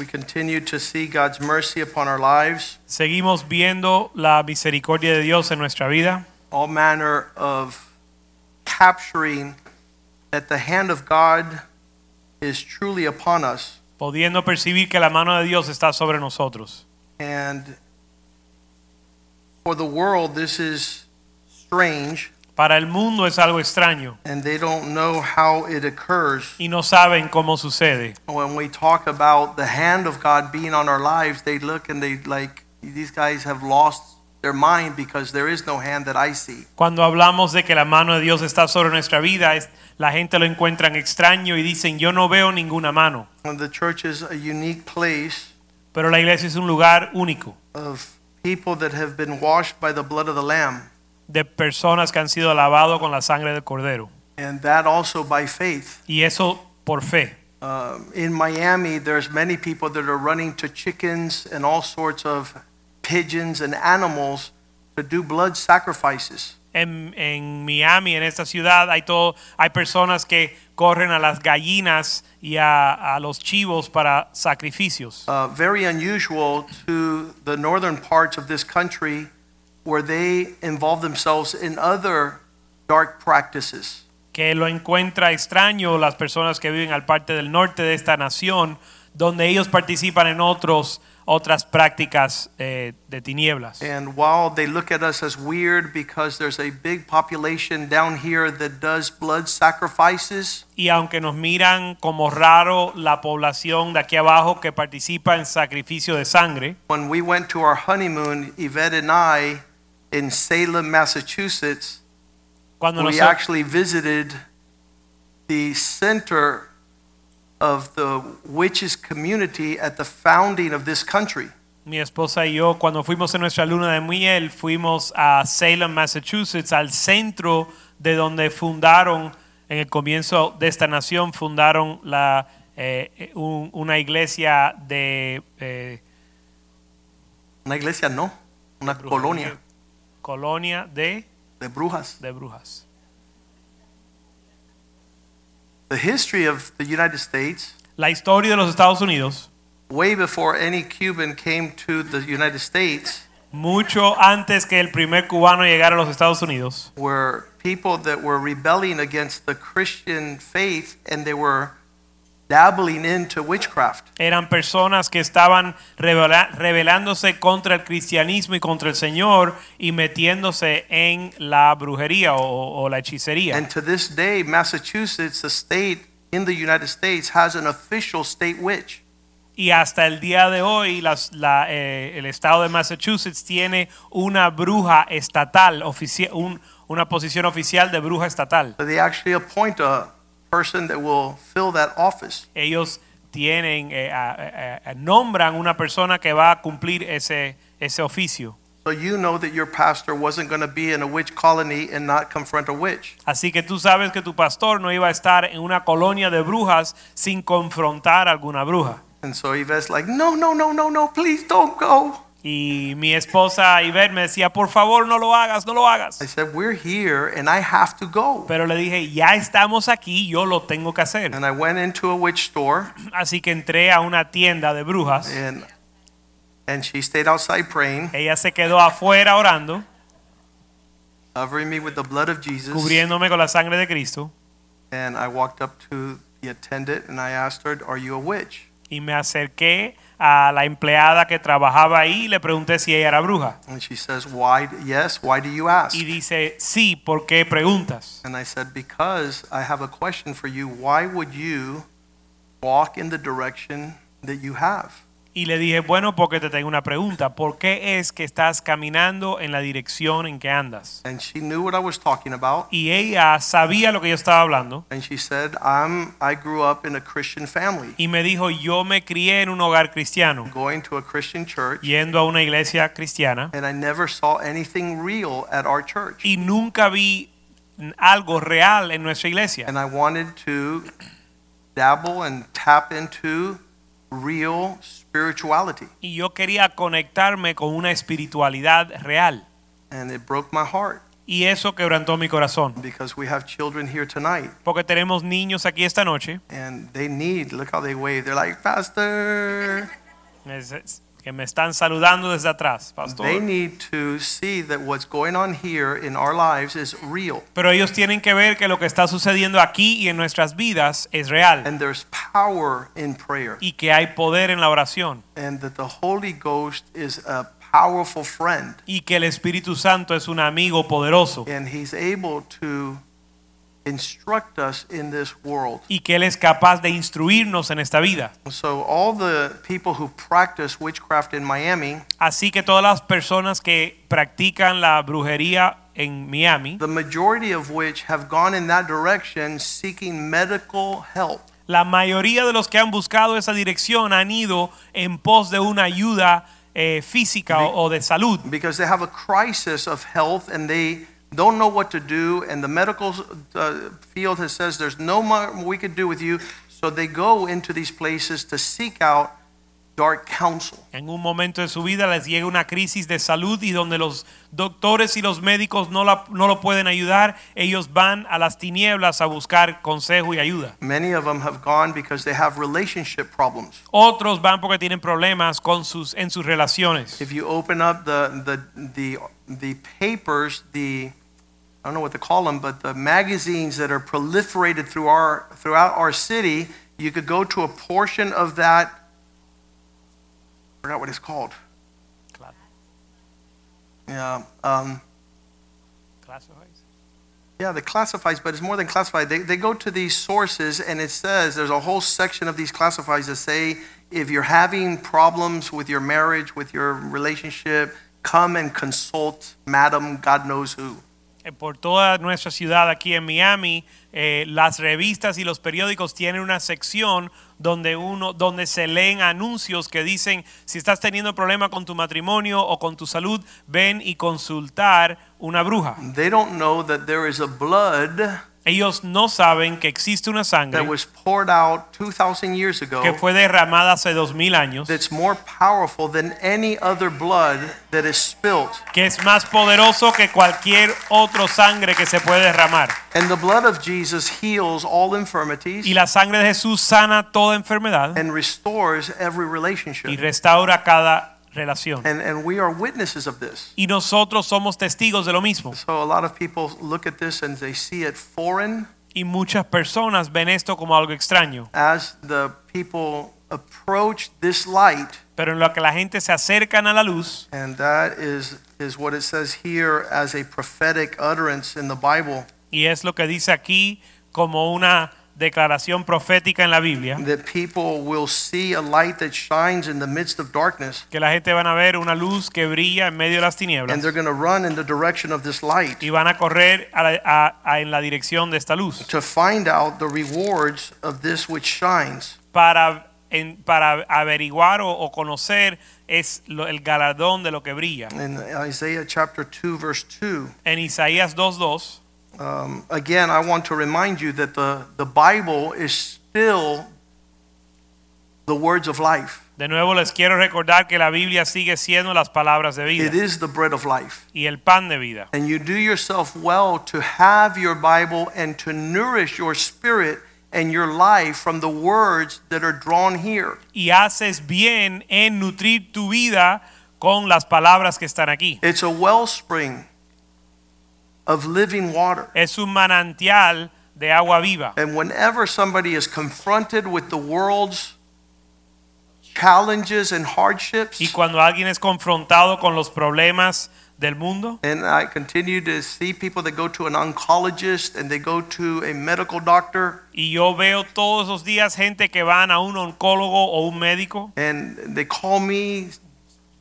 We continue to see God's mercy upon our lives, Seguimos viendo la misericordia de Dios en nuestra vida, all manner of capturing that the hand of God is truly upon us. pudiendo percibir que la mano de Dios está sobre nosotros. And for the world, this is strange, Para el mundo es algo extraño and they don't know how it occurs. y no saben cómo sucede. When we talk about the hand of God being on our lives, they look and they like, these guys have lost their mind because there is no hand that I see. Cuando hablamos de que la mano de Dios está sobre nuestra vida, es- la gente lo encuentran extraño y dicen, yo no veo ninguna mano. And the church is a unique place Pero la iglesia es un lugar único of people that have been washed by the blood of the Lamb, de personas que han sido lavados con la sangre del cordero. and that also by faith. Y eso por fe. Um, in Miami, there's many people that are running to chickens and all sorts of pigeons and animals to do blood sacrifices. en, en Miami, en esta ciudad, hay todo, hay personas que corren a las gallinas y a, a los chivos para sacrificios. Uh, very unusual to the northern parts of this country where they involve themselves in other dark practices. Que lo encuentra extraño las personas que viven al parte del norte de esta nación, donde ellos participan en otros, otras prácticas eh, de tinieblas. And while they look at us as weird because there's a big population down here that does blood sacrifices, Y aunque nos miran como raro la población de aquí abajo que participa en sacrificio de sangre, when we went to our honeymoon, Yvette and I, in Salem, Massachusetts, cuando we nosotros... actually visited the center of the witches community at the founding of this country. Mi esposa y yo, cuando fuimos en nuestra luna de miel, fuimos a Salem, Massachusetts, al centro de donde fundaron, en el comienzo de esta nación, fundaron la, eh, un- una iglesia de eh, Una iglesia no, una colonia colonia de, de brujas. de brujas. The history of the United States, La historia de los Estados Unidos, way before any Cuban came to the United States, mucho antes que el primer cubano llegara a los Estados Unidos, were people that were rebelling against the Christian faith and they were dabbling into witchcraft. eran personas que estaban rebelándose contra el cristianismo y contra el Señor y metiéndose en la brujería o, o la hechicería. And to this day, Massachusetts, the state in the United States, has an official state witch. y hasta el día de hoy las- la, eh, el estado de Massachusetts tiene una bruja estatal, un- una posición oficial de bruja estatal. So they actually appoint a person that will fill that office. Ellos tienen, eh, a- a- a- nombran una persona que va a cumplir ese, ese oficio. So you know that your pastor wasn't going to be in a witch colony and not confront a witch. Así que tú sabes que tu pastor no iba a estar en una colonia de brujas sin confrontar alguna bruja. And so Yvette's like, no, no, no, no, no, please don't go. Y mi esposa Ivette me decía, por favor no lo hagas, no lo hagas. I said, we're here and I have to go. Pero le dije, ya estamos aquí, yo lo tengo que hacer. And I went into a witch store Así que entré a una tienda de brujas. and and she stayed outside praying, Ella se quedó afuera orando, covering me with the blood of Jesus. cubriéndome con la sangre de Cristo. And I walked up to the attendant and I asked her, Are you a witch? Y me acerqué a la empleada que trabajaba ahí y le pregunté si ella era bruja. And she says, Why? Yes, why do you ask? Y dice, sí, ¿por qué preguntas? And I said, Because I have a question for you. Why would you walk in the direction that you have? Y le dije, bueno, porque te tengo una pregunta. ¿Por qué es que estás caminando en la dirección en que andas? And she knew what I was talking about. Y ella sabía lo que yo estaba hablando. And she said, I'm, I grew up in a Christian family, Y me dijo, yo me crié en un hogar cristiano, going to a Christian church, yendo a una iglesia cristiana, and I never saw anything real at our church. y nunca vi algo real en nuestra iglesia. And I wanted to dabble and tap into real spirituality. Y yo quería conectarme con una espiritualidad real. And it broke my heart Y eso quebrantó mi corazón. because we have children here tonight Porque tenemos niños aquí esta noche and they need, look how they wave. They're like, Pastor. Que me están saludando desde atrás, pastor. They need to see that what's going on here in our lives is real. Pero ellos tienen que ver que lo que está sucediendo aquí y en nuestras vidas es real And there's power in prayer. y que hay poder en la oración And that the Holy Ghost is a powerful friend. y que el Espíritu Santo es un amigo poderoso And he's able to instruct us in this world. y que Él es capaz de instruirnos en esta vida. So all the people who practice witchcraft in Miami, Así que todas las personas que practican la brujería en Miami, the majority of which have gone in that direction seeking medical help. la mayoría de los que han buscado esa dirección han ido en pos de una ayuda eh, física o, o de salud. because they have a crisis of health and they don't know what to do and the medical uh, field has says there's no more we could do with you so they go into these places to seek out dark counsel En un momento de su vida les llega una crisis de salud y donde los doctores y los médicos no, la- no lo pueden ayudar, ellos van a las tinieblas a buscar consejo y ayuda. many of them have gone because they have relationship problems Otros van porque tienen problemas con sus, en sus relaciones. if you open up the the the the papers the I don't know what to call them, but the magazines that are proliferated through our throughout our city, you could go to a portion of that. I forgot what it's called. Yeah, um, yeah, the classifieds, but it's more than classified. They, they go to these sources, and it says there's a whole section of these classifieds that say if you're having problems with your marriage, with your relationship, come and consult Madam God knows who. Eh, Por toda nuestra ciudad aquí en Miami, eh, las revistas y los periódicos tienen una sección donde uno, donde se leen anuncios que dicen si estás teniendo problema con tu matrimonio o con tu salud, ven y consultar una bruja. They don't know that there is a blood Ellos no saben que existe una that was poured out 2,000 years ago que fue derramada hace dos mil años, that's more powerful than any other blood that is spilt. que es más poderoso que cualquier otro sangre que se puede derramar. And the blood of Jesus heals all infirmities Y la sangre de Jesús sana toda enfermedad and restores every y relationship. restaura cada relación. And, and we are witnesses of this. Y nosotros somos testigos de lo mismo. So a lot of people look at this and they see it foreign Y muchas personas ven esto como algo extraño. as the people approach this light. Pero en lo que la gente se acercan a la luz, And that is, is what it says here as a prophetic utterance in the Bible. y es lo que dice aquí como una declaración profética en la Biblia, that people will see a light that shines in the midst of darkness que la gente van a ver una luz que brilla en medio de las tinieblas and they're going to run in the direction of this light y van a correr a la- a- a- en la dirección de esta luz to find out the rewards of this which shines. para, en- para averiguar o, o conocer es lo- el galardón de lo que brilla. In Isaiah chapter 2 verse 2, En Isaías 2.2 um, again I want to remind you that the, the Bible is still the words of life. De nuevo les quiero recordar que la Biblia sigue siendo las palabras de vida is the bread of life. y el pan de vida. And you do yourself well to have your Bible and to nourish your spirit and your life from the words that are drawn here. Y haces bien en nutrir tu vida con las palabras que están aquí. It's a wellspring of living water. Es un manantial de agua viva. And whenever somebody is confronted with the world's challenges and hardships, Y cuando alguien es confrontado con los problemas del mundo. And I continue to see people that go to an oncologist and they go to a medical doctor Y yo veo todos los días gente que van a un oncólogo o un médico and they call me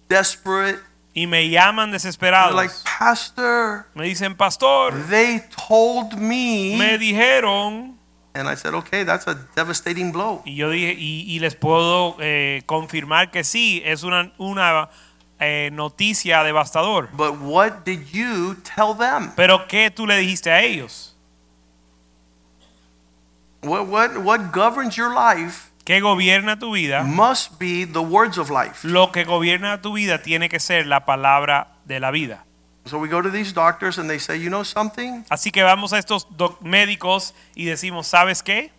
desperate. Y me llaman desesperados. like, Pastor, Me dicen, pastor, they told me me. dijeron. And I said, okay, that's a devastating blow. Y yo dije, y, y les puedo eh, confirmar que sí, es una, una eh, noticia devastador. But what did you tell them? Pero ¿qué tú le dijiste a ellos? What, what, what governs your life ¿Qué gobierna tu vida? must be the words of life. Lo que gobierna tu vida tiene que ser la palabra de la vida. So we go to these doctors and they say, you know something? Así que vamos a estos médicos y decimos, ¿sabes qué?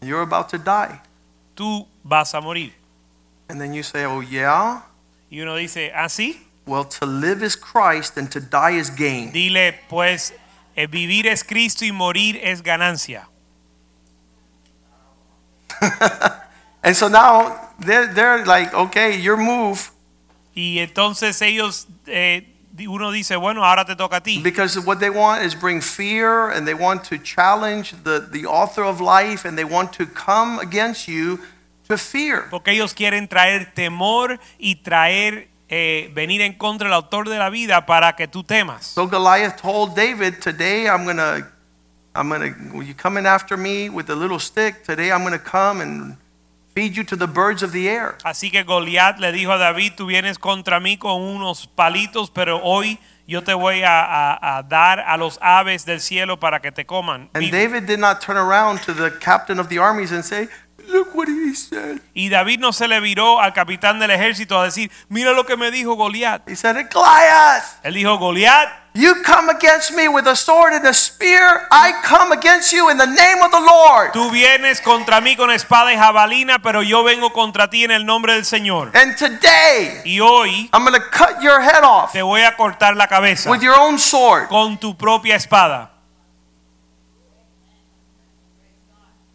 You're about to die. Tú vas a morir. And then you say, oh, yeah? Y uno dice, ¿ah, sí? Well, to live is Christ and to die is gain. Dile, pues, eh, vivir es Cristo y morir es ganancia. And so now they're, they're like, okay, your move. Y entonces ellos, eh, uno dice, bueno, ahora te toca a ti. Because what they want is bring fear and they want to challenge the, the author of life and they want to come against you to fear. Porque ellos quieren traer temor y traer, eh, venir en contra del autor de la vida para que tú temas. So Goliath told David, today I'm going to, I'm going to, you coming after me with a little stick, today I'm going to come and feed you to the birds of the air. Así que Goliat le dijo a David, tú vienes contra mí con unos palitos, pero hoy yo te voy a, a- a dar a los aves del cielo para que te coman. And vivo". David did not turn around to the captain of the armies and say, look what he said. Y David no se le viró al capitán del ejército a decir, mira lo que me dijo Goliat. He said, Goliath, Él dijo, Goliat, you come against me with a sword and a spear. I come against you in the name of the Lord. tú vienes contra mí con espada y jabalina, pero yo vengo contra ti en el nombre del Señor. And today, Y hoy I'm going to cut your head off te voy a cortar la cabeza with your own sword. con tu propia espada.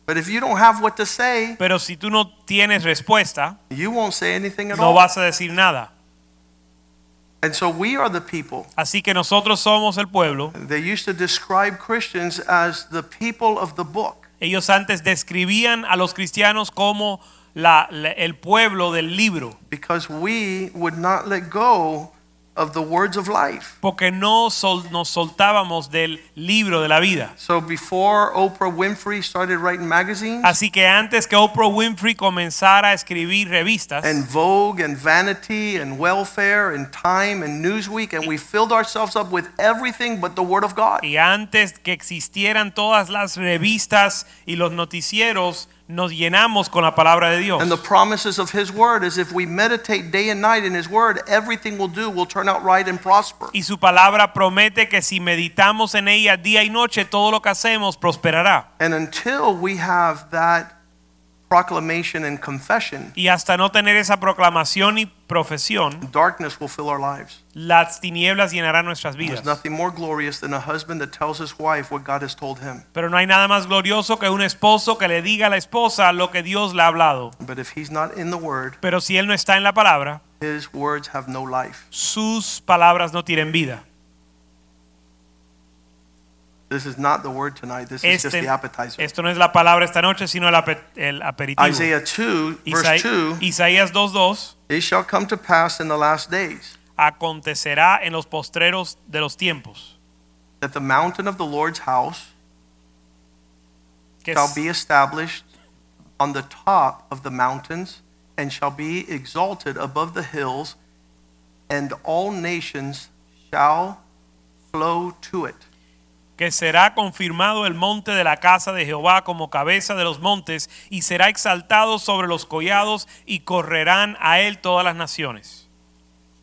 But if you don't have what to say, Pero si tú no tienes respuesta, you won't say anything at no all. vas a decir nada. And so we are the people. Así que nosotros somos el pueblo. They used to describe Christians as the people of the book. Ellos antes describían a los cristianos como la- la- el pueblo del libro, because we would not let go of the words of life. porque no sol- nos soltábamos del libro de la vida. So before Oprah Winfrey started writing magazines Así que antes que Oprah Winfrey comenzara a escribir revistas, and Vogue and Vanity and Welfare and Time and Newsweek and we filled ourselves up with everything but the word of God. y antes que existieran todas las revistas y los noticieros, nos llenamos con la palabra de Dios. And the promises of his word is if we meditate day and night in his word, everything we'll do will turn out right and prosper. Y su palabra promete que si meditamos en ella día y noche, todo lo que hacemos prosperará. And until we have that proclamation and confession, Y hasta no tener esa proclamación y profesión, darkness will fill our lives. las tinieblas llenarán nuestras There's nothing more glorious than a husband that tells his wife what God has told him. Pero no hay nada más glorioso que un esposo que le diga a la esposa lo que Dios le ha hablado. But if he's not in the word, Pero si él no está en la palabra, his words have no life. sus palabras no tienen vida. This is not the word tonight. This is just the appetizer. esto no es la palabra esta noche, sino el, ape- el aperitivo. Isaiah 2, verse 2 Isaías 2.2 It shall come to pass in the last days acontecerá en los postreros de los tiempos that the mountain of the Lord's house shall be established on the top of the mountains and shall be exalted above the hills, and all nations shall flow to it. Que será confirmado el monte de la casa de Jehová como cabeza de los montes y será exaltado sobre los collados y correrán a él todas las naciones.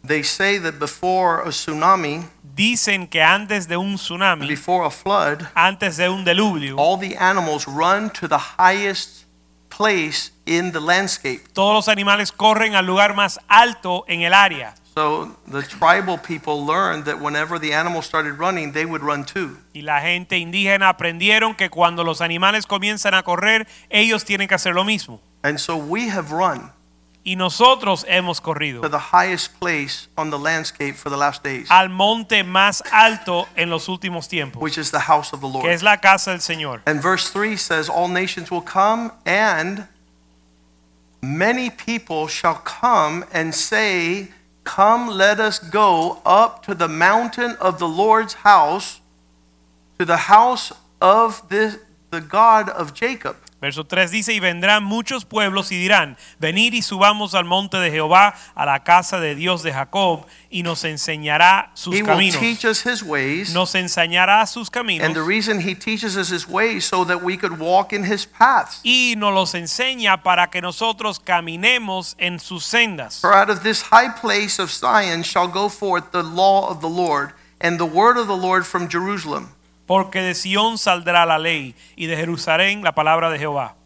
They say that before a tsunami, Dicen que antes de un tsunami, before a flood, antes de un diluvio, all the animals run to the highest place in the landscape. todos los animales corren al lugar más alto en el área. So the tribal people learned that whenever the animals started running, they would run too. Y la gente indígena aprendieron que cuando los animales comienzan a correr, ellos tienen que hacer lo mismo. And so we have run Y nosotros hemos corrido to the highest place on the landscape for the last days, al monte más alto en los últimos tiempos, which is the house of the Lord. que es la casa del Señor. And verse 3 says, All nations will come, and many people shall come and say, Come, let us go up to the mountain of the Lord's house, to the house of this, the God of Jacob. Verso 3 dice, y vendrán muchos pueblos y dirán, venid y subamos al monte de Jehová, a la casa de Dios de Jacob, y nos enseñará sus He will teach us his ways. Nos enseñará sus caminos. And the reason he teaches us his ways so that we could walk in his paths. y nos los enseña para que nosotros caminemos en sus sendas. For out of this high place of Zion shall go forth the law of the Lord, and the word of the Lord from Jerusalem. Porque de Sión saldrá la ley y de Jerusalén la palabra de Jehová.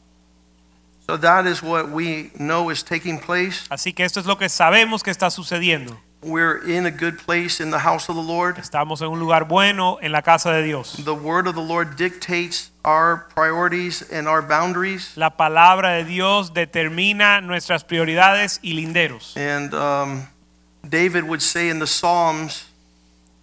So that is what we know is taking place. Así que esto es lo que sabemos que está sucediendo. We're in a good place in the house of the Lord. Estamos en un lugar bueno en la casa de Dios. The word of the Lord dictates our priorities and our boundaries. La palabra de Dios determina nuestras prioridades y linderos. And um, David would say in the Psalms,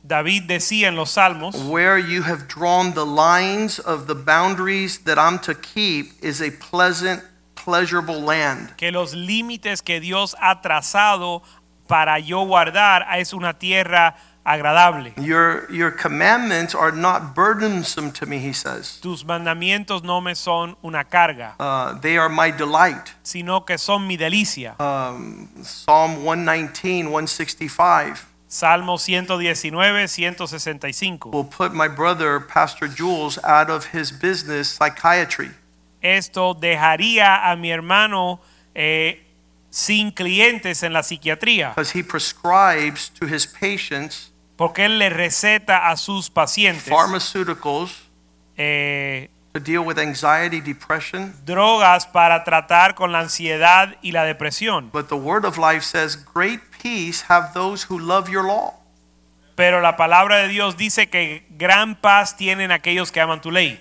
David decía en los Salmos, Where you have drawn the lines of the boundaries that I'm to keep is a pleasant, pleasurable land. que los límites que Dios ha trazado para yo guardar es una tierra agradable. Your, your commandments are not burdensome to me, he says. Tus mandamientos no me son una carga, Uh, they are my delight. sino que son mi delicia. Um, Psalm 119, 165 Salmo 119, 165. will put my brother, Pastor Jules, out of his business, psychiatry. Esto dejaría a mi hermano eh, sin clientes en la psiquiatría, because he prescribes to his patients porque él le receta a sus pacientes pharmaceuticals eh, to deal with anxiety, depression. drogas para tratar con la ansiedad y la depresión. But the word of life says, Great peace have those who love your law. Pero la palabra de Dios dice que gran paz tienen aquellos que aman tu ley.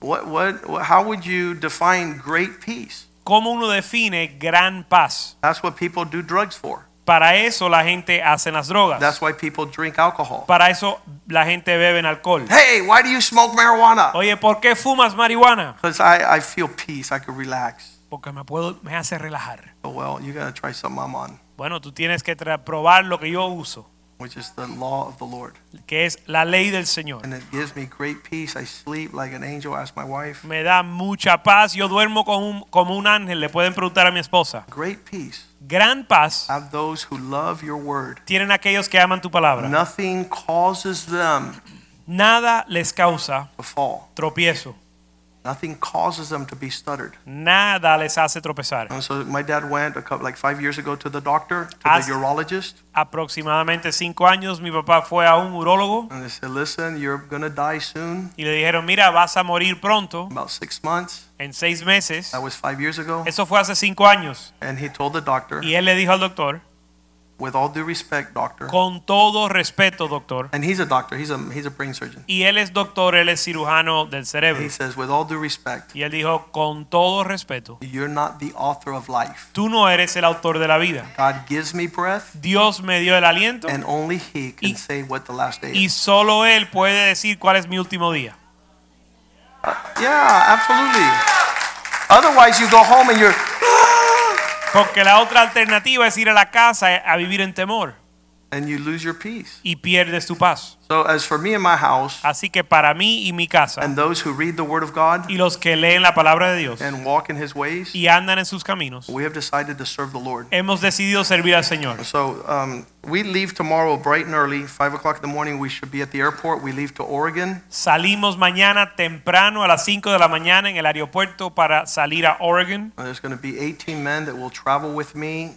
What, what, how would you define great peace? ¿Cómo uno define gran paz? That's what people do drugs for. Para eso la gente hace las drogas. That's why people drink alcohol. Para eso la gente bebe alcohol. Hey, why do you smoke marijuana? Oye, ¿por qué fumas marihuana? Because I, I feel peace. I can relax. Porque me puedo, me hace relajar. Oh, well, you got to try something I'm on, Bueno, tú tienes que tra- probar lo que yo uso, which is the law of the Lord. que es la ley del Señor. And it gives me great peace. I sleep like an angel. Ask my wife. Me da mucha paz. Yo duermo como un, como un ángel. Le pueden preguntar a mi esposa. Great peace Gran paz have those who love your word. tienen aquellos que aman tu palabra. Nothing causes them Nada les causa to fall. tropiezo. Nothing causes them to be stuttered. Nada les hace tropezar. And so my dad went a couple, like five years ago to the doctor, to As- the urologist, Aproximadamente cinco años mi papá fue a un urólogo and they said, "Listen, you're gonna die soon, y le dijeron, mira, vas a morir pronto, about six months." en seis meses. That was five years ago. Eso fue hace cinco años. And he told the doctor, Y él le dijo al doctor, with all due respect, doctor, con todo respeto, doctor, and he's a doctor. He's a he's a brain surgeon. y él es doctor, él es cirujano del cerebro. He says, with all due respect, Y él dijo, con todo respeto, you're not the author of life. tú no eres el autor de la vida. God gives me breath, Dios me dio el aliento and only He can Y- say what the last day y is. solo Él puede decir cuál es mi último día. Yeah, absolutely. Otherwise, you go home and you're. Porque la otra alternativa es ir a la casa a vivir en temor and you lose your peace. y pierdes tu paz. So, as for me and my house, Así que para mí y mi casa and those who read the Word of God y los que leen la palabra de Dios and walk in His ways, y andan en sus caminos, we have decided to serve the Lord. hemos decidido servir al Señor. So, um, we leave tomorrow bright and early, 5 o'clock in the morning. We should be at the airport. We leave to Oregon. Salimos mañana temprano a las 5 de la mañana en el aeropuerto para salir a Oregon. And there's going to be 18 men that will travel with me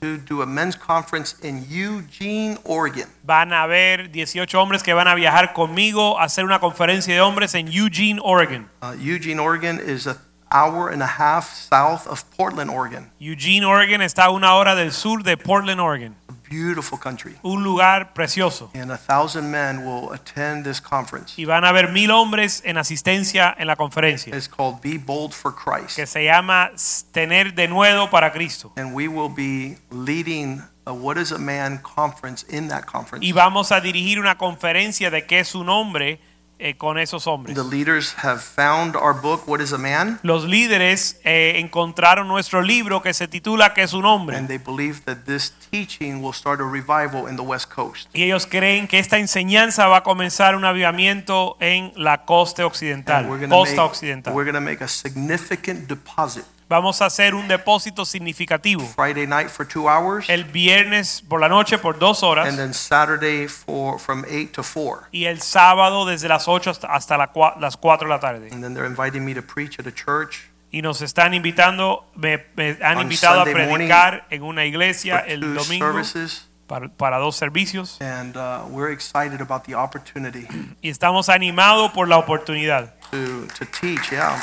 to do a men's conference in Eugene, Oregon. Van a haber 18 hombres que van a viajar conmigo a hacer una conferencia de hombres en Eugene, Oregon. Uh, Eugene, Oregon is an hour and a half south of Portland, Oregon. Eugene, Oregon está a una hora del sur de Portland, Oregon. Beautiful country. un lugar precioso. And a thousand men will attend this conference. Y van a haber mil hombres en asistencia en la conferencia, It's called Be Bold for Christ. que se llama Tener de nuevo para Cristo. And we will be leading a What is a Man conference in that conference. Y vamos a dirigir una conferencia de qué es un hombre eh, con esos hombres. The leaders have found our book, What is a Man? Los líderes eh, encontraron nuestro libro que se titula ¿Qué es un hombre? And they believe that this teaching will start a revival in the West Coast. Y ellos creen que esta enseñanza va a comenzar un avivamiento en la costa occidental, costa make, occidental. we're gonna make a significant deposit Vamos a hacer un depósito significativo. Friday night for two hours, El viernes por la noche por dos horas and then Saturday for from eight to four. y el sábado desde las 8 hasta, la las 4 de la tarde. And then they're inviting me to preach at a church Y nos están invitando, me, me han On invitado a Sunday predicar en una iglesia el domingo services, para, para dos servicios. and uh, we're excited about the opportunity Y estamos animados por la oportunidad. to to teach. Yeah.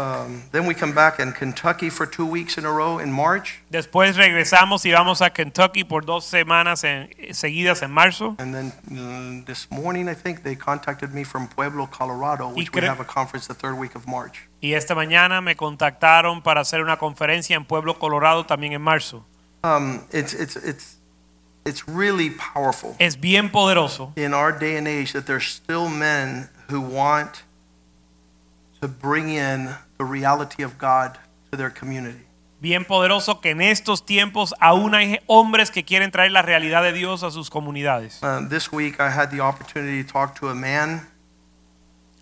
Um, then we come back in Kentucky for two weeks in a row in March, Después regresamos y vamos a Kentucky por dos semanas en- seguidas en marzo. and then mm, this morning I think they contacted me from Pueblo, Colorado, which we have a conference the third week of March. Y esta mañana me contactaron para hacer una conferencia en Pueblo, Colorado, también en marzo. Um, it's it's it's it's really powerful Es bien poderoso in our day and age that there's still men who want to bring in the reality of God to their community. bien poderoso que en estos tiempos aún hay hombres que quieren traer la realidad de Dios a sus comunidades. Uh, this week I had the opportunity to talk to a man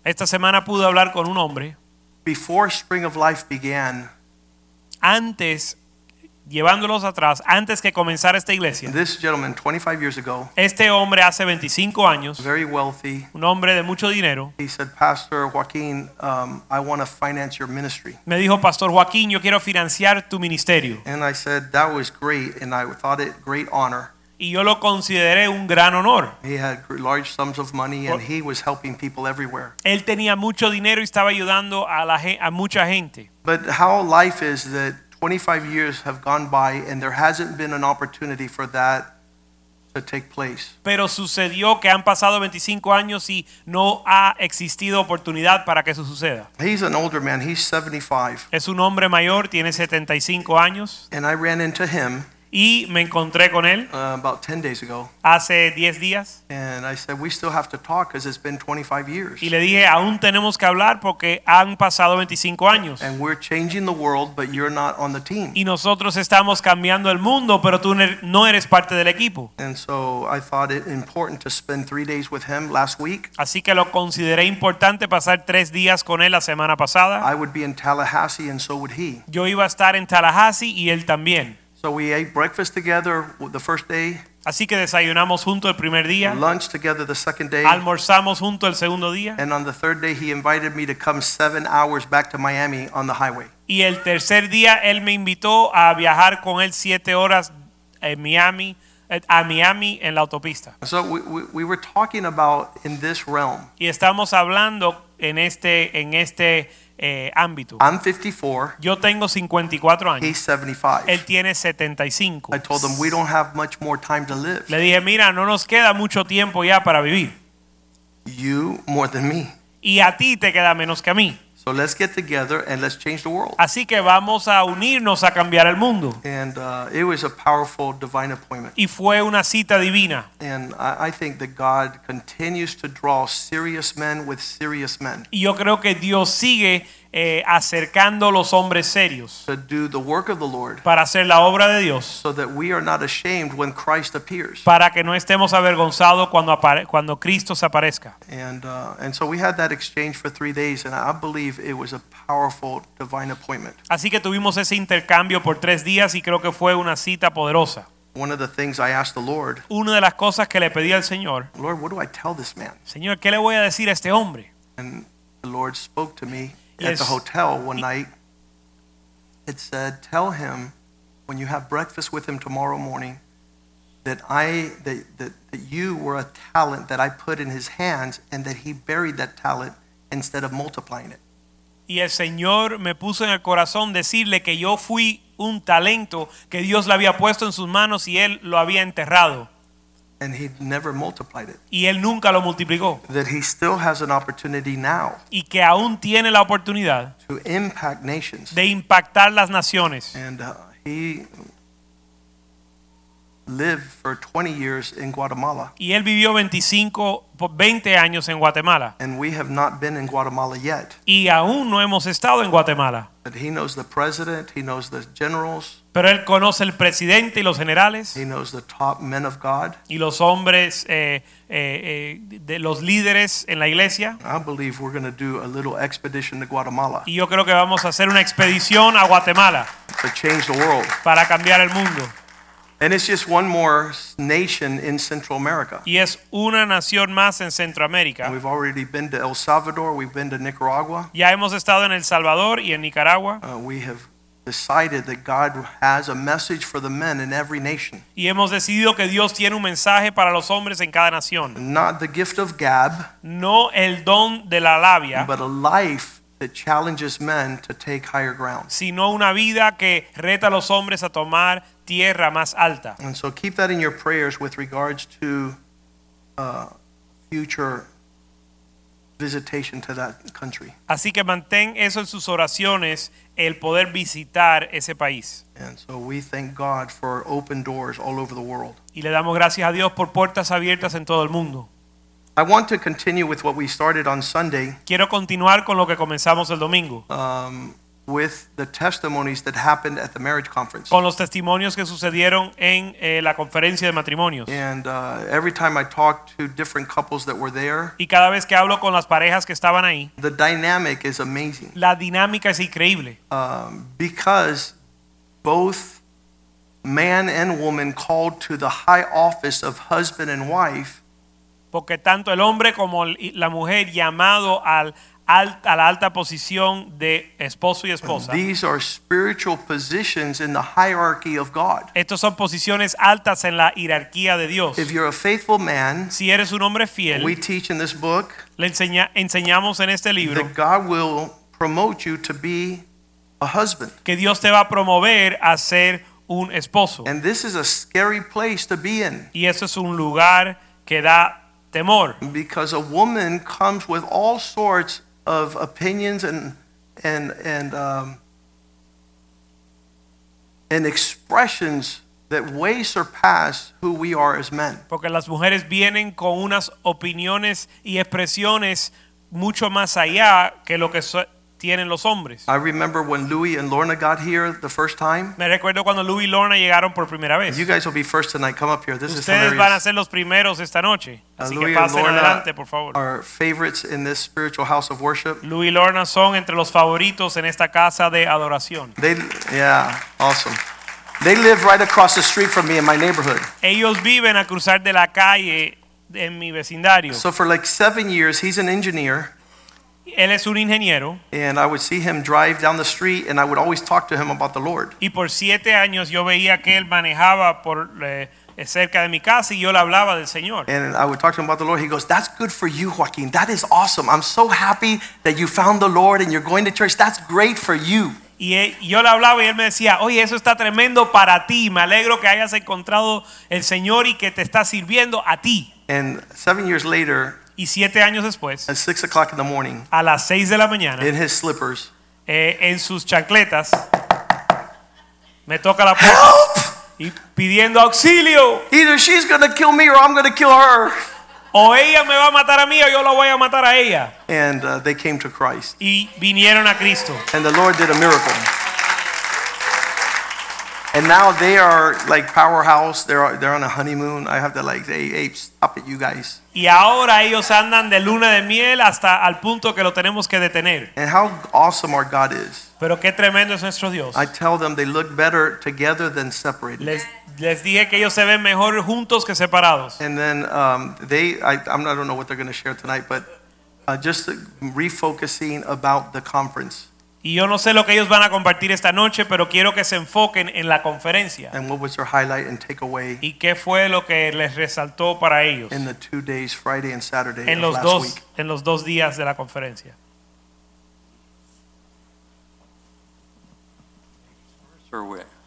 Esta semana pude hablar con un hombre before Spring of Life began. antes, llevándolos atrás, antes que comenzara esta iglesia. This gentleman, 25 years ago, Este hombre hace 25 años, very wealthy, un hombre de mucho dinero, he said, Pastor Joaquin, um, I want to finance your ministry. me dijo, Pastor Joaquín, yo quiero financiar tu ministerio. And I said, that was great, and I thought it great honor. Y yo lo consideré un gran honor. He had gr- large sums of money, and he was helping people everywhere. Él tenía mucho dinero y estaba ayudando a, la, a mucha gente. But how life is that 25 years have gone by, and there hasn't been an opportunity for that to take place. Pero sucedió que han pasado 25 años y no ha existido oportunidad para que eso suceda. He's an older man, he's 75. Es un hombre mayor, tiene 75 años And I ran into him y me encontré con él uh, about 10 days ago. hace 10 días And I said, We still have to talk because it's been 25 years. y le dije, aún tenemos que hablar porque han pasado 25 años. And we're changing the world, but you're not on the team. Y nosotros estamos cambiando el mundo, pero tú no eres parte del equipo. And so I thought it important to spend three days with him last week. Así que lo consideré importante pasar tres días con él la semana pasada. I would be in Tallahassee, and so would he. Yo iba a estar en Tallahassee y él también. So we ate breakfast together the first day, Así que desayunamos juntos el primer día, lunch together the second day. almorzamos juntos el segundo día And on the third day, he invited me to come seven hours back to Miami on the highway. y el tercer día él me invitó a viajar con él siete horas en Miami, a Miami en la autopista. So we, we, we were talking about in this realm. Y estamos hablando en este, en este eh, ámbito. I'm 54, Yo tengo 54 años, he's 75. él tiene 75. I told him we don't have much more time to live. Le dije, mira, no nos queda mucho tiempo ya para vivir. You more than me. Y a ti te queda menos que a mí. So let's get together and let's change the world. Así que vamos a unirnos a cambiar el mundo. And uh, it was a powerful divine appointment. Y fue una cita divina. And I, I think that God continues to draw serious men with serious men Y yo creo que Dios sigue eh, acercando los hombres serios to do the work of the Lord para hacer la obra de Dios, so that we are not ashamed when Christ appears. para que no estemos avergonzados cuando, apare- cuando Cristo se aparezca. And, uh, and so we had that exchange for three days, and I believe it was a powerful divine appointment. Así que tuvimos ese intercambio por tres días y creo que fue una cita poderosa. One of the things I asked the Lord, Una de las cosas que le pedí al Señor, Lord, what do I tell this man? Señor, ¿qué le voy a decir a este hombre? And the Lord spoke to me at Yes. the hotel one night. It said, Tell him when you have breakfast with him tomorrow morning that I that, that, that you were a talent that I put in his hands and that he buried that talent instead of multiplying it. Y el Señor me puso en el corazón decirle que yo fui un talento que Dios le había puesto en sus manos y Él lo había enterrado. And he never multiplied it. Y Él nunca lo multiplicó. That he still has an opportunity now Y que aún tiene la oportunidad to impact nations. de impactar las naciones. And uh, he lived for 20 years in Guatemala. Y Él vivió 25, por 20 años en Guatemala. And we have not been in Guatemala yet. Y aún no hemos estado en Guatemala. But he knows the president, he knows the generals, Pero Él conoce el presidente y los generales he knows the top men of God. y los hombres, eh, eh, eh, de los líderes en la iglesia. I believe we're going to do a little expedition to Guatemala Y yo creo que vamos a hacer una expedición a Guatemala to change the world. para cambiar el mundo. And it's just one more nation in Central America. Y es una nación más en Centroamérica. We've already been to El Salvador, we've been to Nicaragua. Ya hemos estado en El Salvador y en Nicaragua Uh, we have decided that God has a message for the men in every nation. y hemos decidido que Dios tiene un mensaje para los hombres en cada nación. Not the gift of gab, No el don de la labia, but a life that challenges men to take higher ground. sino una vida que reta a los hombres a tomar tierra más alta. And so keep that in your prayers with regards to uh, future visitation to that country. Así que mantén eso en sus oraciones, el poder visitar ese país. And so we thank God for open doors all over the world. Y le damos gracias a Dios por puertas abiertas en todo el mundo. I want to continue with what we started on Sunday Quiero continuar con lo que comenzamos el domingo, um, with the testimonies that happened at the marriage conference. con los testimonios que sucedieron en eh, la conferencia de matrimonios. And uh, every time I talk to different couples that were there, Y cada vez que hablo con las parejas que estaban ahí, the dynamic is amazing la dinámica es increíble, um, because both man and woman called to the high office of husband and wife porque tanto el hombre como la mujer llamado al, al- a la alta posición de esposo y esposa. these are spiritual positions in the hierarchy of God. Estos son posiciones altas en la jerarquía de Dios. If you're a faithful man, Si eres un hombre we fiel, teach in this book le enseña- enseñamos en este libro that God will promote you to be a husband. que Dios te va a promover a ser un esposo. And this is a scary place to be in Y eso es un lugar que da temor, because a woman comes with all sorts of opinions and and and um, and expressions that way surpass who we are as men. porque las mujeres vienen con unas opiniones y expresiones mucho más allá que lo que so- tienen los hombres. I remember when Louis and Lorna got here the first time. Me recuerdo cuando Louis y Lorna llegaron por primera vez. You guys will be first tonight. Come up here. This is Ustedes van a ser los primeros esta noche, Uh, así Louis que pasen adelante, por favor. are favorites in this spiritual house of worship. Louis y Lorna son entre los favoritos en esta casa de adoración. They, yeah, awesome. They live right across the street from me in my neighborhood. Ellos viven a cruzar de la calle en mi vecindario. So for like seven years, he's an engineer, Él es un ingeniero and I would see him drive down the street, and I would always talk to him about the Lord. y por siete años yo veía que él manejaba por eh, cerca de mi casa y yo le hablaba del Señor. And I would talk to him about the Lord. He goes, "That's good for you, Joaquin. That is awesome. I'm so happy that you found the Lord and you're going to church. That's great for you." Y yo le hablaba y él me decía, oye, eso está tremendo para ti. Me alegro que hayas encontrado el Señor y que te está sirviendo a ti. And seven years later, Y siete años después, at six o'clock in the morning, a las seis de la mañana, in his slippers, eh, en sus chancletas, me toca la puerta help! y pidiendo auxilio. Either she's gonna kill me or I'm gonna kill her. O ella me va a matar a mí o yo la voy a matar a ella. And uh, they came to Christ, Y vinieron a Cristo. and the Lord did a miracle. And now they are like powerhouse. They're they're on a honeymoon. I have to like, hey, hey, stop it, you guys. Y ahora ellos andan de luna de miel hasta al punto que lo tenemos que detener. And how awesome our God is. Pero qué tremendo es nuestro Dios. I tell them they look better together than separated. Les, les dije que ellos se ven mejor juntos que separados. And then um, they, I, I'm, I don't know what they're going to share tonight, but uh, just refocusing about the conference Y yo no sé lo que ellos van a compartir esta noche, pero quiero que se enfoquen en la conferencia. And what was their highlight and takeaway? Y qué fue lo que les resaltó para ellos. In the two days, Friday and Saturday en los dos días de la conferencia.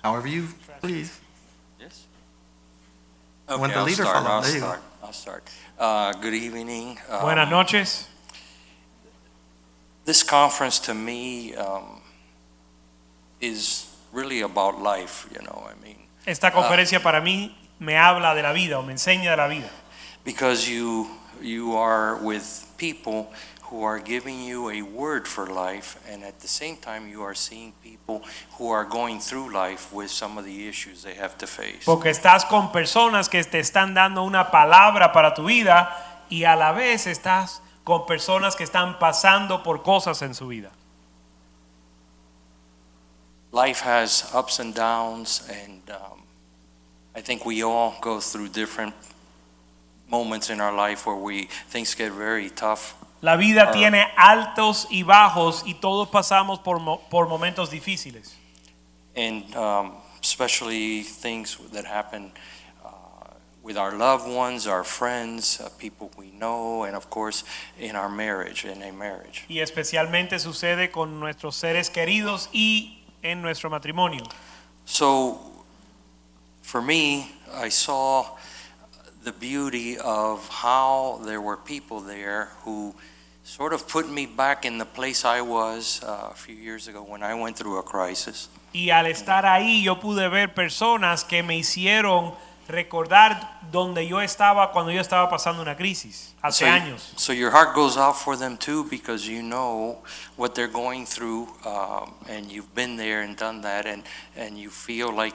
However you please. Yes. Okay, when start, uh, good evening. Buenas um, noches. This conference to me um, is really about life. You know, I mean, Esta conferencia para mí me habla de la vida o me enseña de la vida. because you you are with people who are giving you a word for life, and at the same time, you are seeing people who are going through life with some of the issues they have to face. Porque estás con personas que te están dando una palabra para tu vida y a la vez estás con personas que están pasando por cosas en su vida. life has ups and downs, and um, I think we all go through different moments in our life where we things get very tough. La vida tiene altos y bajos y todos pasamos por, por momentos difíciles. and um, especially things that happen uh, with our loved ones, our friends, uh, people we know, and of course in our marriage, in a marriage. Y especialmente sucede con nuestros seres queridos y en nuestro matrimonio. So, for me, I saw the beauty of how there were people there who sort of put me back in the place I was uh, a few years ago when I went through a crisis. Y al estar ahí yo pude ver personas que me hicieron recordar donde yo estaba cuando yo estaba pasando una crisis hace so, años. so your heart goes out for them too because you know what they're going through, um, and you've been there and done that, and and you feel like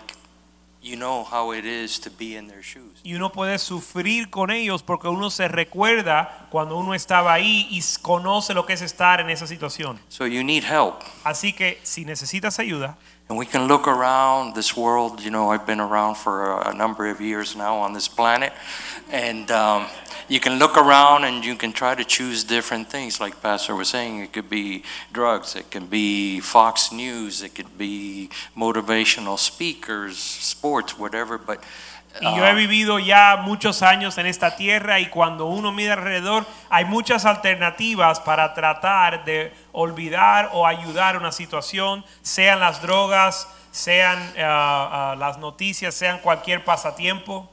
you know how it is to be in their shoes. Y uno puede sufrir con ellos porque uno se recuerda cuando uno estaba ahí y conoce lo que es estar en esa situación. So you need help. Así que si necesitas ayuda, And we can look around this world. You know, I've been around for a, number of years now on this planet. And um, you can look around and you can try to choose different things. Like Pastor was saying, it could be drugs, it can be Fox News, it could be motivational speakers, sports, whatever. But Y yo he uh, vivido ya muchos años en esta tierra y cuando uno mira alrededor hay muchas alternativas para tratar de olvidar o ayudar una situación, sean las drogas, sean ah, ah, las noticias, sean cualquier pasatiempo,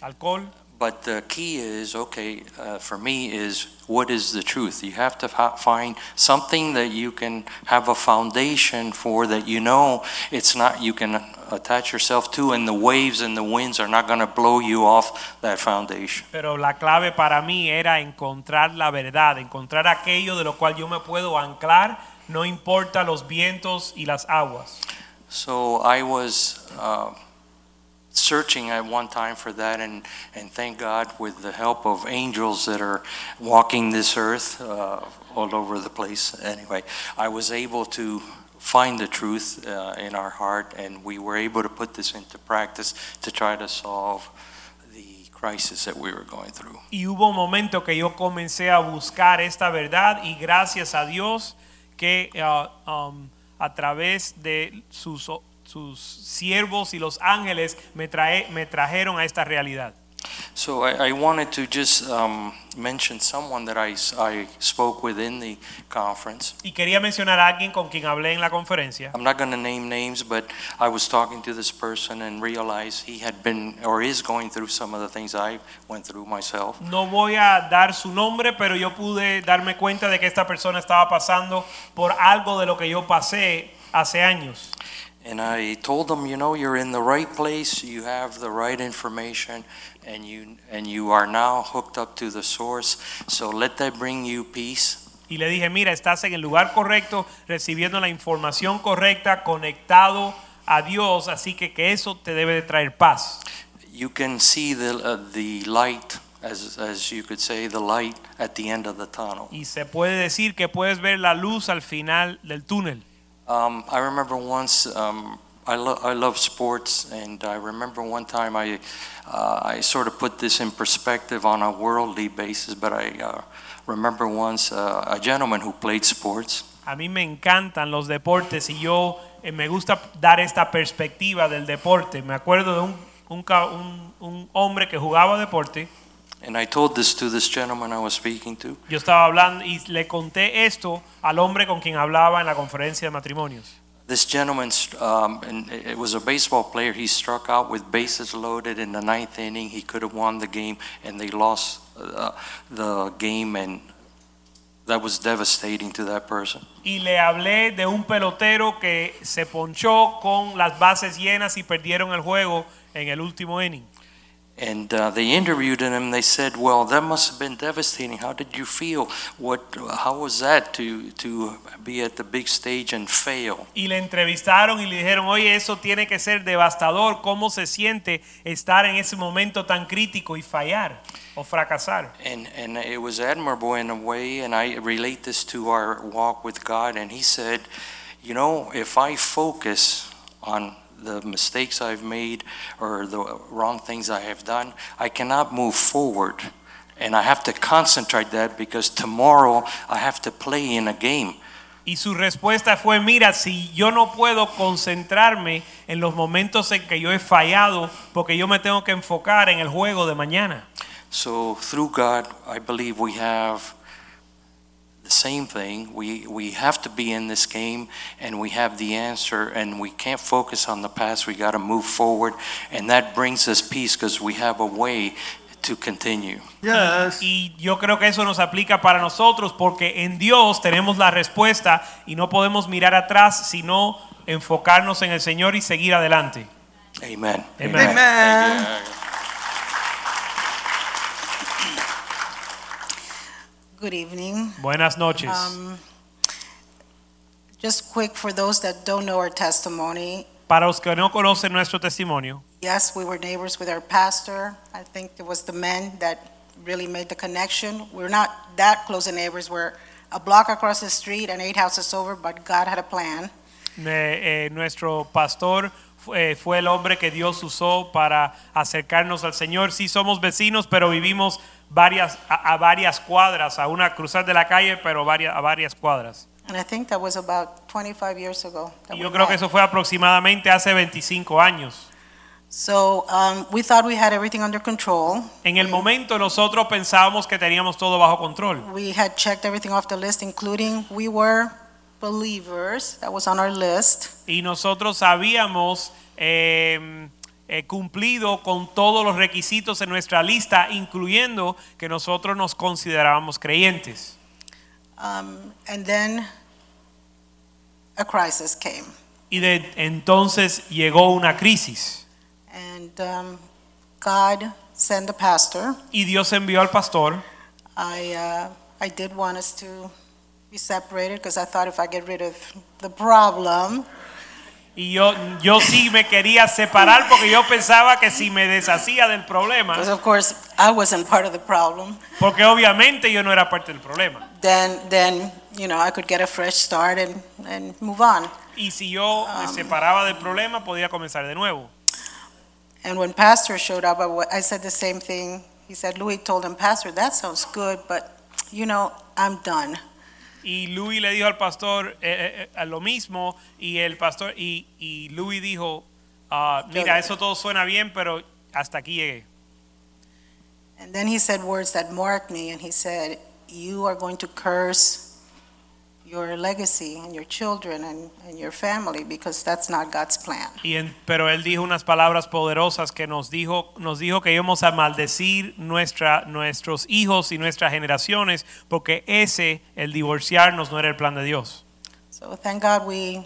alcohol. But the key is okay uh, for me is what is the truth? You have to find something that you can have a foundation for that you know it's not you can attach yourself to, and the waves and the winds are not going to blow you off that foundation. Pero la clave para mí era encontrar la verdad, encontrar aquello de lo cual yo me puedo anclar, no importa los vientos y las aguas. So I was uh, searching at one time for that, and, and thank God with the help of angels that are walking this earth uh, all over the place. Anyway, I was able to find the truth uh, in our heart, and we were able to put this into practice to try to solve the crisis that we were going through. Y hubo un momento que yo comencé a buscar esta verdad y gracias a Dios que ah, um, a través de sus, sus siervos y los ángeles me, trae, me trajeron a esta realidad. So I, I wanted to just um, mention someone that I spoke with in the conference. Y quería mencionar a alguien con quien hablé en la conferencia. I'm not going to name names, but I was talking to this person and realized he had been or is going through some of the things I went through myself. No voy a dar su nombre, pero yo pude darme cuenta de que esta persona estaba pasando por algo de lo que yo pasé hace años. And I told them, you know, you're in the right place, you have the right information, and you and you are now hooked up to the source. So let that bring you peace. Y le dije, mira, estás en el lugar correcto, recibiendo la información correcta, conectado a Dios, así que que eso te debe de traer paz. You can see the uh, the light, as as you could say, the light at the end of the tunnel. Y se puede decir que puedes ver la luz al final del túnel. Um, I remember once. Um, I, lo- I love sports, and I remember one time I, uh, I sort of put this in perspective on a worldly basis. But I uh, remember once uh, a gentleman who played sports, A mí me encantan los deportes y yo eh, me gusta dar esta perspectiva del deporte. Me acuerdo de un, un un- un hombre que jugaba deporte. And I told this to this gentleman I was speaking to, Yo estaba hablando y le conté esto al hombre con quien hablaba en la conferencia de matrimonios. this gentleman, um, and it was a baseball player, he struck out with bases loaded in the ninth inning. He could have won the game, and they lost uh, the game, and that was devastating to that person. Y le hablé de un pelotero que se ponchó con las bases llenas y perdieron el juego en el último inning. And uh, they interviewed him. They said, "Well, that must have been devastating. How did you feel? What? How was that to to be at the big stage and fail?" Y le entrevistaron y le dijeron, oye, eso tiene que ser devastador. ¿Cómo se siente estar en ese momento tan crítico y fallar o fracasar? And and it was admirable in a way. And I relate this to our walk with God. And he said, "You know, if I focus on the mistakes I've made or the wrong things I have done, I cannot move forward." And I have to concentrate that because tomorrow I have to play in a game. Y su respuesta fue, mira, si yo no puedo concentrarme en los momentos en que yo he fallado, porque yo me tengo que enfocar en el juego de mañana. So through God, I believe we have the same thing. We we have to be in this game and we have the answer and we can't focus on the past. We got to move forward and that brings us peace because we have a way to continue. Yes. Y yo creo que eso nos aplica para nosotros porque en Dios tenemos la respuesta y no podemos mirar atrás, sino enfocarnos en el Señor y seguir adelante. Amen. Amen. Amen. Good evening. Buenas noches. Um, Just quick for those that don't know our testimony. para los que no conocen nuestro testimonio, Yes, we were neighbors with our pastor. I think it was the men that really made the connection. We're not that close of neighbors. We're a block across the street and eight houses over, but God had a plan. eh, eh, nuestro pastor fue, fue el hombre que Dios usó para acercarnos al Señor. Sí somos vecinos, pero vivimos varias, a, a varias cuadras, a una cruzar de la calle, pero varias, a varias cuadras. And I think that was about 25 years ago. that Y we yo creo que met. eso fue aproximadamente hace 25 años. So um, we thought we had everything under control. En el momento nosotros pensábamos que teníamos todo bajo control. We had checked everything off the list, including we were believers. That was on our list. Y nosotros habíamos eh, eh, cumplido con todos los requisitos en nuestra lista, incluyendo que nosotros nos considerábamos creyentes. Um, and then a crisis came. Y de entonces llegó una crisis. And um, God sent a pastor. Y Dios envió al pastor. I, uh, I did want us to be separated because I thought if I get rid of the problem, Y yo, yo sí me quería separar porque yo pensaba que si me deshacía del problema, because of course I wasn't part of the problem, porque obviamente yo no era parte del problema. then, then you know, I could get a fresh start and, and move on. Y si yo me separaba del problema, podía comenzar de nuevo. And when Pastor showed up, I said the same thing. He said, Louis told him, Pastor, that sounds good, but you know, I'm done. Y Louis le dijo al pastor eh, eh, eh, lo mismo y el pastor y, y Louis dijo, ah, mira, eso todo suena bien, pero hasta aquí llegué. And then he said words that marked me, and he said, You are going to curse your legacy and your children and, and your family because that's not God's plan. Y en- pero él dijo unas palabras poderosas que nos dijo, nos dijo que íbamos a maldecir nuestra, nuestros hijos y nuestras generaciones porque ese, el divorciarnos, no era el plan de Dios. So thank God we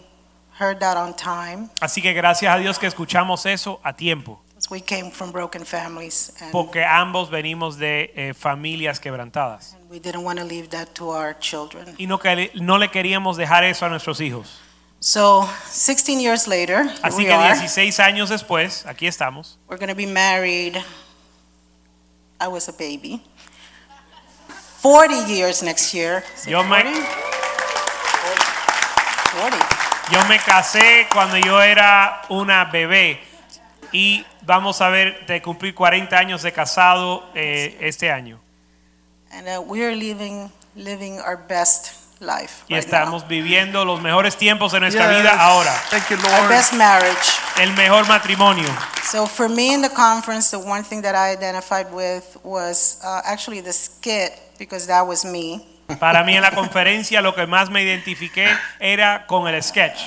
heard that on time. Así que gracias a Dios que escuchamos eso a tiempo, We came from broken families, and, porque ambos venimos de eh, familias quebrantadas. and we didn't want to leave that to our children. Y no, quer- no le queríamos dejar eso a nuestros hijos. So 16 years later, here Así we que are. 16 años después, aquí estamos. We're going to be married. I was a baby. 40 years next year. Is it Yo me- 40? 40. Yo me casé cuando yo era una bebé y vamos a ver de cumplir 40 años de casado eh, este año. And uh, we are living, living our best life Y right estamos now. viviendo los mejores tiempos de nuestra Yes. vida ahora. Thank you, Our Lord. best marriage. El mejor matrimonio. So for me in the conference, the one thing that I identified with was uh, actually the skit because that was me. Para mí en la conferencia lo que más me identifiqué era con el sketch.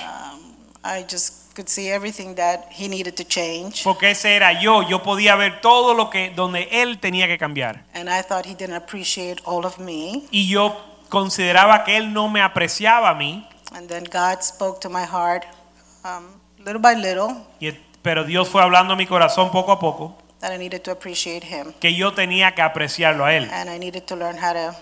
I just could see everything that he needed to change. Porque ese era yo, yo podía ver todo lo que donde él tenía que cambiar. And I thought he didn't appreciate all of me. Y yo consideraba que él no me apreciaba a mí, And then God spoke to my heart um, little by little y- pero Dios fue hablando a mi corazón poco a poco that I needed to appreciate him. que yo tenía que apreciarlo a él And I needed to learn how to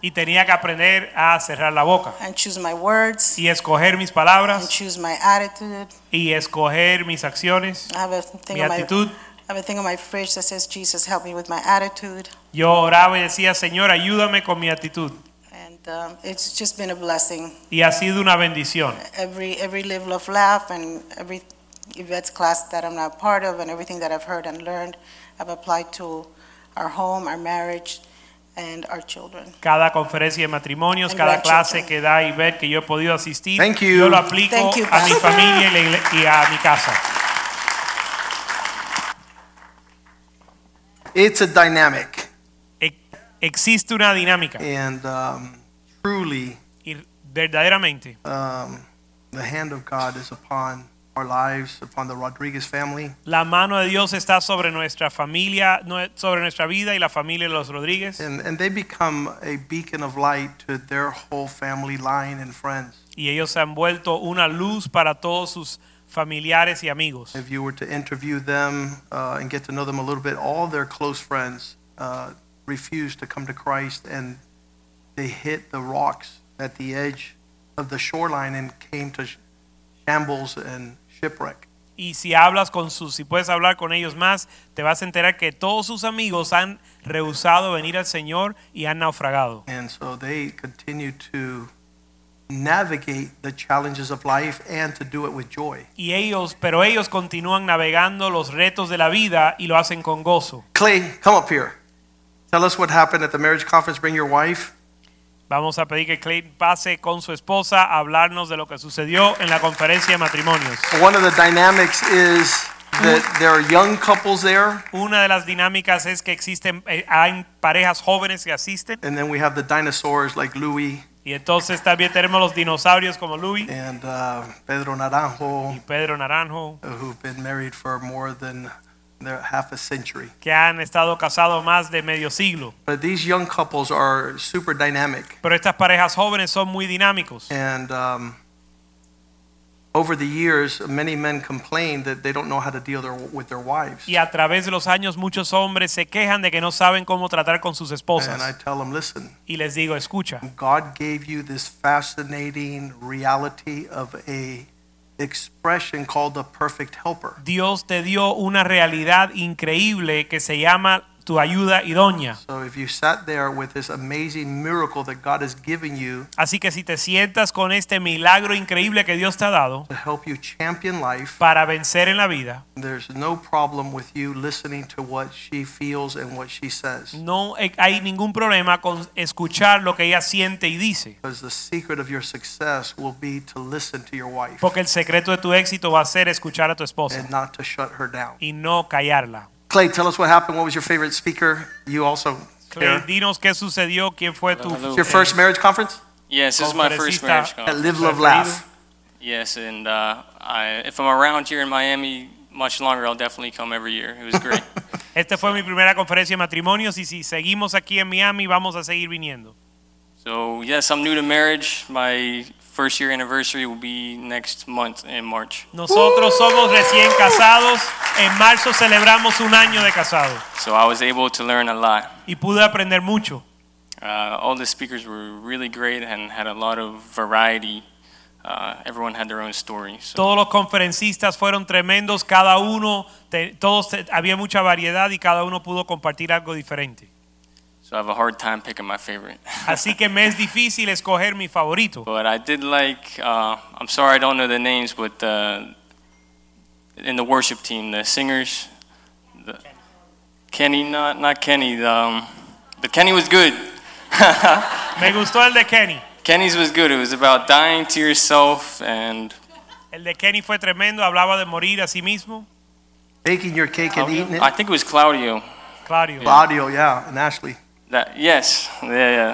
y tenía que aprender a cerrar la boca and choose my words y escoger mis and choose my attitude. y escoger mis acciones, I have a thing mi my actitud. I have a thing on my fridge that says, Jesus, help me with my attitude. Yo oraba y decía, Señor, ayúdame con mi actitud. And um, it's just been a blessing. Y ha sido una bendición. Every, every Live, Love, Laugh and every Yvette's class that I'm not part of and everything that I've heard and learned, I've applied to our home, our marriage, and our children. Cada conferencia de matrimonios, And cada grandchildren. clase que da y ver que yo he podido asistir, Thank you. yo lo aplico Thank you, a mi Pastor. familia y, la igle- y a mi casa. It's a dynamic, E- Existe una dinámica and um, truly, y verdaderamente um, the hand of God is upon our lives, upon the Rodriguez family. la mano de Dios está sobre nuestra familia, sobre nuestra vida y la familia de los Rodríguez And, and they become a beacon of light to their whole family line and friends. y ellos se han vuelto una luz para todos sus familiares y amigos. If you were to interview them uh, and get to know them a little bit, all their close friends uh, refused to come to Christ and they hit the rocks at the edge of the shoreline and came to shambles and shipwreck. Y si hablas con sus, si puedes hablar con ellos más, te vas a enterar que todos sus amigos han rehusado venir al Señor y han naufragado. And so they continue to navigate the challenges of life and to do it with joy. Y ellos, pero ellos continúan navegando los retos de la vida y lo hacen con gozo. Clay, come up here. Tell us what happened at the marriage conference. Bring your wife. Vamos a pedir que Clay pase con su esposa a hablarnos de lo que sucedió en la conferencia de matrimonios. One of the dynamics is that there are young couples there, Una de las dinámicas es que existen, eh, hay parejas jóvenes que asisten and then we have the dinosaurs like Louis y entonces también tenemos los dinosaurios como Luis and uh, Pedro Naranjo, y Pedro Naranjo who've been married for more than their half a century. que han estado casados más de medio siglo. But these young couples are super dynamic, Pero estas parejas jóvenes son muy dinámicos. and um, over the years, many men complain that they don't know how to deal their, with their wives. Y a través de los años muchos hombres se quejan de que no saben cómo tratar con sus esposas. And I tell them, listen, Y les digo, escucha, God gave you this fascinating reality of a expression called the perfect helper. Dios te dio una realidad increíble que se llama tu ayuda idónea. Así que si te sientas con este milagro increíble que Dios te ha dado para vencer en la vida, no hay ningún problema con escuchar lo que ella siente y dice. Porque el secreto de tu éxito va a ser escuchar a tu esposa y no callarla. Clay, tell us what happened. What was your favorite speaker? You also Clay, share. dinos qué sucedió, quién fue tu Your first marriage conference? Yes, this is my first Conferencista. marriage At conference. Live, Love, Laugh. Yes, and uh, I, if I'm around here in Miami much longer, I'll definitely come every year. It was great. Esta fue mi primera conferencia de matrimonios y si seguimos aquí en Miami vamos a seguir viniendo. so yes, I'm new to marriage. My first year anniversary will be next month in March. Nosotros somos recién casados, en marzo celebramos un año de casado So I was able to learn a lot. y pude aprender mucho. Uh, all the speakers were really great and had a lot of variety. Uh, everyone had their own story. So Todos los conferencistas fueron tremendos, cada uno, te- todos te- había mucha variedad y cada uno pudo compartir algo diferente. So I have a hard time picking my favorite. Así que me es difícil escoger mi favorito. But I did like, uh, I'm sorry I don't know the names, but uh, in the worship team, the singers, the, Kenny, not, not Kenny, the, um, but Kenny was good. Me gustó el de Kenny. Kenny's was good. It was about dying to yourself and El de Kenny fue tremendo, hablaba de morir a sí mismo. Baking your cake and eating it. I think it was Claudio. Claudio. Claudio, yeah, and Ashley. That yes, yeah,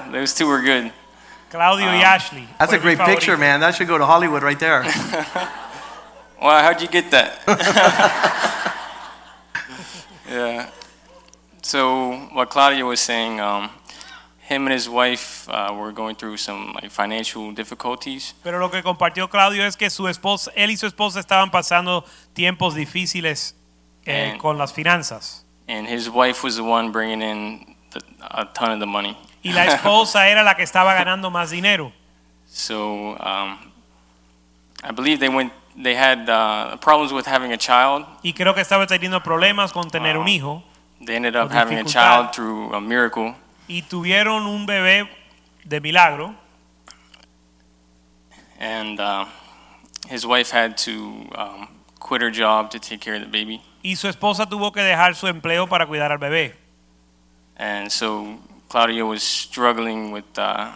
yeah. Those two were good. Claudio y Ashley. That's a mi great favorito. picture, man. That should go to Hollywood right there. Well, how'd you get that? yeah. So what Claudio was saying, um, him and his wife uh, were going through some like financial difficulties, Pero lo que compartió Claudio es que su esposa, él y su esposa estaban pasando tiempos difíciles eh, And- con las finanzas. and his wife was the one bringing in the, a ton of the money. Y la esposa era la que estaba ganando más dinero. So um, I believe they went. They had uh, problems with having a child. Y creo que estaba teniendo problemas con tener un hijo. They ended up having a child through a miracle. Y tuvieron un bebé de milagro. and uh, his wife had to um, quit her job to take care of the baby. Y su esposa tuvo que dejar su empleo para cuidar al bebé. And so Claudia was struggling with uh,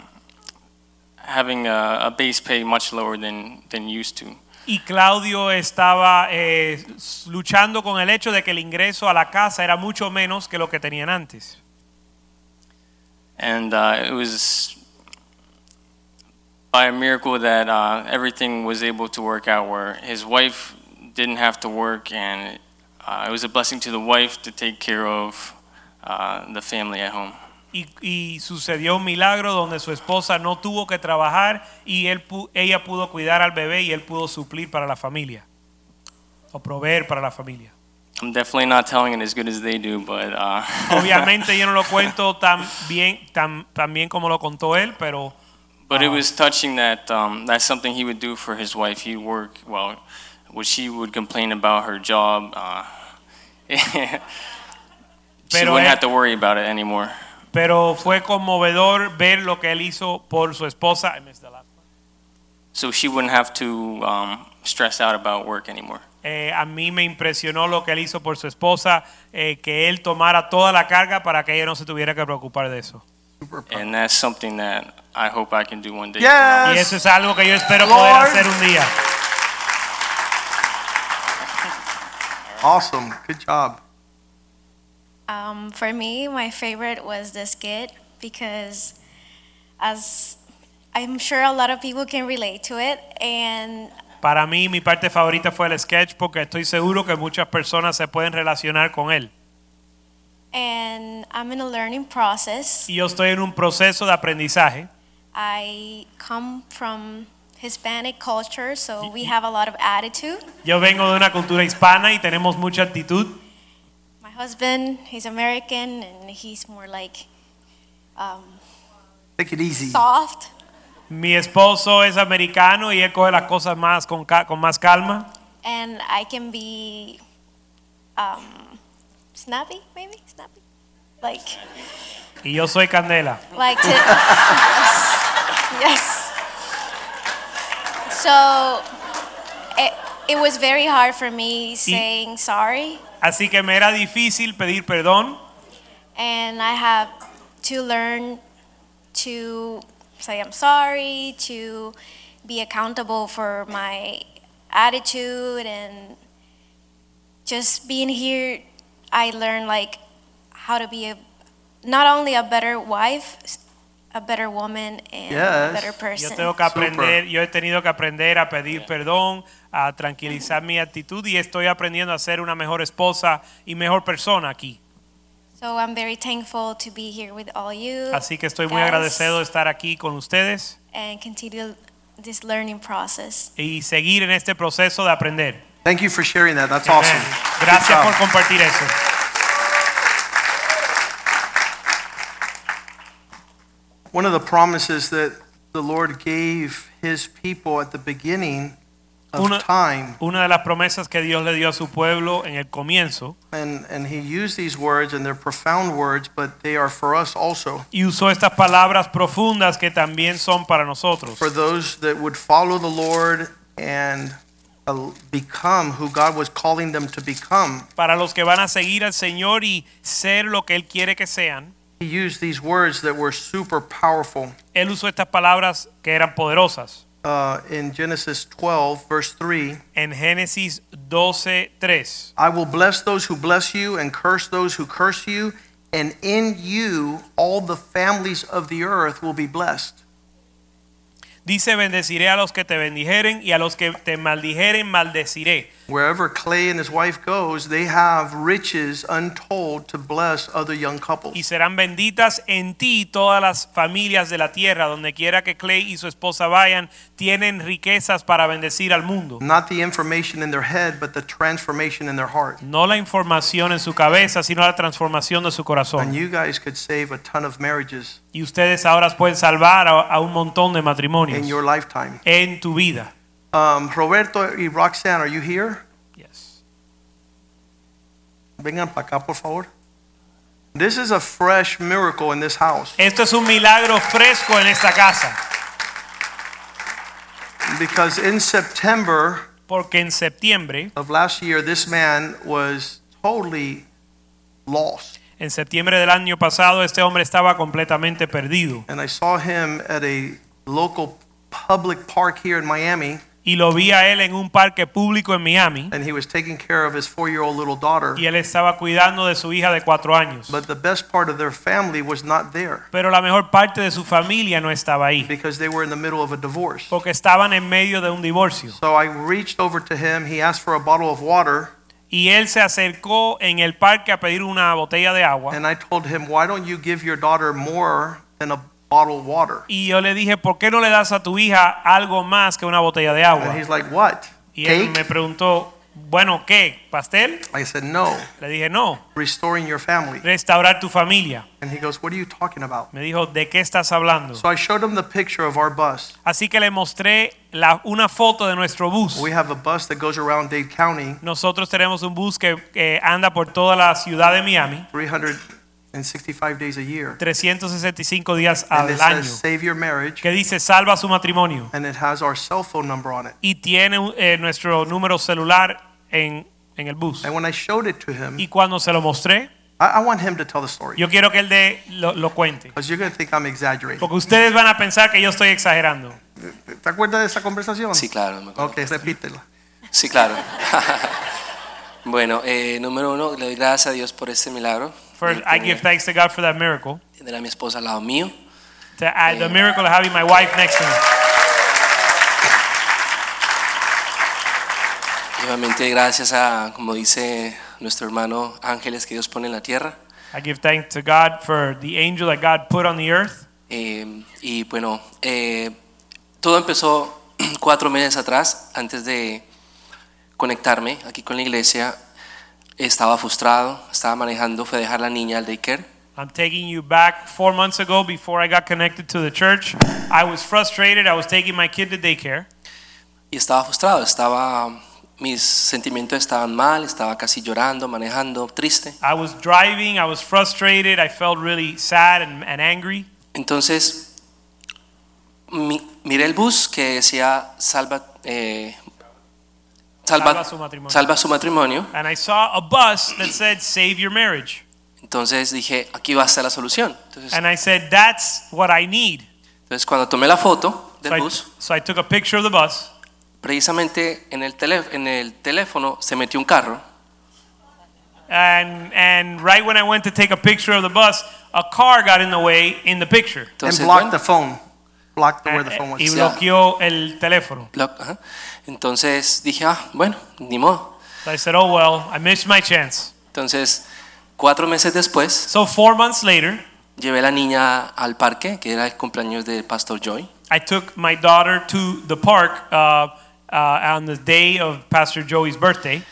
having a, a base pay much lower than, than used to. Y Claudio estaba eh, luchando con el hecho de que el ingreso a la casa era mucho menos que lo que tenían antes. And uh, it was by a miracle that uh, everything was able to work out where his wife didn't have to work, and uh, it was a blessing to the wife to take care of uh, the family at home. Y, y sucedió un milagro donde su esposa no tuvo que trabajar y él, ella pudo cuidar al bebé y él pudo suplir para la familia. O proveer para la familia. I'm definitely not telling it as good as they do, but uh, Obviamente yo no lo cuento tan bien, tan, tan bien como lo contó él, pero but it was touching that um, that's something he would do for his wife. He'd work well, what she would complain about her job. Uh, she Pero wouldn't él- have to worry about it anymore. pero fue conmovedor ver lo que él hizo por su esposa. I missed the last part. So she wouldn't have to um, stress out about work anymore. Eh, a mí me impresionó lo que él hizo por su esposa, eh, que él tomara toda la carga para que ella no se tuviera que preocupar de eso. And that's something that I hope I can do one day. Yes. Y eso es algo que yo espero poder Lord. hacer un día. Awesome. Good job. Um, for me, my favorite was the skit because, as I'm sure a lot of people can relate to it, and Para mí, mi parte favorita fue el sketch porque estoy seguro que muchas personas se pueden relacionar con él. and I'm in a learning process. Y yo estoy en un proceso de aprendizaje. I come from Hispanic culture, so we have a lot of attitude. Yo vengo de una cultura hispana y tenemos mucha actitud. My husband, he's American, and he's more like um, Take it easy. soft. Mi esposo es americano y él coge las cosas más con, ca- con más calma. and I can be um, snappy, maybe snappy, like Y yo soy candela. like to yes, yes. So it, it was very hard for me saying sorry, Así que me era difícil pedir perdón. And I have to learn to say I'm sorry, to be accountable for my attitude, and just being here, I learned like how to be a not only a better wife, a better woman, and Yes. a better Yo person. tengo que aprender, yo he tenido que aprender a pedir perdón, a tranquilizar mi actitud y estoy aprendiendo a ser una mejor esposa y mejor persona aquí. So I'm very thankful to be here with all you. Así que estoy muy agradecido de estar aquí con ustedes and continue this learning process. y seguir en este proceso de aprender. Thank you for sharing that. That's awesome. Amen. Gracias por compartir eso. One of the promises that the Lord gave his people at the beginning of Una- time, Una de las promesas que Dios le dio a su pueblo en el comienzo and, and he used these words, and they're profound words, but they are for us also. y usó estas palabras profundas que también son para nosotros. For those that would follow the Lord and uh, become who God was calling them to become, Para los que van a seguir al Señor y ser lo que Él quiere que sean, he used these words that were super powerful. Él usó estas palabras que eran poderosas. Uh, in Genesis 12, verse 3, En Génesis 12:3. I will bless those who bless you and curse those who curse you, and in you all the families of the earth will be blessed. Dice, bendeciré a los que te bendijeren y a los que te maldijeren, maldeciré. Wherever Clay and his wife goes, they have riches untold to bless other young couples. Y serán benditas en ti todas las familias de la tierra, donde quiera que Clay y su esposa vayan, tienen riquezas para bendecir al mundo. Not the information in their head, but the transformation in their heart. No la información en su cabeza, sino la transformación de su corazón. And you guys could save a ton of marriages Y ustedes ahora pueden salvar a, a un montón de matrimonios. in your lifetime. en tu vida. Um, Roberto y Roxanne, are you here? Yes. Vengan para acá, por favor. This is a fresh miracle in this house Esto es un milagro fresco en esta casa, because in September porque en septiembre, of last year, this man was totally lost. en septiembre del año pasado, este hombre estaba completamente perdido. And I saw him at a local public park here in Miami, Y lo vi a él en un parque público en Miami. and he was taking care of his four year old little daughter. Y él estaba cuidando de su hija de cuatro años. But the best part of their family was not there Pero la mejor parte de su familia no estaba ahí. because they were in the middle of a divorce. Porque estaban en medio de un divorcio. So I reached over to him. He asked for a bottle of water, Y él se acercó en el parque a pedir una botella de agua. and I told him, Why don't you give your daughter more than a bottle of water? Y yo le dije, ¿por qué no le das a tu hija algo más que una botella de agua? And he's like, What? Y él Cake? me preguntó, bueno, ¿qué? ¿Pastel? I said, No, Le dije, no, restoring your family. restaurar tu familia. And he goes, What are you talking about? Me dijo, ¿de qué estás hablando? So I showed him the picture of our bus. Así que le mostré la- una foto de nuestro bus. We have a bus that goes around Dade County Nosotros tenemos un bus que que anda por toda la ciudad de Miami 365 days a year. 365 días And al it año. says, Save your marriage. Que dice, salva su matrimonio. And it has our cell phone number on it. Y tiene eh, nuestro número celular en, en el bus. And when I showed it to him, Y cuando se lo mostré, I, I want him to tell the story. yo quiero que él de, lo, lo cuente. Because you're going to think I'm exaggerating. Porque ustedes van a pensar que yo estoy exagerando. ¿Te acuerdas de esa conversación? Sí, claro. me acuerdo. Ok, repítela. Sí, claro. bueno, eh, número uno, le doy gracias a Dios por este milagro. First, I give thanks to God for that miracle. tener a mi esposa al lado mío. To add the miracle of having my wife next to me. Y obviamente gracias a, como dice nuestro hermano, ángeles que Dios pone en la tierra. I give thanks to God for the angel that God put on the earth. Eh, y bueno, eh, todo empezó cuatro meses atrás, antes de conectarme aquí con la iglesia. Estaba frustrado, estaba manejando, fue dejar la niña al daycare. I'm taking you back four months ago before I got connected to the church. I was frustrated. I was taking my kid to daycare. Y estaba frustrado, estaba, mis sentimientos estaban mal, estaba casi llorando, manejando, triste. I was driving. I was frustrated. I felt really sad and, and angry. Entonces, mi- miré el bus que decía salva, eh, salva, Salva su matrimonio. salva su matrimonio. And I saw a bus that said, Save your marriage. Entonces dije, aquí va a estar la solución. Entonces, And I said, That's what I need. entonces cuando tomé la foto So del I, bus, so I took a picture of the bus. precisamente en el, en el teléfono se metió un carro. And, and right when I went to take a picture of the bus, a car got in the way in the picture. And Entonces, block bueno, the phone. Block the where the phone Y was. Yeah. bloqueó el teléfono. lo- ajá. Entonces dije, ah, bueno, ni modo. So I said, Oh, well, I missed my chance. Entonces, cuatro meses después, So four months later, llevé a la niña al parque, que era el cumpleaños del pastor Joy. I took my daughter to the park uh, uh, on the day of Pastor Joey's birthday.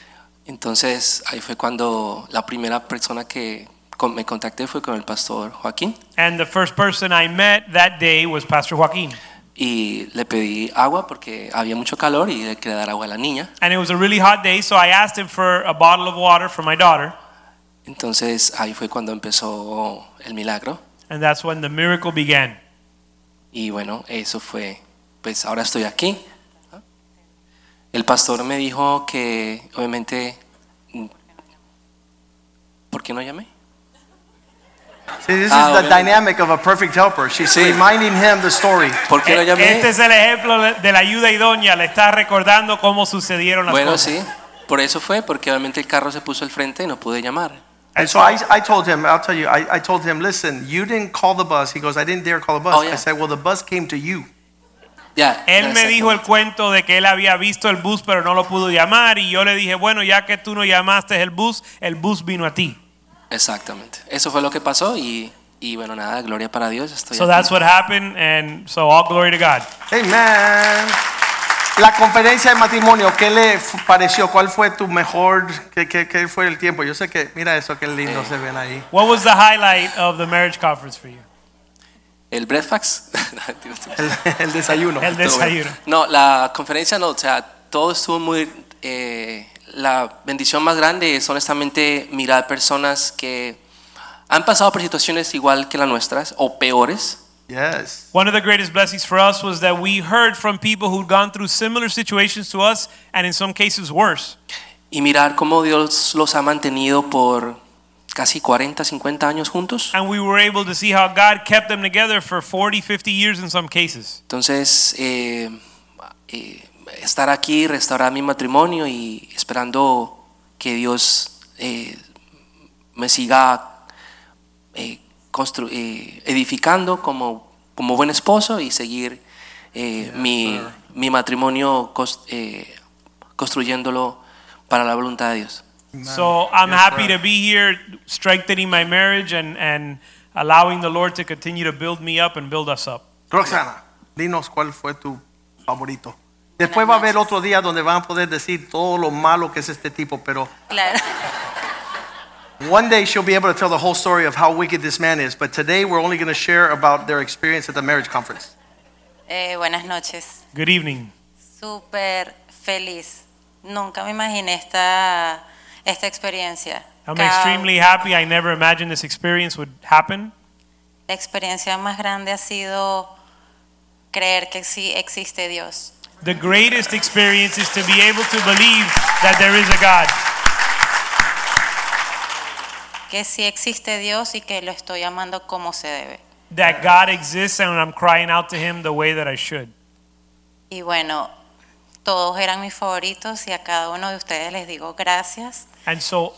Entonces ahí fue cuando la primera persona que con- me contacté fue con el pastor Joaquín And the first person I met that day was Pastor Joaquin. Y le pedí agua porque había mucho calor y le quería dar agua a la niña. And it was a really hot day, so I asked him for a bottle of water for my daughter. Entonces ahí fue cuando empezó el milagro And that's when the miracle began. y bueno, eso fue, pues ahora estoy aquí. El pastor me dijo que obviamente, ¿por qué no llamé? See, this Ah, is the okay. dynamic of a perfect helper. She's Sí. reminding him the story. ¿Por qué no llamé? Este es el ejemplo de la ayuda idónea. Le está recordando cómo sucedieron las Bueno, cosas. sí, por eso fue, porque obviamente el carro se puso al frente y no pude llamar. And so I, I told him, I'll tell you, I, I told him, listen, you didn't call the bus. He goes, I didn't dare call the bus. Oh, yeah. I said, well, the bus came to you. Ya, Él me dijo el cuento de que él había visto el bus pero no lo pudo llamar y yo le dije, bueno, ya que tú no llamaste el bus, el bus vino a ti. Exactamente. Eso fue lo que pasó y, y bueno, nada, gloria para Dios. Estoy So aquí. that's what happened and so all glory to God. Amen. La conferencia de matrimonio, ¿qué le pareció? ¿Cuál fue tu mejor? ¿Qué, qué, qué fue el tiempo? Yo sé que, mira eso, qué lindo se ven ahí. What was the highlight of the marriage conference for you? ¿El breakfast? El, el desayuno. El desayuno. No, la conferencia no, o sea, todo estuvo muy... eh, la bendición más grande es honestamente mirar personas que han pasado por situaciones igual que las nuestras o peores Yes. One of the greatest blessings for us was that we heard from people who'd gone through similar situations to us and in some cases worse. y mirar cómo Dios los ha mantenido por casi 40, 50 años juntos. And we were able to see how God kept them together for 40, 50 years in some cases. Entonces, eh, eh, estar aquí, restaurar mi matrimonio y esperando que Dios eh, me siga eh, eh, edificando como, como buen esposo y seguir eh, mi, mi matrimonio cos- eh, construyéndolo para la voluntad de Dios. So I'm Yes, happy sir. to be here strengthening my marriage and, and allowing the Lord to continue to build me up and build us up. Roxana, dinos cuál fue tu favorito. Después va a haber otro día donde van a poder decir todo lo malo que es este tipo, pero Claro. one day she'll be able to tell the whole story of how wicked this man is. But today we're only going to share about their experience at the marriage conference. Eh, buenas noches. Good evening. Súper feliz. Nunca me imaginé esta, esta experiencia. I'm Cada- extremely happy. I never imagined this experience would happen. La experiencia más grande ha sido creer que sí existe Dios. The greatest experience is to be able to believe that there is a God, Que sí existe Dios y que lo estoy amando como se debe. that God exists, and I'm crying out to Him the way that I should. Y bueno, todos eran mis favoritos y a cada uno de ustedes les digo gracias. And so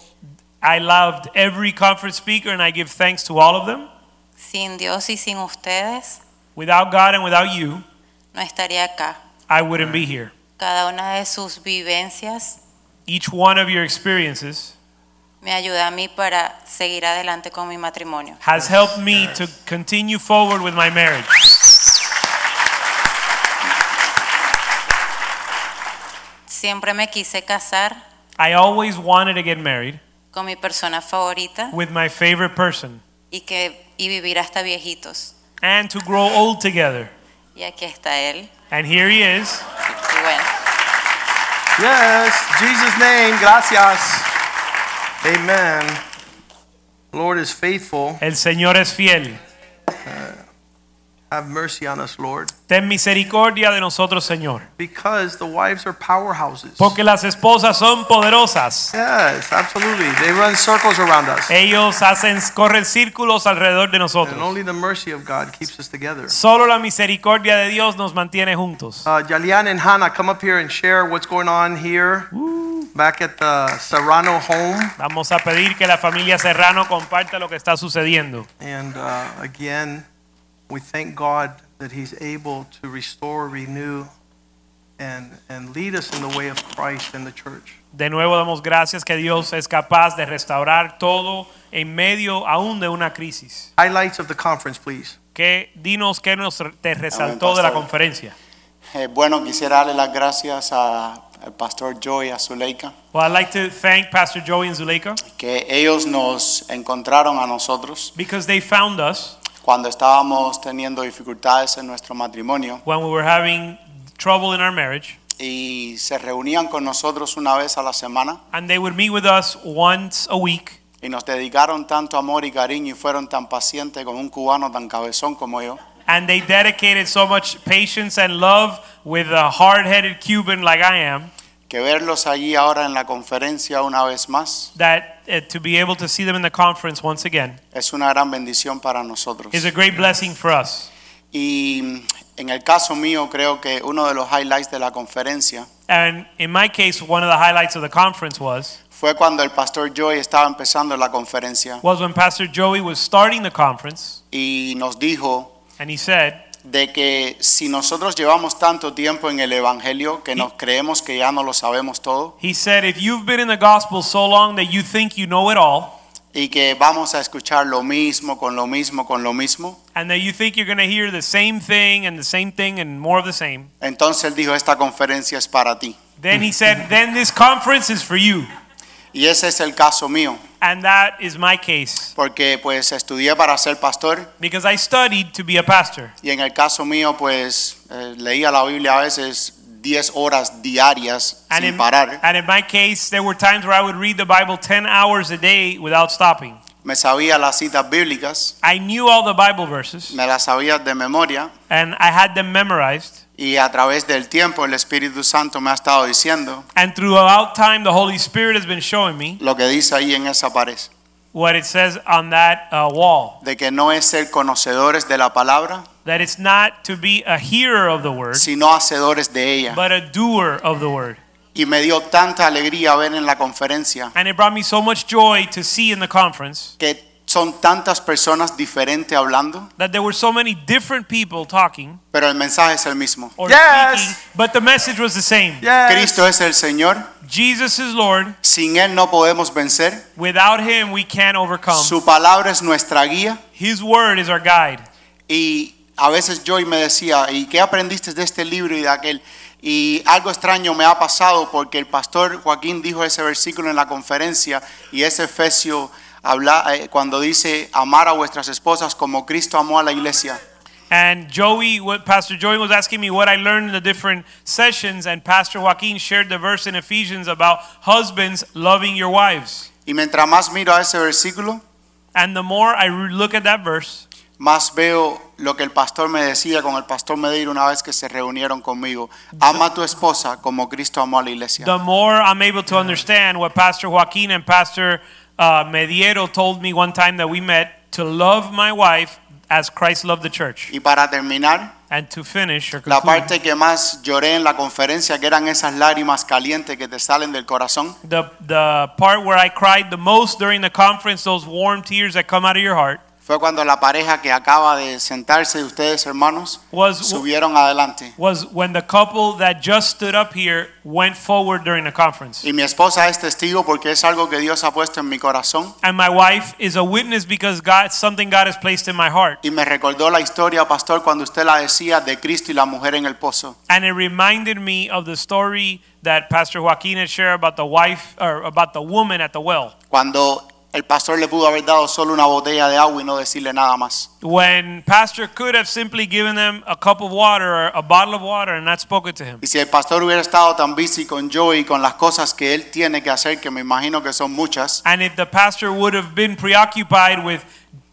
I loved every conference speaker, and I give thanks to all of them. Sin Dios y sin ustedes Without God and without you, no estaría acá. I wouldn't be here. Cada una de sus vivencias Each one of your experiences me ayuda a mí para seguir adelante con mi matrimonio. has helped me to continue forward with my marriage. Siempre me quise casar I always wanted to get married con mi persona favorita with my favorite person y que y vivir hasta viejitos. and to grow old together. Y aquí está él. And here he is. Y bueno, Yes, Jesus' name, gracias. Amen. Lord is faithful. El Señor es fiel. Have mercy on us, Lord. Ten misericordia de nosotros, Señor. Because the wives are powerhouses. Porque las esposas son poderosas. Yes, absolutely. They run circles around us. Ellos hacen, corren círculos alrededor de nosotros. And only the mercy of God keeps us together. Solo la misericordia de Dios nos mantiene juntos. Uh, Jalian and Hannah, come up here and share what's going on here back at the Serrano home. Vamos a pedir que la familia Serrano comparta lo que está sucediendo. And uh, again, we thank God that He's able to restore, renew, and, and lead us in the way of Christ and the church. De nuevo damos gracias que Dios es capaz de restaurar todo en medio aún de una crisis. Highlights of the conference, please. Que dinos qué nos te resaltó de la pastor. conferencia. Eh, bueno, quisiera darle las gracias a- al pastor Joy, a Zuleika, Well, I'd like to thank Pastor Joey and Zuleika que ellos nos encontraron a nosotros because they found us cuando estábamos teniendo dificultades en nuestro matrimonio when we were having trouble in our marriage, y se reunían con nosotros una vez a la semana and they would meet with us once a week, y nos dedicaron tanto amor y cariño y fueron tan pacientes con un cubano tan cabezón como yo, and they dedicated so much patience and love with a hard-headed Cuban like I am que verlos allí ahora en la conferencia una vez más that uh, to be able to see them in the conference once again es una gran bendición para nosotros. is a great blessing for us. Y en el caso mío creo que uno de los highlights de la conferencia And in my case, one of the highlights of the conference was fue cuando el pastor Joy estaba empezando la conferencia was when Pastor Joey was starting the conference, y nos dijo, and he said, de que si nosotros llevamos tanto tiempo en el Evangelio que nos creemos que ya no lo sabemos todo He said, if you've been in the gospel so long that you think you know it all, y que vamos a escuchar lo mismo, con lo mismo, con lo mismo, and that you think you're going to hear the same thing and the same thing and more of the same, entonces él dijo, esta conferencia es para ti. then he said, then this conference is for you. Y ese es el caso mío, And that is my case. porque pues estudié para ser pastor Because I studied to be a pastor. y en el caso mío pues eh, leía la Biblia a veces 10 horas diarias And sin in, parar. and in my case, there were times where I would read the Bible 10 hours a day without stopping. Me sabía las citas bíblicas, I knew all the Bible verses me las sabía de memoria and I had them memorized. Y a través del tiempo el Espíritu Santo me ha estado diciendo And throughout time, the Holy Spirit has been showing me lo que dice ahí en esa pared, what it says on that uh, wall. de que no es ser conocedores de la palabra, That it's not to be a hearer of the word, sino hacedores de ella. but a doer of the word. Y me dio tanta alegría ver en la conferencia And it brought me so much joy to see in the conference que son tantas personas diferentes hablando, that there were so many different people talking pero el mensaje es el mismo. Yes. speaking, but the message was the same. Yes. Cristo es el Señor, Jesus is Lord. sin Él no podemos vencer, Without him, we can't overcome. su palabra es nuestra guía His word is our guide. y a veces Joy me decía, ¿y qué aprendiste de este libro y de aquel? Y algo extraño me ha pasado porque el pastor Joaquín dijo ese versículo en la conferencia y ese Efesio habla eh, cuando dice amar a vuestras esposas como Cristo amó a la iglesia. And Joey, what Pastor Joey was asking me what I learned in the different sessions, and Pastor Joaquin shared the verse in Ephesians about husbands loving your wives. Y mientras más miro a ese versículo, And the more I look at that verse, más veo lo que el pastor me decía con el pastor Medeiro una vez que se reunieron conmigo. Ama a tu esposa como Cristo amó a la iglesia. the more I'm able to understand what Pastor Joaquin and Pastor uh, Mediero told me one time that we met to love my wife as Christ loved the church. Y para terminar, And to finish or la conclude, parte que más lloré en la conferencia, que eran esas lágrimas calientes que te salen del corazón, the, the part where I cried the most during the conference, those warm tears that come out of your heart, fue cuando la pareja que acaba de sentarse, ustedes hermanos, was subieron adelante. was when the couple that just stood up here went forward during the conference. Y mi esposa es testigo porque es algo que Dios ha puesto en mi corazón. And my wife is a witness because God something God has placed in my heart. Y me recordó la historia, pastor, cuando usted la decía de Cristo y la mujer en el pozo. And it reminded me of the story that Pastor Joaquin had shared about the wife or about the woman at the well. Cuando el pastor le pudo haber dado solo una botella de agua y no decirle nada más. When Pastor could have simply given them a cup of water or a bottle of water and not spoken to him. Y si el pastor hubiera estado tan busy con Joey y con las cosas que él tiene que hacer, que me imagino que son muchas, And if the pastor would have been preoccupied with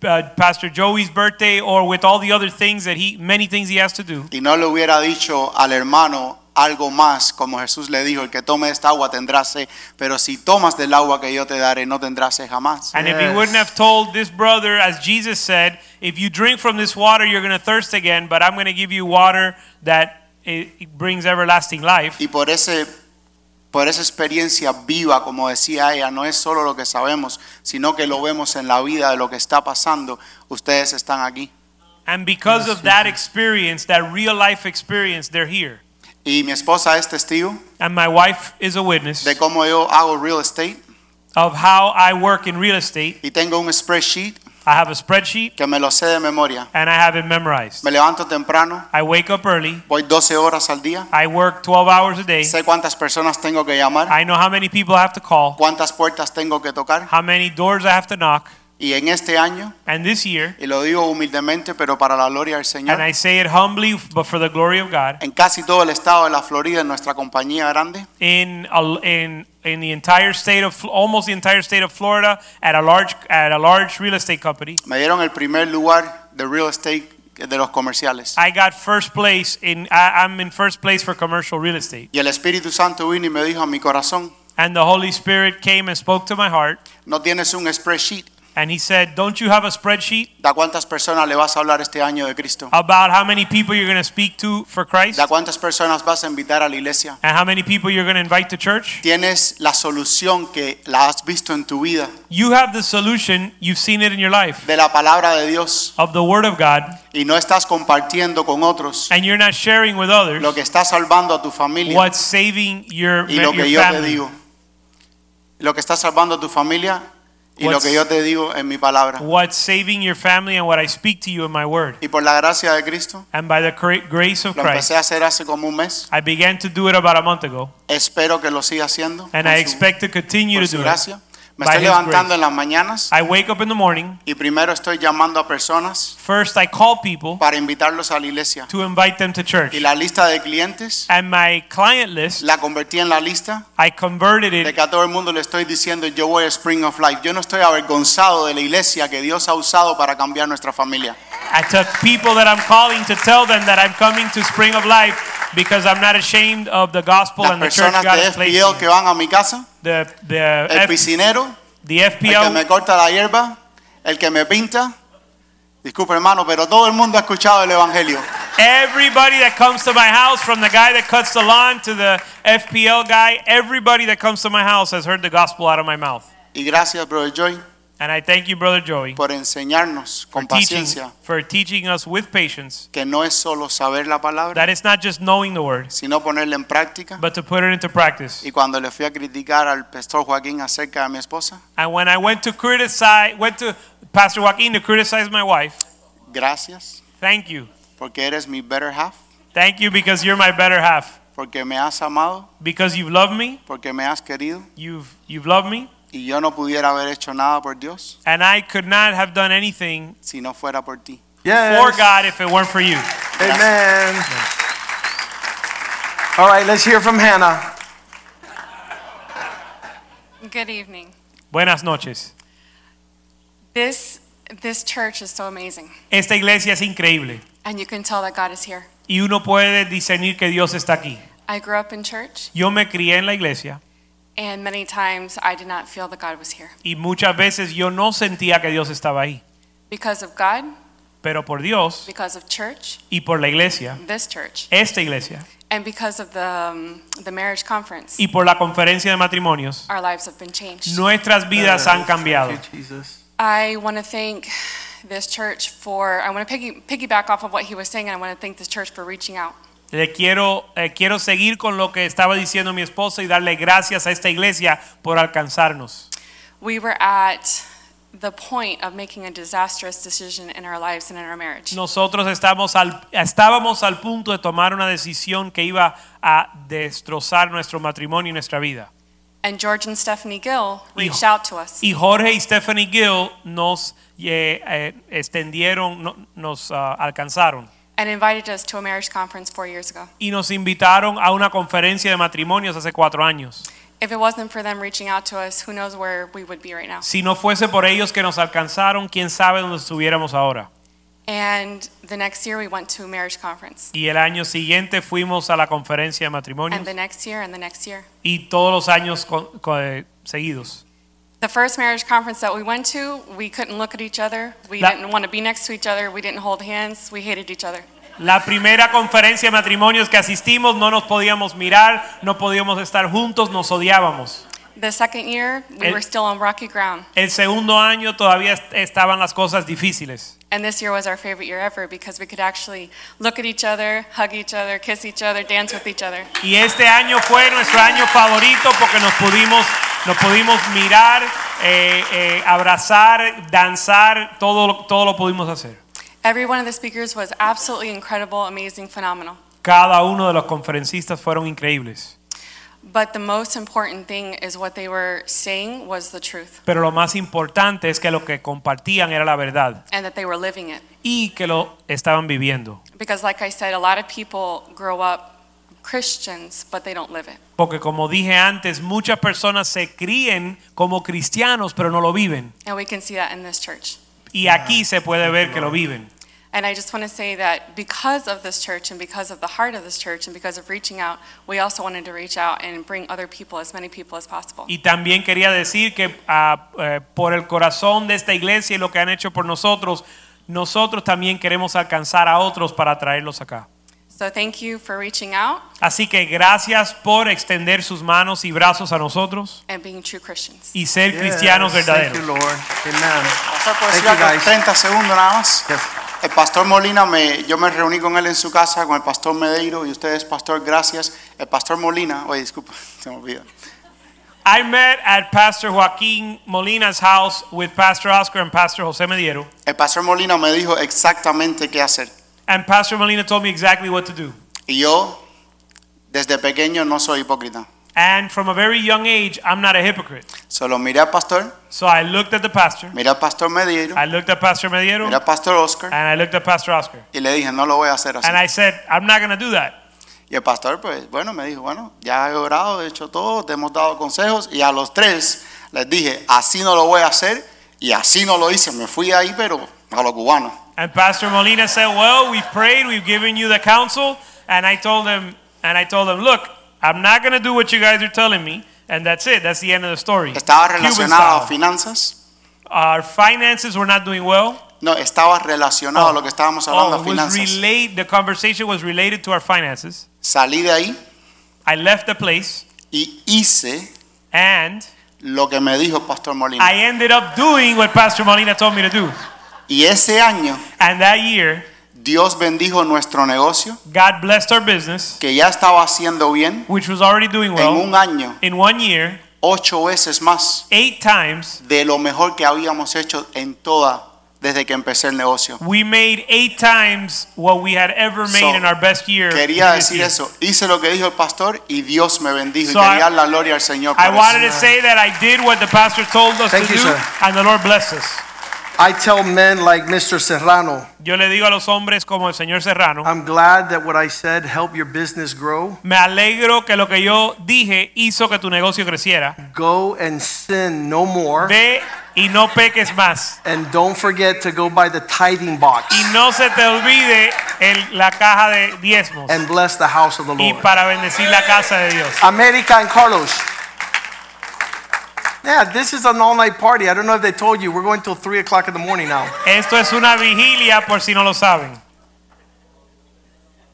uh, Pastor Joey's birthday or with all the other things that he many things he has to do, y no le hubiera dicho al hermano algo más, como Jesús le dijo, el que tome esta agua tendrá sed, pero si tomas del agua que yo te daré, no tendrás sed jamás. And if he wouldn't have told this brother, as Jesus said, if you drink from this water, you're going to thirst again, but I'm going to give you water that it, it brings everlasting life. Y por ese por esa experiencia viva, como decía ella, no es solo lo que sabemos, sino que lo vemos en la vida de lo que está pasando. Ustedes están aquí. And because of that experience, that real life experience, they're here. Y mi esposa es testigo And my wife is a witness de cómo yo hago real estate of how I work in real estate. y tengo un spreadsheet I have a spreadsheet que me lo sé de memoria. and I have it memorized. Me levanto temprano, I wake up early. voy 12 horas al día, I work 12 hours a day. sé cuántas personas tengo que llamar, I know how many people I have to call, cuántas puertas tengo que tocar. how many doors I have to knock. Y en este año, And this year, y lo digo humildemente, pero para la gloria del and Señor, I say it humbly, but for the glory of God, en casi todo el estado de la Florida, en nuestra compañía grande, in in in the entire state of almost the entire state of Florida, at a large at a large real estate company, me dieron el primer lugar de real estate de los comerciales. I got first place in. I, I'm in first place for commercial real estate, Y el Espíritu Santo vino y me dijo a mi corazón, and the Holy Spirit came and spoke to my heart. no tienes un spreadsheet, And he said, Don't you have a spreadsheet ¿De cuántas personas le vas a hablar este año de Cristo? about how many people you're going to speak to for Christ ¿De cuántas personas vas a invitar a la iglesia? and how many people you're going to invite to church? Tienes la solución que la has visto en tu vida You have the solution, you've seen it in your life, de la palabra de Dios of the Word of God, y no estás compartiendo con otros and you're not sharing with others lo que está salvando a tu familia what's saving your, y lo your que yo te family. digo. Lo que está salvando a tu familia y lo What's- que yo te digo en mi palabra. What's saving your family and what I speak to you in my Word. Y por la gracia de Cristo, And by the grace of lo Christ, empecé a hacer hace como un mes. I began to do it about a month ago, Espero que lo siga haciendo. and I su- expect to continue to do it. Me by estoy His levantando grace. en las mañanas I wake up in the morning. y primero estoy llamando a personas First, I call people para invitarlos a la iglesia. to invite them to church. Y la lista de clientes And my client list, la convertí en la lista I converted de it. que a todo el mundo le estoy diciendo yo voy a Spring of Life. Yo no estoy avergonzado de la iglesia que Dios ha usado para cambiar nuestra familia. I took people that I'm calling to tell them that I'm coming to Spring of Life because I'm not ashamed of the gospel Las and the church God has placed me. que van a mi casa, The, the, el F, piscinero, the el que me corta la hierba, el que me pinta. Disculpe hermano, pero todo el mundo ha escuchado el evangelio. everybody that comes to my house, from the guy that cuts the lawn to the FPL guy, everybody that comes to my house has heard the gospel out of my mouth. Y gracias, Brother Joy, And I thank you, Brother Joey, por enseñarnos for con teaching, paciencia for teaching us with patience que no es solo saber la palabra, that it's not just knowing the word, sino ponerla en práctica. but to put it into practice. Y cuando le fui a criticar al pastor Joaquín acerca de mi esposa, And when I went to criticize, went to Pastor Joaquin to criticize my wife, gracias, thank you. porque eres mi better half, Thank you because you're my better half. porque me has amado, Because you've loved me, porque me has querido, you've you've loved me, y yo no pudiera haber hecho nada por Dios and I could not have done anything si no fuera por ti. Yes. for God if it weren't for you. Amen. All right, let's hear from Hannah. Good evening. Buenas noches. This this church is so amazing, Esta iglesia es increíble and you can tell that God is here. y uno puede discernir que Dios está aquí. I grew up in church, Yo me crié en la iglesia and many times I did not feel that God was here y muchas veces yo no sentía que Dios estaba ahí, because of God, pero por Dios because of church, y por la iglesia, this church, esta iglesia and because of the um, the marriage conference. y por la conferencia de matrimonios, Our lives have been changed. nuestras vidas han cambiado. Thank you, Jesus. I want to thank this church for. I want to piggy, piggyback off of what he was saying, and I want to thank this church for reaching out. Le quiero, eh, quiero seguir con lo que estaba diciendo mi esposa y darle gracias a esta iglesia por alcanzarnos. We were at the point of making a disastrous decision in our lives and in our marriage. Nosotros estamos al, estábamos al punto de tomar una decisión que iba a destrozar nuestro matrimonio y nuestra vida. And George and Stephanie Gill reached Hijo. out to us. Y Jorge y Stephanie Gill nos eh, eh, extendieron, no- nos ah, alcanzaron and invited us to a marriage conference four years ago. y nos invitaron a una conferencia de matrimonios hace cuatro años. If it wasn't for them reaching out to us, who knows where we would be right now. Si no fuese por ellos que nos alcanzaron, quién sabe dónde estuviéramos ahora. And the next year we went to a marriage conference. Y el año siguiente fuimos a la conferencia de matrimonios And the next year and the next year. y todos los años con- con- eh, seguidos. The first marriage conference that we went to, we couldn't look at each other. We La- didn't want to be next to each other. We didn't hold hands. We hated each other. La primera conferencia de matrimonios que asistimos no nos podíamos mirar, no podíamos estar juntos, nos odiábamos. The second year, we El- were still on rocky ground. El segundo año todavía estaban las cosas difíciles. And this year was our favorite year ever because we could actually look at each other, hug each other, kiss each other, dance with each other. Y este año fue nuestro año favorito porque nos pudimos, nos pudimos mirar, eh, eh, abrazar, danzar, todo, todo lo pudimos hacer. Every one of the speakers was absolutely incredible, amazing, phenomenal. Cada uno de los conferencistas fueron increíbles. But the most important thing is what they were saying was the truth Pero lo más importante es que lo que compartían era la verdad and that they were living it. y que lo estaban viviendo. Because, like I said, a lot of people grow up Christians, but they don't live it. Porque como dije antes, muchas personas se críen como cristianos pero no lo viven. And we can see that in this church. Y aquí se puede ver que lo viven. And I just want to say that because of this church and because of the heart of this church and because of reaching out, we also wanted to reach out and bring other people, as many people as possible. Y también quería decir que ah, eh, por el corazón de esta iglesia y lo que han hecho por nosotros, nosotros también queremos alcanzar a otros para traerlos acá. So thank you for reaching out Así que gracias por extender sus manos y brazos a nosotros and being true Christians. y ser Yes, cristianos Thank verdaderos. you, Lord. Amen. Pastor, ¿puedo Thank you, guys. 30 segundos nada más. Yes. El pastor Molina, me, yo me reuní con él en su casa, con el pastor Medeiro y ustedes, pastor, gracias. El pastor Molina, oye, disculpa, se me olvida. I met at Pastor Joaquín Molina's house with Pastor Oscar and Pastor José Mediero, El pastor Molina me dijo exactamente qué hacer. And Pastor Molina told me exactly what to do. Y yo, desde pequeño, no soy hipócrita. And from a very young age, I'm not a hypocrite. Solo miré al pastor, So I looked at the pastor, miré al pastor Medeiro, I looked at Pastor Mediero, miré al pastor Oscar and I looked at Pastor Oscar. y le dije, no lo voy a hacer así. And I said, I'm not going to do that. Y el pastor, pues, bueno, me dijo, bueno, ya he orado, he hecho todo, te hemos dado consejos y a los tres les dije, así no lo voy a hacer y así no lo hice. Me fui ahí, pero a lo cubano. And Pastor Molina said, "Well, we've prayed, we've given you the counsel." And I told him, and I told him, "Look, I'm not going to do what you guys are telling me." And that's it. That's the end of the story. Estaba relacionado a finanzas. Our finances were not doing well. No, estaba relacionado a lo que estábamos oh, hablando, Oh, finanzas. relate, the conversation was related to our finances. Salí de ahí I left the place y hice and lo que me dijo pastor Molina. I ended up doing what Pastor Molina told me to do. Y ese año And that year, Dios bendijo nuestro negocio, God blessed our business, que ya estaba haciendo bien, which was already doing en well. un año, In one year, ocho veces más eight times de lo mejor que habíamos hecho en toda desde que empecé el negocio. We made eight times what we had ever made So, in our best year. Quería decir year. eso. Hice lo que dijo el pastor y Dios me bendijo. So y I- quería dar la gloria al Señor. I wanted eso. to say that I did what the pastor told us Thank to you, do, sir. and the Lord blessed us. I tell men like Mr. Serrano, Yo le digo a los hombres como el señor Serrano, I'm glad that what I said helped your business grow. me alegro que lo que yo dije hizo que tu negocio creciera. Go and sin no more. Ve y no peques más. And don't forget to go by the tithing box Y no se te olvide el- la caja de diezmos and bless the house of the Lord. y para bendecir la casa de Dios. America and Carlos. Yeah, this is an all-night party. I don't know if they told you. We're going till 3 o'clock in the morning now. Esto es una vigilia por si no lo saben.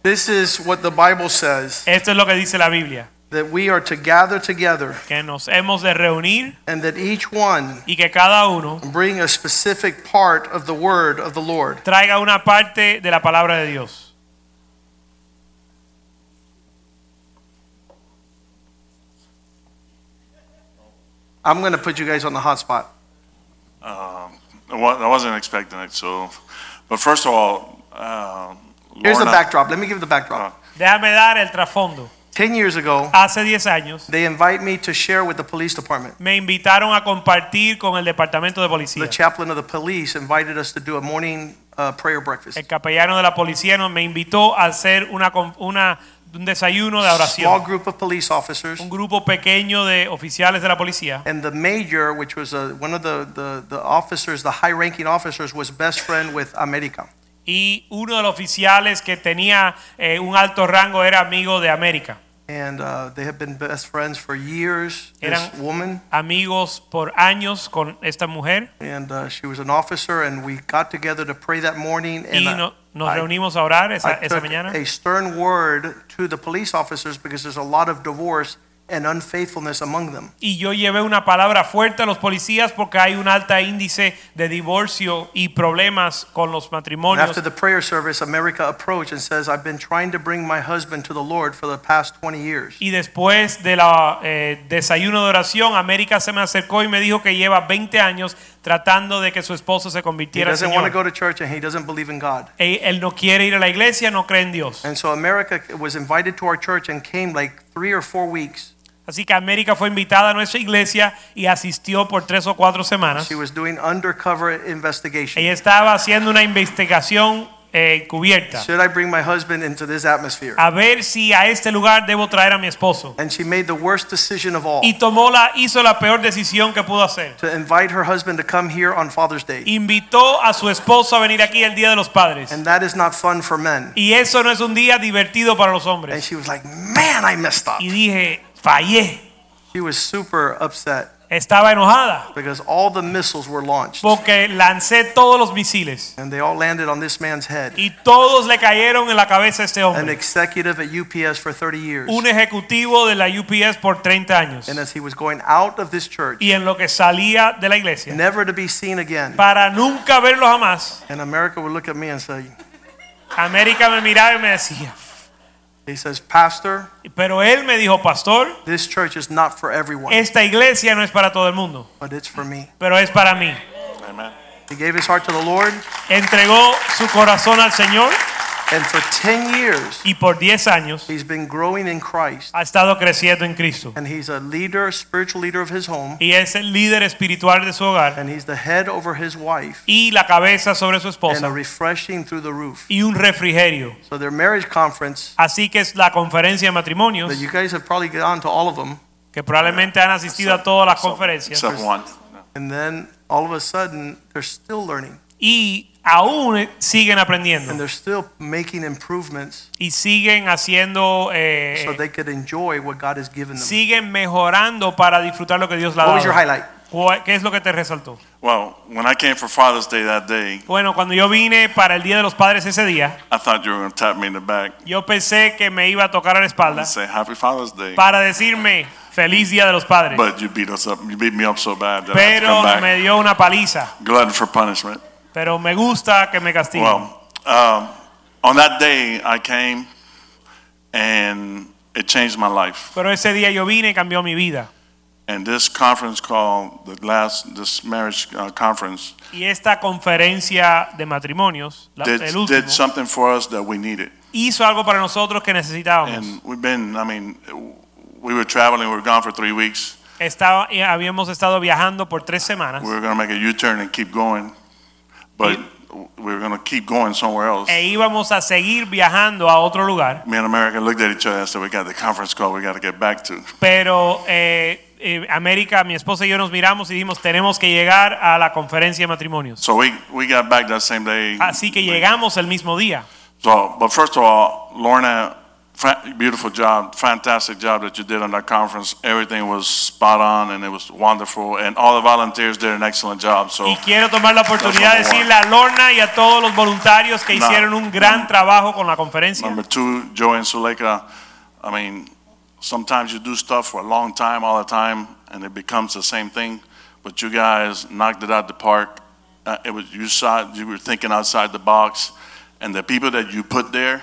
This is what the Bible says, Esto es lo que dice la Biblia, that we are to gather together que nos hemos de reunir and that each one y que cada uno bring a specific part of the word of the Lord. traiga una parte de la palabra de Dios. I'm going to put you guys on the hot spot. Um, I wa- I wasn't expecting it, so, but first of all, uh, Here's the Lorna- backdrop. Let me give you the backdrop. Déjame dar el trasfondo. 10 years ago, Hace 10 años they invite me to share with the police department. me invitaron a compartir con el departamento de policía. The chaplain of the police invited us to do a morning uh, prayer breakfast. El capellano de la policía nos- me invitó a hacer una, una- un desayuno de oración. Small group of police officers. Un grupo pequeño de oficiales de la policía. And the major, which was uh, one of the, the, the officers, the high ranking officers, was best friend with America. Y uno de los oficiales que tenía eh, un alto rango era amigo de América. And uh, they have been best friends for years, this woman. amigos por años con esta mujer. And uh, she was an officer, and we got together to pray that morning. And Y no- nos I- reunimos a orar esa, I esa took mañana. a stern word to the police officers because there's a lot of divorce and unfaithfulness among them. Y yo llevé una palabra fuerte a los policías porque hay un alto índice de divorcio y problemas con los And after the prayer service, America approached and says, I've been trying to bring my husband to the Lord for the past 20 years. Y después del eh, desayuno de oración, América se me acercó y me dijo que lleva 20 años tratando de que su esposo se convirtiera al want to Señor. go to church and he doesn't believe in God. Él, él no quiere ir a la iglesia, no cree en Dios. And so America was invited to our church and came like three or four weeks. Así que América fue invitada a nuestra iglesia y asistió por tres o cuatro semanas. She was doing undercover investigation. Ella estaba haciendo una investigación eh, cubierta. Should I bring my husband into this atmosphere? A ver si a este lugar debo traer a mi esposo. And she made the worst decision of all Y tomó la, hizo la peor decisión que pudo hacer. to invite her husband to come here on Father's Day. Invitó a su esposo a venir aquí el Día de los Padres. And that is not fun for men. Y eso no es un día divertido para los hombres. And she was like, man, I messed up. Y dije, fallé. She was super upset Estaba enojada. Because all the missiles were launched. Porque lancé todos los misiles. And they all landed on this man's head. y todos le cayeron en la cabeza a este An executive at UPS for 30 years. Un ejecutivo de la UPS por 30 años. And as he was going out of this church, Y en lo que salía de la iglesia, never to be seen again, para nunca verlo jamás, and America would look at me and say, América me miraba y me decía, he says, Pastor, pero él me dijo, pastor, this church is not for everyone, esta iglesia no es para todo el mundo, but it's for me. pero es para mí. Amen. He gave his heart to the Lord, Entregó su corazón al Señor and for 10 years, y por 10 años he's been growing in Christ. ha estado creciendo en Cristo. And he's a leader, spiritual leader of his home, Y es el líder espiritual de su hogar and he's the head over his wife, y la cabeza sobre su and a refreshing through the roof. y un refrigerio. So their marriage conference, Así que es la conferencia de matrimonios, that you guys have probably gone to all of them, que probablemente han asistido a todas las conferencias. Except one. and then all of a sudden they're still learning, y aún siguen aprendiendo and they're still making improvements y siguen haciendo eh, so they could enjoy what God has given them. siguen mejorando para disfrutar lo que Dios le ha What was your dado. highlight? ¿Cuál- ¿Qué es lo que te resaltó? Well, when I came for Father's Day that day, Bueno, cuando yo vine para el Día de los Padres ese día, I thought you were going to tap me in the back yo pensé que me iba a tocar a la espalda say Happy Father's Day. para decirme feliz Día de los Padres. But you beat us up. You beat me up so bad that I had to Pero come back. me dio una paliza. Glutton for punishment. Pero me gusta que me castiguen. Well, um, on that day I came and it changed my life. Pero ese día yo vine y cambió mi vida. And this conference call, the last, this marriage uh, conference, Y esta conferencia de matrimonios, la, did, el último, did something for us that we needed. hizo algo para nosotros que necesitábamos. And we've been, I mean, we were traveling, we were gone for three weeks. Estaba, habíamos estado viajando por tres semanas We were going to make a U-turn and keep going, but we were going to keep going somewhere else. e íbamos a seguir viajando a otro lugar, Me and America looked at each other and said, we got the conference call we got to get back to. pero eh, eh, América, mi esposa y yo nos miramos y dijimos tenemos que llegar a la conferencia de matrimonios. So we, we got back that same day. Así que llegamos el mismo día. So, but first of all, Lorna, beautiful job, fantastic job that you did on that conference. Everything was spot on and it was wonderful. And all the volunteers did an excellent job. So, Y quiero tomar la oportunidad de decirle a Lorna y a todos los voluntarios que No. hicieron un gran trabajo con la conferencia. number two, Joey and Suleika, I mean, sometimes you do stuff for a long time, all the time, and it becomes the same thing. But you guys knocked it out of the park. Uh, it was you saw you were thinking outside the box, and the people that you put there,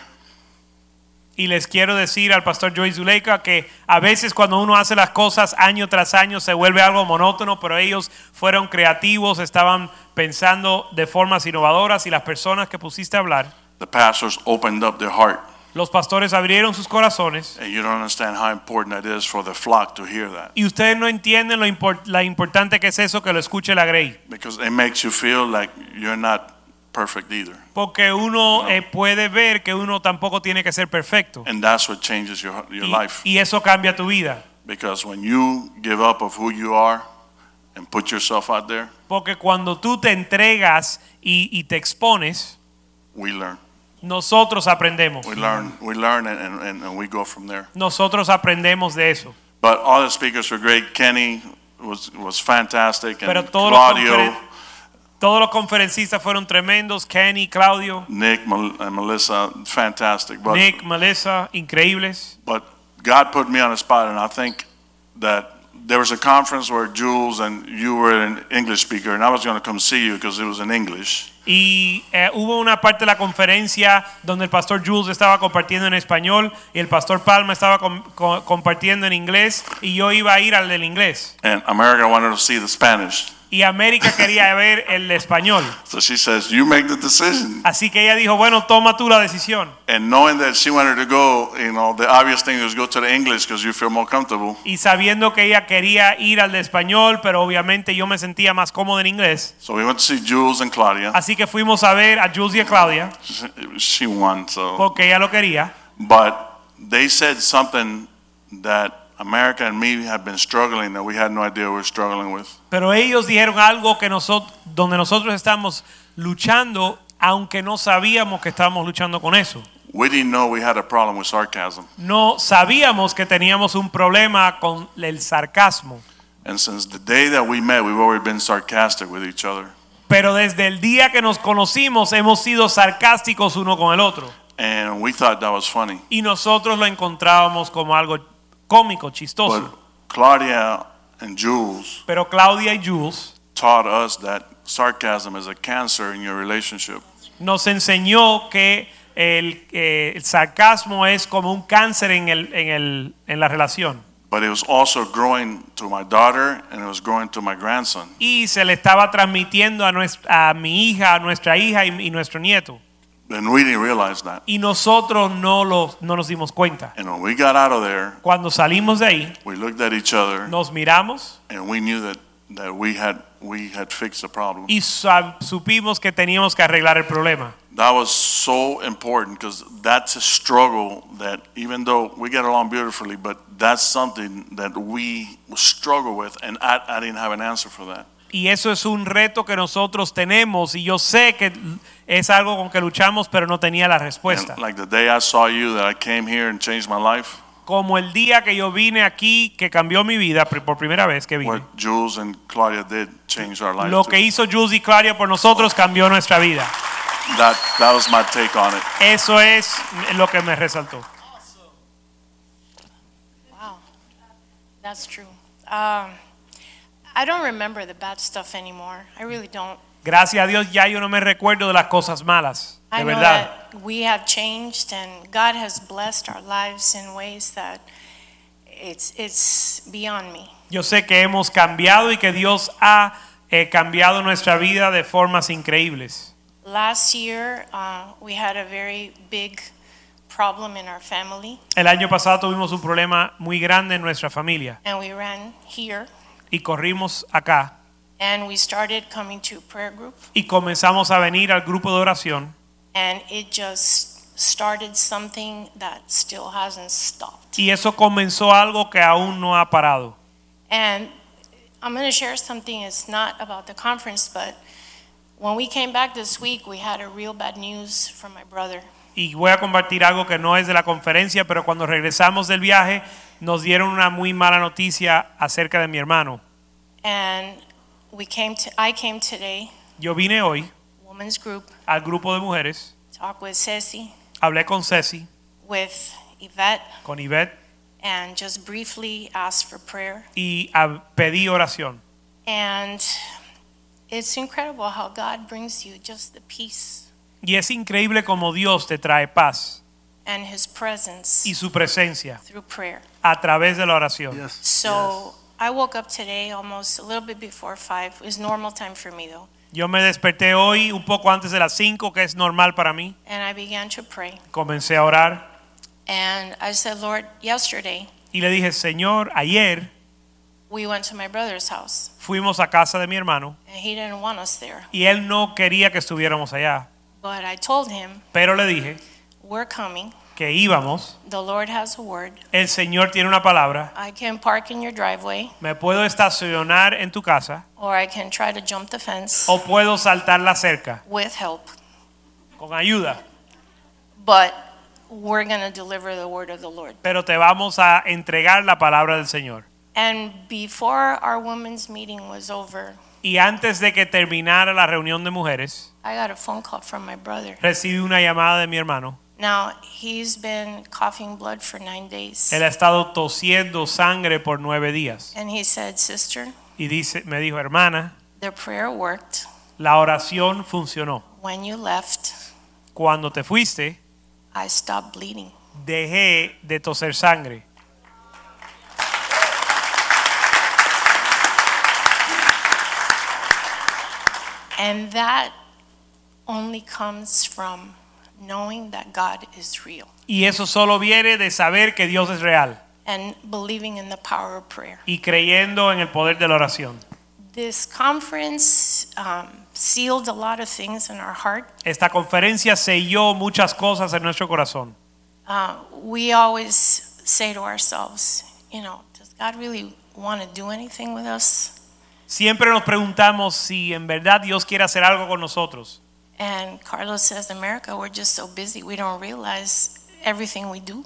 Y les quiero decir al pastor Joey Zuleika que a veces cuando uno hace las cosas año tras año se vuelve algo monótono, pero ellos fueron creativos, estaban pensando de formas innovadoras y las personas que pusiste a hablar, the pastors opened up their heart. los pastores abrieron sus corazones And you don't understand how important that is for the flock to hear that. y ustedes no entienden lo impor- la importante que es eso que lo escuche la Grey, Because it makes you feel like you're not perfect either. porque uno eh, puede ver que uno tampoco tiene que ser perfecto And that's what changes your, your y, life. y eso cambia tu vida, Because when you give up of who you are and put yourself out there, porque cuando tú te entregas y, y te expones, we learn. nosotros aprendemos. We learn, we learn and, and, and we go from there. Nosotros aprendemos de eso. But all the speakers were great. Kenny was, was fantastic. Pero And todos los, Claudio, todos los conferencistas fueron tremendos. Kenny, Claudio, Nick, and Melissa, fantastic. But, Nick, Melissa, increíbles. but God put me on the spot, and I think that there was a conference where Jules and you were an English speaker, and I was going to come see you because it was in English. Y eh, hubo una parte de la conferencia donde el pastor Jules estaba compartiendo en español y el pastor Palma estaba com- co- compartiendo en inglés y yo iba a ir al del inglés. And America wanted to see the Spanish. Y América quería ver el español. So she says, You make the decision. Así que ella dijo, bueno, toma tú la decisión. And knowing that she wanted to go, you know, the obvious thing was go to the English because you feel more comfortable. Y sabiendo que ella quería ir al de español, pero obviamente yo me sentía más cómodo en inglés. So we went to see Jules and Claudia. Así que fuimos a ver a Jules y a Claudia, She won, so. porque ella lo quería. But they said something that America and me had been struggling that we had no idea we were struggling with. Pero ellos dijeron algo que nosotros, donde nosotros estamos luchando, aunque no sabíamos que estábamos luchando con eso. We didn't know we had a problem with sarcasm. No sabíamos que teníamos un problema con el sarcasmo. And since the day that we met, we've always been sarcastic with each other. Pero desde el día que nos conocimos hemos sido sarcásticos uno con el otro. And we thought that was funny. Y nosotros lo encontrábamos como algo cómico, But chistoso. Claudia and Jules Pero Claudia y Jules taught us that sarcasm is a cancer in your relationship. nos enseñó que el, eh, el sarcasmo es como un cáncer en, el, en, el, en la relación. But it was also growing to my daughter and it was growing to my grandson. Y se le estaba transmitiendo a, nuestra, a mi hija, a nuestra hija y, y nuestro nieto. And we didn't realize that. Y nosotros no, lo, no nos dimos cuenta. And when we got out of there, Cuando salimos de ahí, we looked at each other nos miramos and we knew that, that we had we had fixed the problem. y sab- supimos que teníamos que arreglar el problema. That was so important because that's a struggle that even though we get along beautifully, but that's something that we struggle with, and I, I didn't have an answer for that. Y eso es un reto que nosotros tenemos y yo sé que es algo con que luchamos, pero no tenía la respuesta. And like the day I saw you, that I came here and changed my life, Como el día que yo vine aquí, que cambió mi vida por primera vez que vine. what Jules and Claudia did changed our life. Lo too. que hizo Jules y Claudia por nosotros cambió nuestra vida. That that was my take on it. Eso es lo que me resaltó. Wow, that's true. Um, I don't remember the bad stuff anymore. I really don't. Gracias a Dios ya yo no me recuerdo de las cosas malas, I de know verdad. that we have changed and God has blessed our lives in ways that it's, it's beyond me. Yo sé que hemos cambiado y que Dios ha eh, cambiado nuestra vida de formas increíbles. Last year, uh, we had a very big problem in our family, El año pasado tuvimos un problema muy grande en nuestra familia and we ran here, y corrimos acá and we started coming to prayer group, y comenzamos a venir al grupo de oración and it just started something that still hasn't stopped. y eso comenzó algo que aún no ha parado. And I'm going to share something. It's not about the conference, but when we came back this week, we had a real bad news from my brother. Y voy a compartir algo que no es de la conferencia, pero cuando regresamos del viaje nos dieron una muy mala noticia acerca de mi hermano. And we came to, I came today, Yo vine hoy women's group, al grupo de mujeres, talk with Ceci, hablé con Ceci, with Yvette, con Ivette and just briefly asked for prayer. y pedí oración. And it's incredible how God brings you just the peace Y es increíble como Dios te trae paz and His presence y su presencia through prayer. a través de la oración. So I woke up today almost a little bit before five. It's normal time for me though. Yo me desperté hoy un poco antes de las 5, que es normal para mí. And I began to pray. Comencé a orar And I said, Lord, yesterday y le dije, Señor, ayer we went to my brother's house fuimos a casa de mi hermano and he didn't want us there. y él no quería que estuviéramos allá. But I told him, Pero le dije we're coming. que íbamos. The Lord has a word. El Señor tiene una palabra. I can park in your driveway Me puedo estacionar en tu casa or I can try to jump the fence o puedo saltar la cerca with help. con ayuda. But we're going to deliver the word of the Lord. Pero te vamos a entregar la palabra del Señor. And before our women's meeting was over, Y antes de que terminara la reunión de mujeres, I got a phone call from my brother. recibí una llamada de mi hermano. Now, he's been coughing blood for nine days. Él ha estado tosiendo sangre por nueve días. And he said, Sister, Y dice, me dijo, hermana, the prayer worked. la oración funcionó. When you left, Cuando te fuiste, I stopped bleeding. dejé de toser sangre. And that only comes from knowing that God is real Y eso solo viene de saber que Dios es real and believing in the power of prayer. y creyendo en el poder de la oración. This conference um, sealed a lot of things in our heart. Esta conferencia selló muchas cosas en nuestro corazón. Uh, we always say to ourselves, you know, does God really want to do anything with us? Siempre nos preguntamos si en verdad Dios quiere hacer algo con nosotros. And Carlos says, America, we're just so busy, we don't realize everything we do.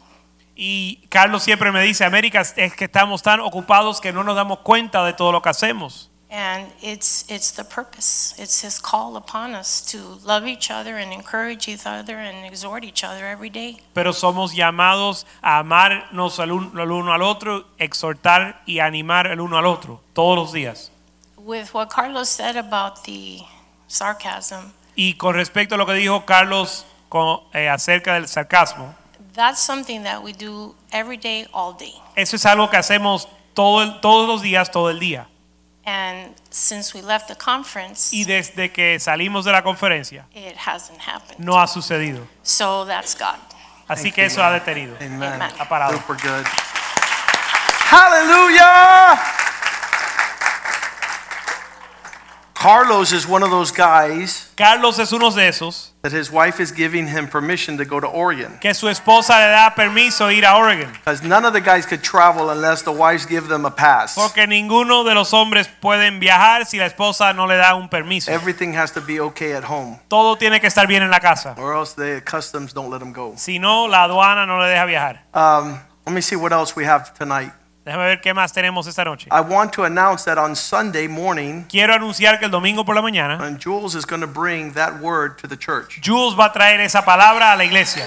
Y Carlos siempre me dice, América, es que estamos tan ocupados que no nos damos cuenta de todo lo que hacemos. And it's, it's the purpose. It's his call upon us to love each other and encourage each other and exhort each other every day. Pero somos llamados a amarnos al un- al uno al otro, exhortar y animar el uno al otro todos los días. With what Carlos said about the sarcasm, Y con respecto a lo que dijo Carlos con- eh, acerca del sarcasmo, that's something that we do every day, all day. eso es algo que hacemos todo el- todos los días, todo el día. And since we left the conference, Y desde que salimos de la conferencia, it hasn't happened. no ha sucedido. So that's God. Así Thank que you, eso ha detenido. Amen. Ha parado. Super good. Hallelujah! Carlos is one of those guys Carlos es uno de esos that his wife is giving him permission to go to Oregon. que su esposa le da permiso ir a Oregon. Because none of the guys could travel unless the wives give them a pass. Porque ninguno de los hombres pueden viajar si la esposa no le da un permiso. Everything has to be okay at home, Todo tiene que estar bien en la casa. or else the customs don't let them go. Si no, la aduana no le deja viajar. Um, let me see what else we have tonight. Déjame ver qué más tenemos esta noche. I want to announce that on Sunday morning, Quiero anunciar que el domingo por la mañana and Jules is going to bring that word to the church. Jules va a traer esa palabra a la iglesia.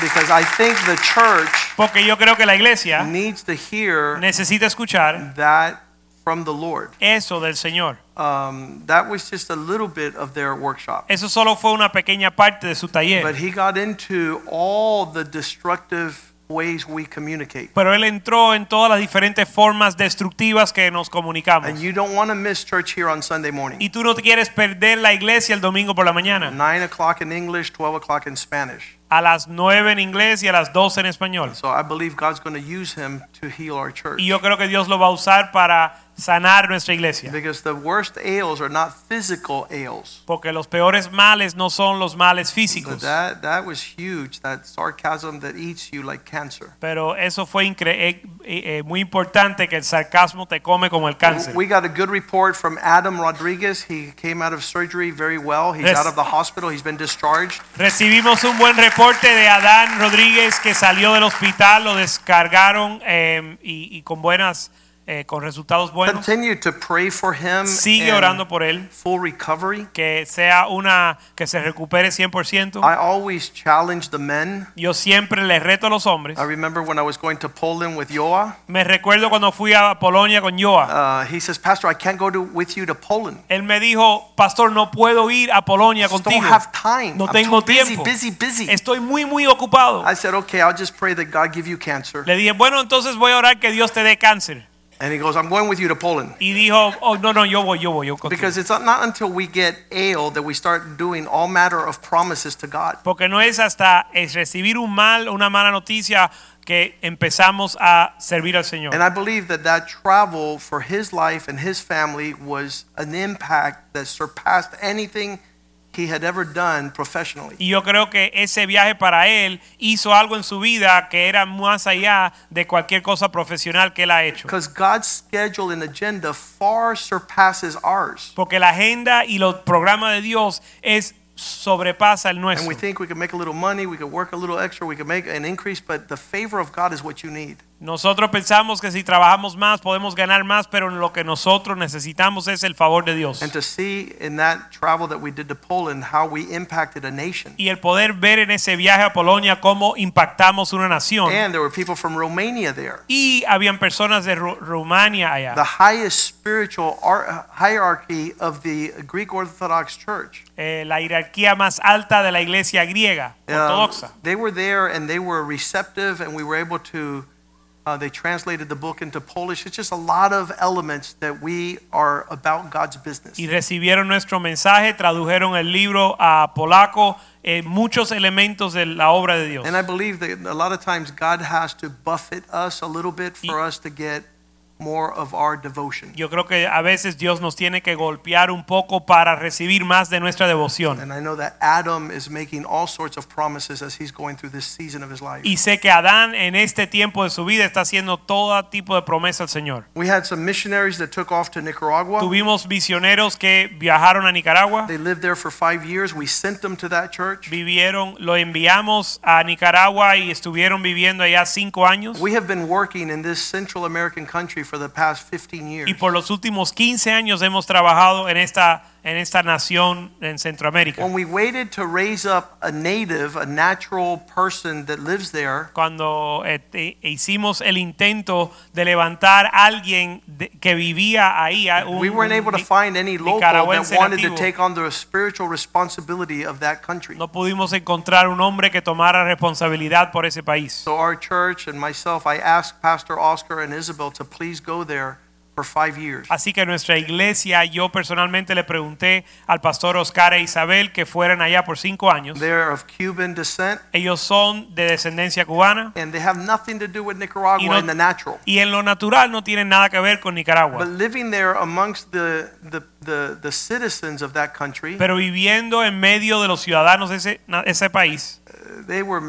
Because I think the church Porque yo creo que la iglesia needs to hear necesita escuchar that from the Lord. eso del Señor. Um, that was just a little bit of their workshop. Eso solo fue una pequeña parte de su taller. But he got into all the destructive ways we communicate. Pero él entró en todas las diferentes formas destructivas que nos comunicamos. And you don't want to miss church here on Sunday morning. Y tú no te quieres perder la iglesia el domingo por la mañana. 9 o'clock in English, 12 o'clock in Spanish. A las 9 en inglés y a las 12 en español. So I believe God's going to use him to heal our church. Y yo creo que Dios lo va a usar para sanar nuestra iglesia. Because the worst ails are not physical ails. Porque los peores males no son los males So físicos. that, that was huge, that sarcasm that eats you like cancer. Pero eso fue incre- eh, eh, muy importante que el sarcasmo te come como el cáncer. We got a good report from Adam Rodriguez. He came out of surgery very well. He's out of the hospital. He's been discharged. Recibimos un buen reporte de Adán Rodríguez que salió del hospital, lo descargaron eh, y con buenas, eh, con resultados buenos. Continue to pray for him. Sigue and orando por él, Full recovery. que sea una, que se recupere 100%. I always challenge the men. Yo siempre le reto a los hombres. I remember when I was going to Poland with Joa. Me recuerdo cuando fui a Polonia con Joa. Uh, he says, Pastor, I can't go to, with you to Poland. Él me dijo, pastor, no puedo ir a Polonia Just contigo. don't have time. No I'm tengo too busy, tiempo. busy, busy. Estoy muy, muy ocupado. I said, okay, I'll just pray that God give you cancer. Le dije, bueno, entonces voy a orar que Dios te dé cáncer. And he goes, I'm going with you to Poland. Y dijo, oh, no, no, yo voy, yo voy, yo contigo. Because it's not, until we get ailed that we start doing all matter of promises to God. Porque no es hasta es recibir un mal, una mala noticia que empezamos a servir al Señor. And I believe that that travel for his life and his family was an impact that surpassed anything he had ever done professionally. Y yo creo que ese viaje para él hizo algo en su vida que era más allá de cualquier cosa profesional que él ha hecho. Because God's schedule and agenda far surpasses ours. Porque la agenda y los programas de Dios es sobrepasa el nuestro. And we think we can make a little money, we can work a little extra, we can make an increase, but the favor of God is what you need. Nosotros pensamos que si trabajamos más podemos ganar más, pero lo que nosotros necesitamos es el favor de Dios. And to see in that travel that we did to Poland how we impacted a nation. Y el poder ver en ese viaje a Polonia cómo impactamos una nación. And there were people from Romania there. Y habían personas de Ru- Rumania allá. The highest spiritual ar- hierarchy of the Greek Orthodox Church. Eh, la jerarquía más alta de la iglesia griega Um, ortodoxa. they were there and they were receptive, and we were able to Uh, they translated the book into Polish. It's just a lot of elements that we are about God's business. y recibieron nuestro mensaje, tradujeron el libro a polaco, eh, muchos elementos de la obra de Dios. And I believe that a lot of times God has to buffet us a little bit for us to get more of our devotion. Yo creo que a veces Dios nos tiene que golpear un poco para recibir más de nuestra devoción. And I know that Adam is making all sorts of promises as he's going through this season of his life. Y sé que Adán en este tiempo de su vida está haciendo todo tipo de promesa al Señor. We had some missionaries that took off to Nicaragua. Tuvimos misioneros que viajaron a Nicaragua, They lived there for five years. We sent them to that church. vivieron, lo enviamos a Nicaragua y estuvieron viviendo allá cinco años. We have been working in this Central American country for the past 15 years. Y por los últimos 15 años hemos trabajado en esta, en esta nación en Centroamérica. When we waited to raise up a native, a natural person that lives there, Cuando eh, te- hicimos el intento de levantar a alguien de- que vivía ahí, un, we weren't able to find any local that wanted to take on the spiritual responsibility of that country. no pudimos encontrar un hombre que tomara responsabilidad por ese país. So our church and myself, I asked Pastor Oscar and Isabel to please go there for five years. Así que nuestra iglesia, yo personalmente le pregunté al pastor Oscar e Isabel que fueran allá por cinco años. They're of Cuban descent, Ellos son de descendencia cubana and they have nothing to do with Nicaragua no- in the natural. y en lo natural no tienen nada que ver con Nicaragua. But living there amongst the, the, the, the citizens of that country, Pero viviendo en medio de los ciudadanos de ese, ese país, they were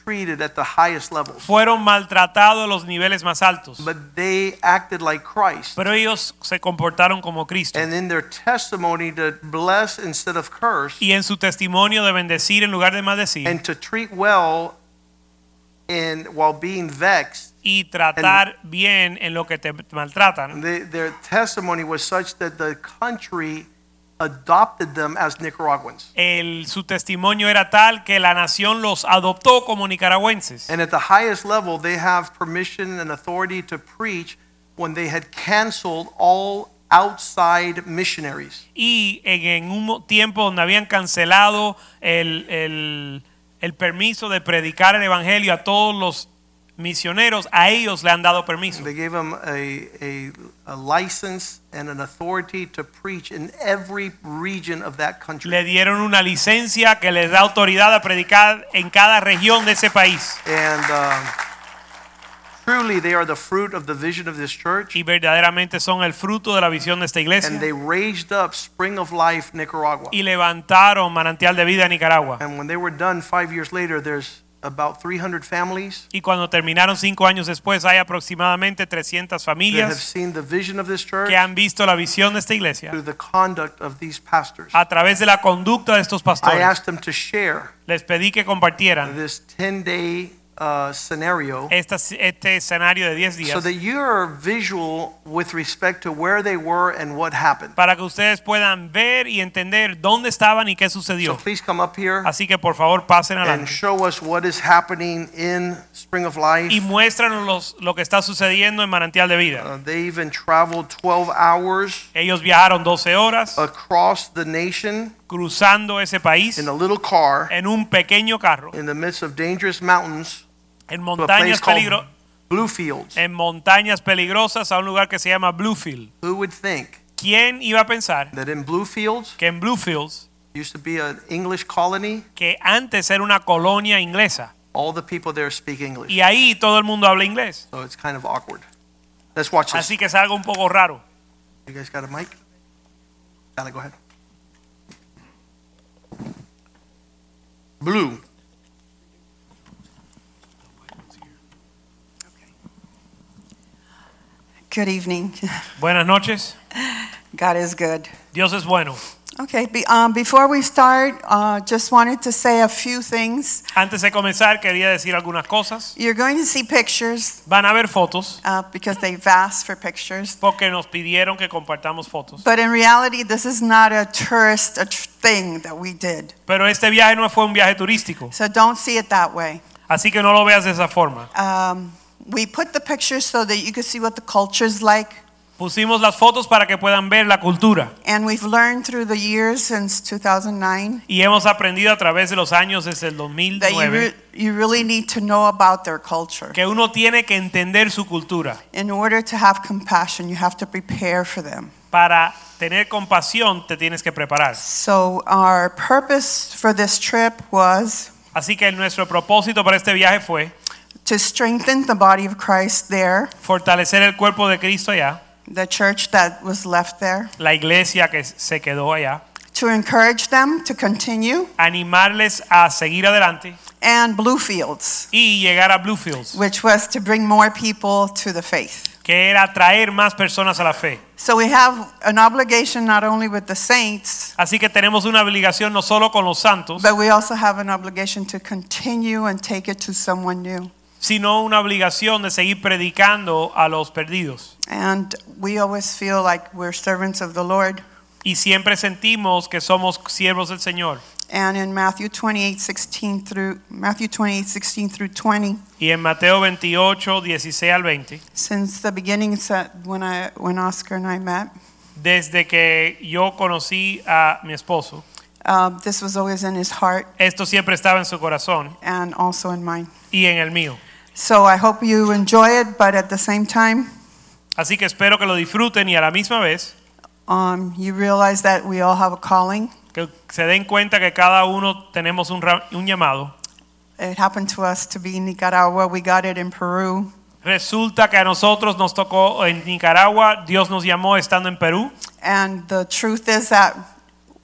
mistreated at the highest levels. fueron maltratados a los niveles más altos. But they acted like Christ. Pero ellos se comportaron como Cristo. And in their testimony to bless instead of curse, Y en su testimonio de bendecir en lugar de maldecir and to treat well in while being vexed, y tratar bien en lo que te maltratan, they, their testimony was such that the country adopted them as Nicaraguans. el, su testimonio era tal que la nación los adoptó como nicaragüenses. And at the highest level, they have permission and authority to preach when they had canceled all outside missionaries. Y en, en un tiempo donde habían cancelado el, el- el permiso de predicar el evangelio a todos los misioneros, a ellos le han dado permiso. They gave them a, a, a license and an authority to preach in every region of that country. Le dieron una licencia que les da autoridad a predicar en cada región de ese país. And um, truly, they are the fruit of the vision of this church. Y verdaderamente son el fruto de la visión de esta iglesia. And they raised up Spring of Life Nicaragua. Y levantaron manantial de vida en Nicaragua. And when they were done five years later, there's about 300 families Y cuando terminaron cinco años después, hay aproximadamente 300 that have familias seen the vision of this church que han visto la visión de esta iglesia through the conduct of these pastors. a través de la conducta de estos I pastores. asked them to share Les pedí que compartieran this 10 day uh, scenario esta- este escenario de 10 so that you're visual with respect to where they were and what happened. para que ustedes puedan ver y entender dónde estaban y qué sucedió. So please come up here Así que por favor pasen adelante. and show us what is happening in Spring of Life. y muéstranos lo que está sucediendo en Manantial de Vida. Uh, they even traveled 12 hours Ellos viajaron 12 horas across the nation cruzando ese país in a little car en un pequeño carro in the midst of dangerous mountains en Bluefields. montañas peligrosas a un lugar que se llama Bluefield. Who would think ¿Quién iba a pensar that in Bluefields que en Bluefields, used to be an English colony? que antes era una colonia inglesa, All the people there speak English. y ahí todo el mundo habla inglés? So it's kind of awkward. Let's watch this. Así que es algo un poco raro. You guys got a mic? Dale, go ahead. Blue. Good evening. Buenas noches. God is good. Dios es bueno. Okay, be, um, before we start, uh, just wanted to say a few things. Antes de comenzar, quería decir algunas cosas. You're going to see pictures Van a ver fotos uh, because they've asked for pictures. porque nos pidieron que compartamos fotos. But in reality, this is not a tourist a thing that we did. Pero este viaje no fue un viaje turístico, So don't see it that way. así que no lo veas de esa forma. Um, we put the pictures so that you could see what the culture's like. Pusimos las fotos para que puedan ver la cultura. And we've learned through the years since 2009 Y hemos aprendido a través de los años desde el that you, 2009 re- you really need to know about their culture. que uno tiene que entender su cultura. In order to have compassion, you have to prepare for them. Para tener compasión te tienes que preparar. So, our purpose for this trip was Así que nuestro propósito para este viaje fue to strengthen the body of Christ there, fortalecer el cuerpo de Cristo allá, the church that was left there, la iglesia que se quedó allá, to encourage them to continue, animarles a seguir adelante and Bluefields, y llegar a Bluefields, which was to bring more people to the faith. que era traer más personas a la fe. So we have an obligation not only with the saints, Así que tenemos una obligación no solo con los santos, but we also have an obligation to continue and take it to someone new. Sino una obligación de seguir predicando a los perdidos. And we always feel like we're servants of the Lord. Y siempre sentimos que somos siervos del Señor. And in Matthew 28, 16 through Matthew 28, 16 through 20, Y en Mateo 28, 16 al 20, since the beginning when I when Oscar and I met, desde que yo conocí a mi esposo, uh, this was always in his heart esto siempre estaba en su corazón and also in mine. y en el mío. So I hope you enjoy it, but at the same time, Así que espero que lo disfruten y a la misma vez um, you realize that we all have a calling. que se den cuenta que cada uno tenemos un, ra- un llamado. It happened to us to be in Nicaragua. We got it in Peru. Resulta que a nosotros nos tocó en Nicaragua, Dios nos llamó estando en Perú And the truth is that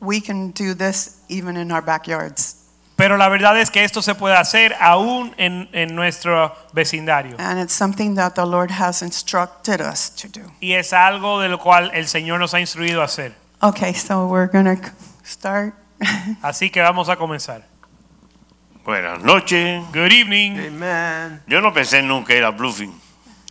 we can do this even in our backyards. Pero la verdad es que esto se puede hacer aún en, en nuestro vecindario. And it's something that the Lord has instructed us to do. Y es algo de lo cual el Señor nos ha instruido a hacer. Okay, so we're going to start. Así que vamos a comenzar. Buenas noches. Good evening. Amen. Yo no pensé nunca ir a Bluefin.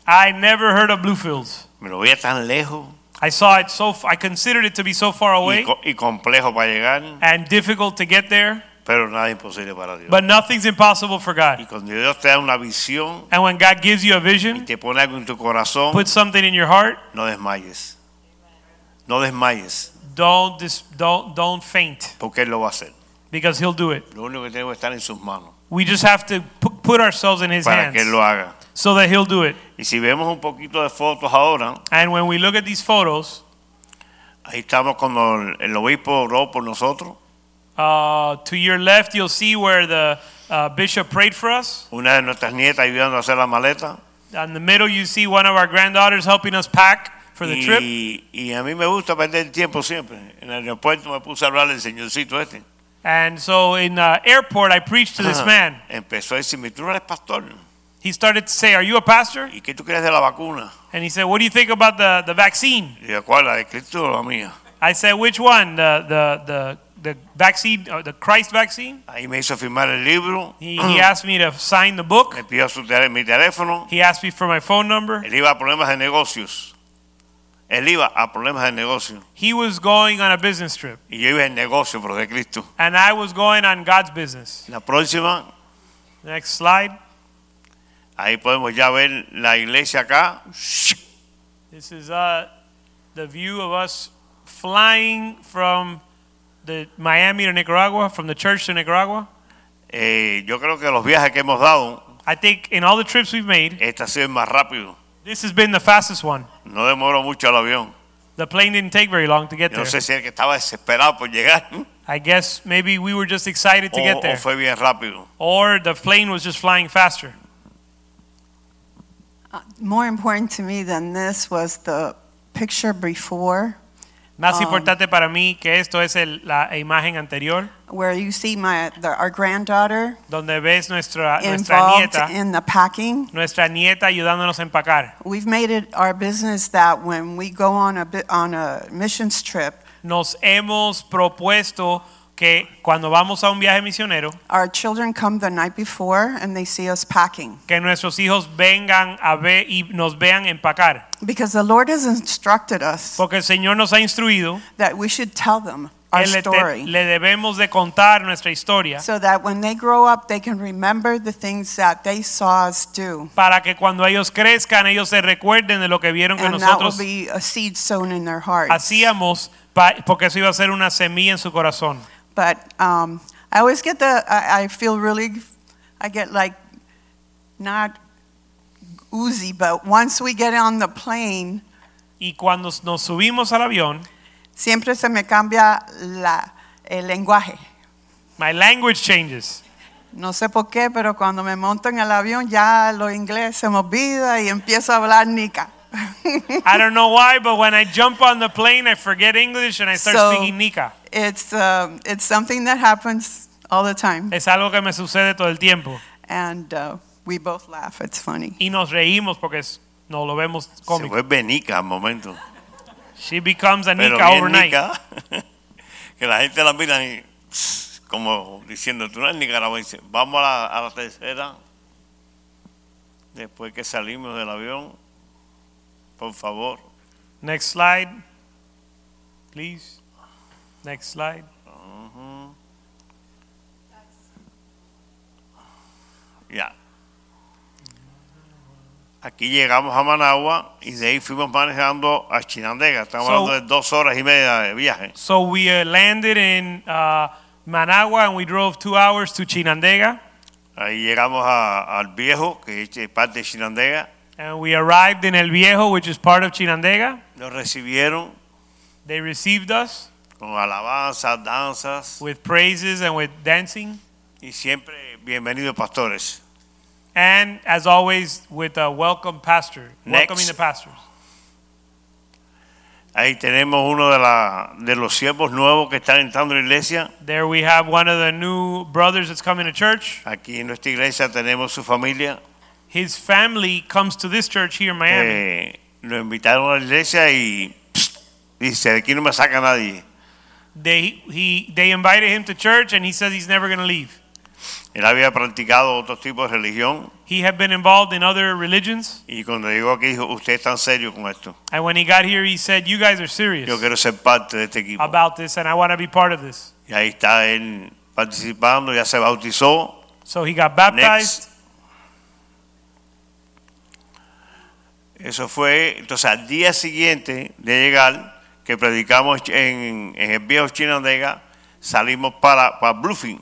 I never heard of Bluefields. Me lo veía tan lejos I saw it so I considered it to be so far y, away co- y complejo para llegar, and difficult to get there, pero nada imposible para Dios. but nothing's impossible for God. y cuando Dios te da una visión And when God gives you a y vision, te pone algo en tu corazón, puts something in your heart, no desmayes. No desmayes, don't dis, don't don't faint porque Él lo va a hacer. because he'll do it. Lo único que tenemos que estar en sus manos We just have to pu- put ourselves in his para que Él hands lo haga. so that he'll do it. Y si vemos un poquito de fotos ahora, And when we look at these photos, ahí estamos cuando el, el obispo oró por nosotros. Uh, to your left, you'll see where the uh, bishop prayed for us. Una de nuestras nietas ayudando a hacer la maleta. In the middle, you see one of our granddaughters helping us pack for the trip. Y, y a mí me gusta perder tiempo siempre. En el aeropuerto me puse a hablar señorcito este. And so in the airport, I preached to this man. Empezó a decirme, tú no eres pastor. He started to say, Are you a pastor? ¿Y qué tú crees de la vacuna? And he said, What do you think about the, the vaccine? Y yo, ¿cuál? ¿La de Cristo o la mía? I said, Which one? The, the, the, the vaccine, uh, the Christ vaccine? Ahí me hizo firmar el libro. He, he asked me to sign the book. Me pidió su tele- mi teléfono. He asked me for my phone number. Él iba a problemas de negocios. Él iba a problemas de negocios. He was going on a business trip, Y yo iba en negocio, pero de Cristo. and I was going on God's business. La próxima, Next slide. ahí podemos ya ver la iglesia acá. This is uh, the view of us flying from the Miami to Nicaragua, from the church to Nicaragua. Eh, yo creo que los viajes que hemos dado, I think in all the trips we've made, este ha sido el más rápido. this has been the fastest one. No demoró mucho el avión. The plane didn't take very long to get Yo no there. sé si es que estaba desesperado por llegar I guess maybe we were just excited to o, get o there, fue bien rápido. or the plane was just flying faster. More important to me than this was the picture before, Más Um, importante para mí que esto es el- la imagen anterior, where you see my the, our granddaughter donde ves nuestra, nuestra nieta, in the packing. nuestra nieta ayudándonos a empacar. We've made it our business that when we go on a on a missions trip, Nos hemos propuesto que cuando vamos a un viaje misionero, our children come the night before and they see us packing que nuestros hijos vengan a ver y nos vean empacar. because the Lord has instructed us Porque el Señor nos ha instruido that we should tell them our Él le, te- story. le debemos de contar nuestra historia So that when they grow up, they can remember the things that they saw us do. para que cuando ellos crezcan ellos se recuerden de lo que vieron que And that will nosotros be a seed sown in their hearts. hacíamos pa- porque eso iba a ser una semilla en su corazón. But um, I always get the, I, I feel really, I get like, not oozy, but once we get on the plane, Y cuando nos subimos al avión, siempre se me cambia la, el lenguaje. my language changes. No sé por qué, pero cuando me monto en el avión ya lo inglés se me olvida y empiezo a hablar nica. I don't know why, but when I jump on the plane, I forget English and I start So- speaking Nica. It's, um, it's something that happens all the time. Es algo que me sucede todo el tiempo. And uh, we both laugh. It's funny. Y nos reímos porque es- nos lo vemos Se cómico. vuelve nica al momento. She becomes a Pero Nica bien overnight. nica, que la gente la mira y pss, como diciendo, tú no eres nicaragüense. Vamos a la, a la tercera. Después que salimos del avión, por favor. Next slide, please. Next slide. Ujú. Ya. Aquí llegamos a Managua y de ahí fuimos manejando a Chinandega. Estamos So- hablando de dos horas y media de viaje. So we uh, landed in uh, Managua and we drove two hours to Chinandega. Ahí llegamos a- al viejo, que es parte de Chinandega. And we arrived in El Viejo, which is part of Chinandega. Nos recibieron They received us con alabanzas, danzas with praises and with dancing. y siempre bienvenidos pastores. And as always, with a welcome pastor, Next. welcoming the pastors. Ahí tenemos uno de, la, de los siervos nuevos que están entrando a la iglesia. There we have one of the new brothers that's coming to church. Aquí en nuestra iglesia tenemos su familia. His family comes to this church here in Miami. Eh, lo invitaron a la iglesia y pst, dice, de aquí no me saca nadie. They, he, they invited him to church and he says he's never going to leave. Él había practicado otro tipo de religión He had been involved in other religions. y cuando llegó aquí dijo, usted están serio con esto. And when he got here, he said, You guys are serious Yo quiero ser parte de este equipo. about this and I want to be part of this. Y ahí está él participando, ya se bautizó. So he got baptized. Next. Eso fue, entonces al día siguiente de llegar, que predicamos en, en el viejo Chinandega, salimos para, para Bluefin.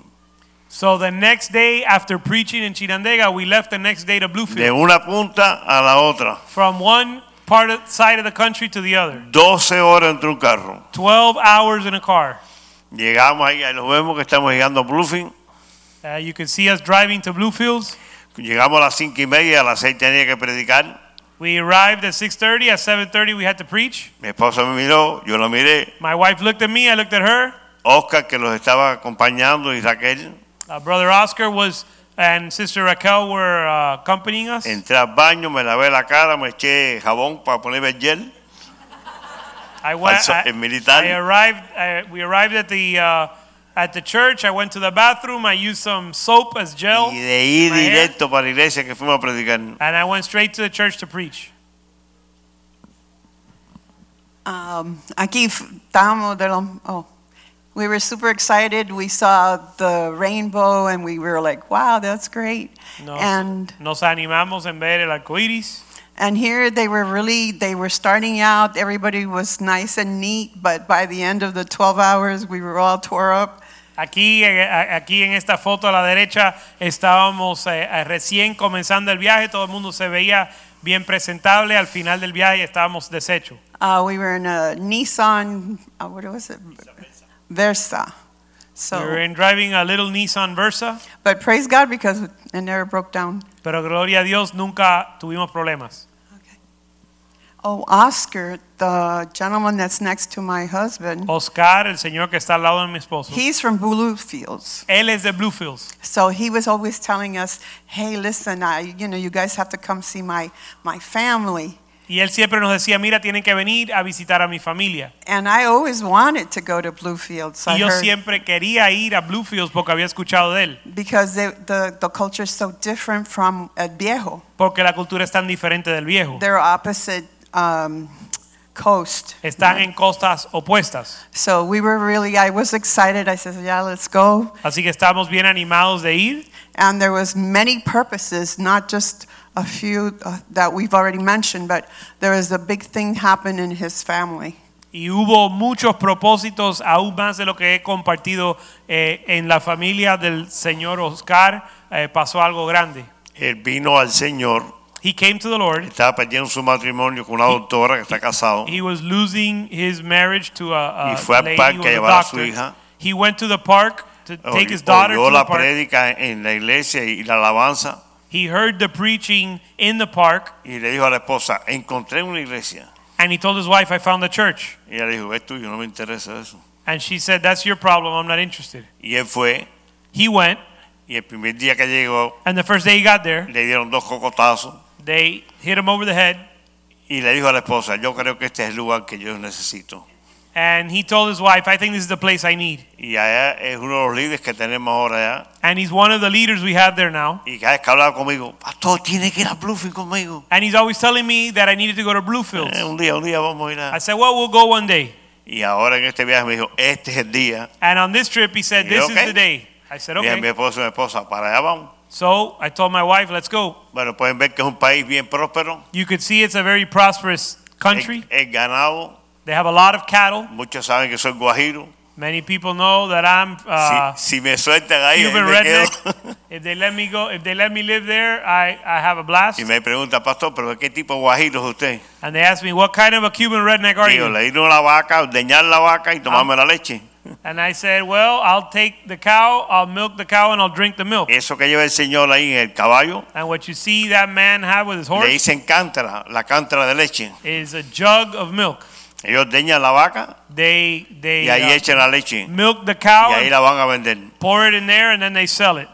So the next day, after preaching in Chinandega, we left the next day to De Bluefield. una punta a la otra. From one part of, side of the country to the other. 12 horas entre un carro. 12 hours in a car. Llegamos ahí, nos vemos que estamos llegando a Bluefin. Uh, you can see us driving to Bluefields. Llegamos a las cinco y media, a las seis tenía que predicar. We arrived at 6:30. At 7:30, we had to preach. Mi esposa me miró, yo la miré. My wife looked at me. I looked at her. Oscar, que los estaba acompañando, y Raquel. Uh, Brother Oscar was and Sister Raquel were uh, accompanying us. Entré al baño, me lavé la cara, me eché jabón para ponerme el gel. I went. Al I. I arrived. I, we arrived at the uh, at the church. I went to the bathroom. I used some soap as gel, Y de ir my directo para la iglesia que fuimos a predicar. and I went straight to the church to preach. Um, aquí f- estábamos de los, oh, we were super excited. We saw the rainbow and we were like, wow, that's great. Nos, And nos animamos en ver el arco iris. and here they were really they were starting out. Everybody was nice and neat, but by the end of the 12 hours, we were all tore up. Aquí, aquí en esta foto a la derecha estábamos eh, eh, recién comenzando el viaje. Todo el mundo se veía bien presentable. Al final del viaje estábamos deshechos. Uh, we were in a Nissan, uh, what was it? Versa. So, we were in driving a little Nissan Versa, but praise God because it never broke down. pero gloria a Dios nunca tuvimos problemas. Oh, Oscar, the gentleman that's next to my husband, Oscar, el señor que está al lado de mi esposo, he's from Bluefields. él es de Bluefields. So he was always telling us, "Hey, listen, I, you know, you guys have to come see my my family." Y él siempre nos decía, mira, tienen que venir a visitar a mi familia. And I always wanted to go to Bluefields. I Y yo siempre quería ir a Bluefields porque había escuchado de él. because the, the the culture is so different from El Viejo. Porque la cultura es tan diferente del viejo. They're opposite um, coast. Están en costas opuestas. So we were really, I was excited. I said, yeah, let's go. Así que estamos bien animados de ir. And there was many purposes, not just a few uh, that we've already mentioned, but there was a big thing happen in his family. Y hubo muchos propósitos, aún más de lo que he compartido eh, en la familia del señor Oscar. eh, pasó algo grande. Él vino al Señor, He came to the Lord. estaba perdiendo su matrimonio con una doctora que está casado. He was losing his marriage to a, a Y fue al lady parque a llevar a su hika. He went to the park to Oy- take his daughter oyó to the park. prédica en la iglesia y la alabanza He heard the preaching in the park y le dijo a la esposa, encontré una iglesia. and he told his wife, I found the church. Y ella dijo, es tuyo, no me interesa eso. And she said, That's your problem. I'm not interested. Y él fue, He went, y el primer día que llegó, and the first day he got there, le dieron dos cocotazos they hit him over the head. y le dijo a la esposa, yo creo que este es el lugar que yo necesito. And he told his wife, I think this is the place I need. Y allá es uno de los líderes que tenemos ahora allá. And he's one of the leaders we have there now. Y cada vez que hablaba conmigo, pastor, tiene que ir a Bluefield conmigo. And he's always telling me that I needed to go to Bluefields. Eh, un día, un día vamos a ir a... I said, Well, we'll go one day. Y ahora en este viaje me dijo, este es el día. And on this trip, he said, Y This yo, is the day. I said, Y a mi Okay. esposo y mi esposa, para allá vamos. So I told my wife, Let's go. Bueno, pueden ver que es un país bien próspero. You could see it's a very prosperous country. El, el ganado, They have a lot of cattle. muchos saben que soy guajiro. Many people know that I'm uh, si, si me sueltan ahí, Cuban redneck. if they let me go, if they let me live there, I, I have a blast. Y me pregunta, pastor, ¿pero qué tipo de guajiro es usted? And they ask me, what kind of a Cuban redneck are Digo, you? le una vaca, ordeñar la vaca y tomarme la leche. And I said, well, I'll take the cow, I'll milk the cow, and I'll drink the milk. Eso que lleva el señor ahí en el caballo, And what you see that man have with his le horse dicen cántara, la cántara de leche. is a jug of milk. Ellos ordeñan la vaca They they y ahí uh, echan la leche. milk the cow, Y ahí and la van a vender. pour it in there, and then they sell it.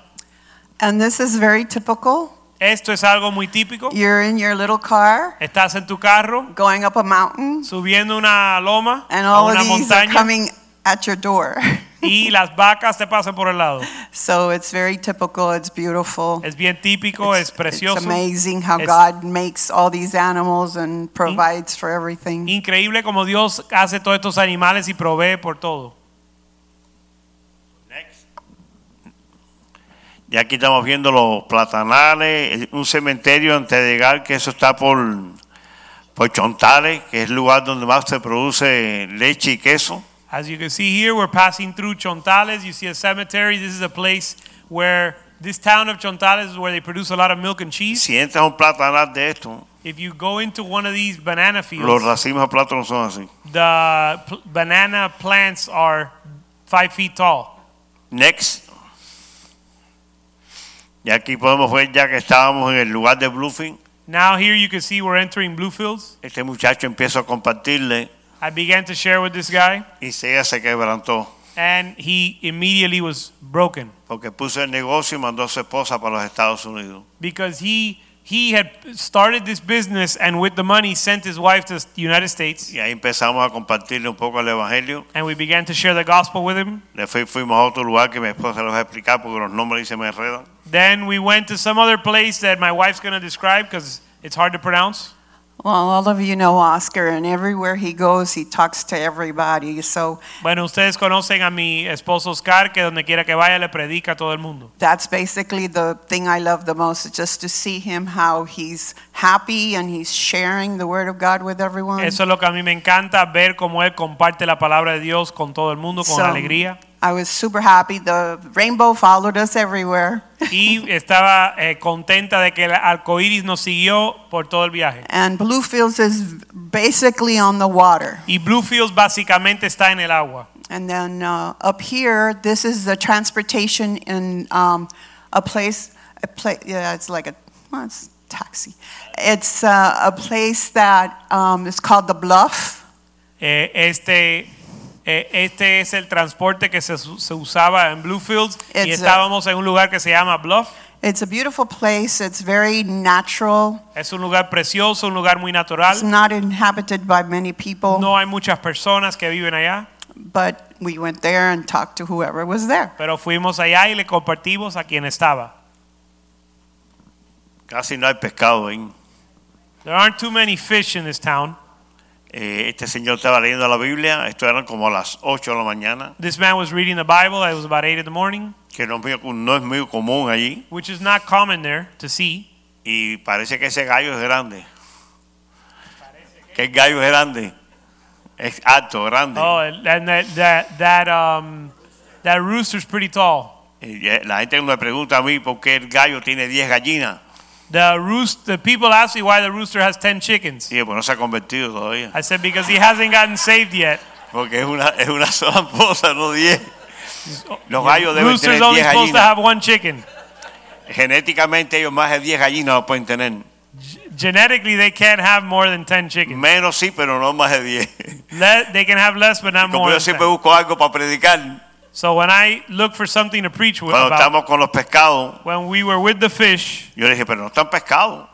And this is very typical. Esto es algo muy típico. You're in your little car Estás en tu carro going up a mountain, subiendo una loma and a all of una these are montaña coming at your door. y las vacas te pasan por el lado. So it's very typical. It's beautiful. Es bien típico, es It's precioso. amazing how Es God makes all these animals and provides for everything. Increíble como Dios hace todos estos animales y provee por todo. Y aquí estamos viendo los platanales, un cementerio antes de llegar, que eso está por, por Chontales, que es el lugar donde más se produce leche y queso. As you can see here, we're passing through Chontales. You see a cemetery. This is a place where this town of Chontales is where they produce a lot of milk and cheese. Si entras un platanal de esto, If you go into one of these banana los fields, racimos de plátano son así. the pl- banana plants are five feet tall. Next. Y aquí podemos ver ya que estábamos en el lugar de. Now here you can see we're entering Bluefields. Este muchacho empieza a compartirle I began to share with this guy, y se, se quebrantó. and he immediately was broken Porque puso el negocio y mandó a su esposa para los Estados Unidos. because he he had started this business and with the money sent his wife to the United States, Y ahí empezamos a compartirle un poco el Evangelio. and we began to share the gospel with him. Después fuimos a otro lugar que mi esposa va a explicar porque los nombres se me enredan. Then we went to some other place that my wife's going to describe because it's hard to pronounce. Well, all of you know Oscar, and everywhere he goes, he talks to everybody. So Bueno, ustedes conocen a mi esposo Oscar, que donde quiera que vaya le predica a todo el mundo. that's basically the thing I love the most, just to see him how he's happy and he's sharing the word of God with everyone. Eso es lo que a mí me encanta, ver cómo él comparte la palabra de Dios con todo el mundo, con So, alegría. I was super happy. The rainbow followed us everywhere. Y estaba eh, contenta de que el arco iris nos siguió por todo el viaje. And Bluefields is basically on the water. Y Bluefields básicamente está en el agua. And then uh, up here, this is the transportation in um, a place, a place, yeah, it's like a, well, it's taxi. It's uh, a place that um, is called the Bluff. Eh, este, este es el transporte que se, se usaba en Bluefields y It's a- estábamos en un lugar que se llama Bluff. It's a beautiful place. It's very natural. Es un lugar precioso, un lugar muy natural. It's not inhabited by many people, No hay muchas personas que viven allá, but we went there and talked to whoever was there. pero fuimos allá y le compartimos a quien estaba. Casi no hay pescado ahí. There aren't too many fish in this town. Eh, este señor estaba leyendo la Biblia, esto eran como a las 8 de la mañana, This man was reading the Bible. It was about 8 in the morning, que no es muy, no es muy común allí, which is not common there to see. y parece que ese gallo es grande. Que el gallo es grande, es alto, grande. Oh, and that that that um that rooster's pretty tall. Y eh, la gente me pregunta a mí por qué el gallo tiene 10 gallinas. The roost the people ask me why the rooster has 10 chickens. Y pues no se ha convertido todavía. I said because he hasn't gotten saved yet. Porque es una, es una sola esposa, no 10. Los gallos deben Rooster's tener only 10 supposed to have one chicken. Genéticamente ellos más de 10 gallinas no pueden tener. Genetically, they can't have more than 10 chickens. Menos sí, pero no más de 10. Le- they can have less, but not Como more. yo siempre 10. busco algo para predicar, So when I look for something to preach with, cuando about, estamos con los pescados, when we were with the fish, yo le dije, pero no están pescados.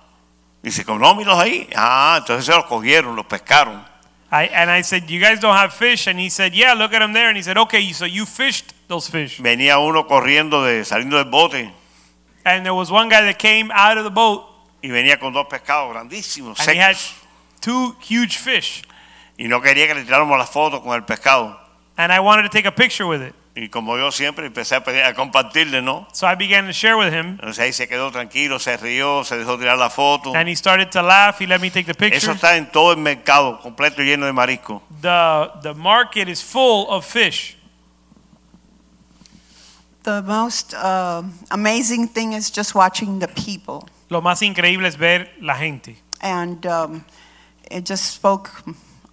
Dice, no, míralos ahí. Ah, entonces se los cogieron, los pescaron. I and I said, "You guys don't have fish," and he said, "Yeah, look at them there." And he said, "Okay, so you fished those fish." Venía uno corriendo, de, saliendo del bote, And there was one guy that came out of the boat, y venía con dos pescados grandísimos, and he had two huge fish, Y no quería que le tiráramos la foto con el pescado. and I wanted to take a picture with it. Y como yo siempre empecé a, pedir- a compartirle, ¿no? So I began to share with him, Entonces ahí se quedó tranquilo, se rió, se dejó tirar la foto. and he started to laugh. He let me take the Eso picture. está en todo el mercado, completo lleno de marisco. The the market is full of fish. The most uh, amazing thing is just watching the people. Lo más increíble es ver la gente. And um, it just spoke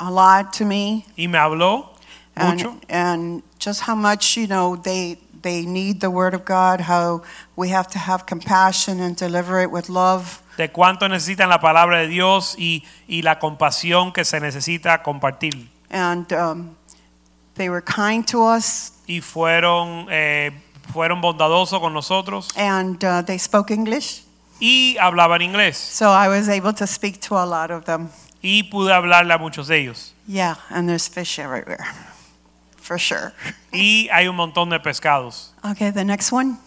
a lot to me. Y me habló mucho. And, and just how much, you know, they, they need the Word of God, how we have to have compassion and deliver it with love. de cuánto necesitan la palabra de Dios y, y la compasión que se necesita compartir. And um, they were kind to us, Y fueron, eh, fueron bondadosos con nosotros and uh, they spoke English. y hablaban inglés. So I was able to speak to a lot of them. Y pude hablarle a muchos de ellos. Yeah, and there's fish everywhere, for sure. Y hay un montón de pescados. Okay, the next one.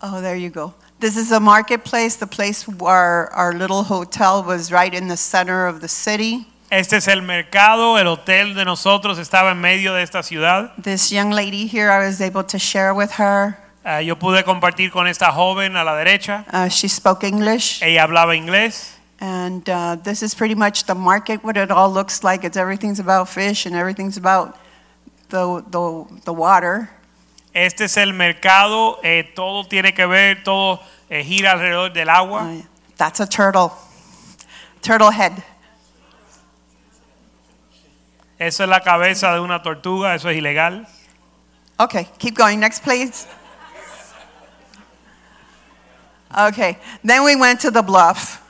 Oh, there you go. This is a marketplace. The place where our little hotel was right in the center of the city. Este es el mercado, el hotel de nosotros estaba en medio de esta ciudad. This young lady here, I was able to share with her. Ah, yo pude compartir con esta joven a la derecha. Uh, she spoke English. Ella hablaba inglés. And uh, this is pretty much the market, what it all looks like. It's everything's about fish and everything's about the, the, the water. Este es el mercado, eh, todo tiene que ver, todo eh, gira alrededor del agua. That's a turtle. Turtle head. Eso es la cabeza de una tortuga, eso es ilegal. Okay, keep going. Next, please. Okay, then we went to the bluff.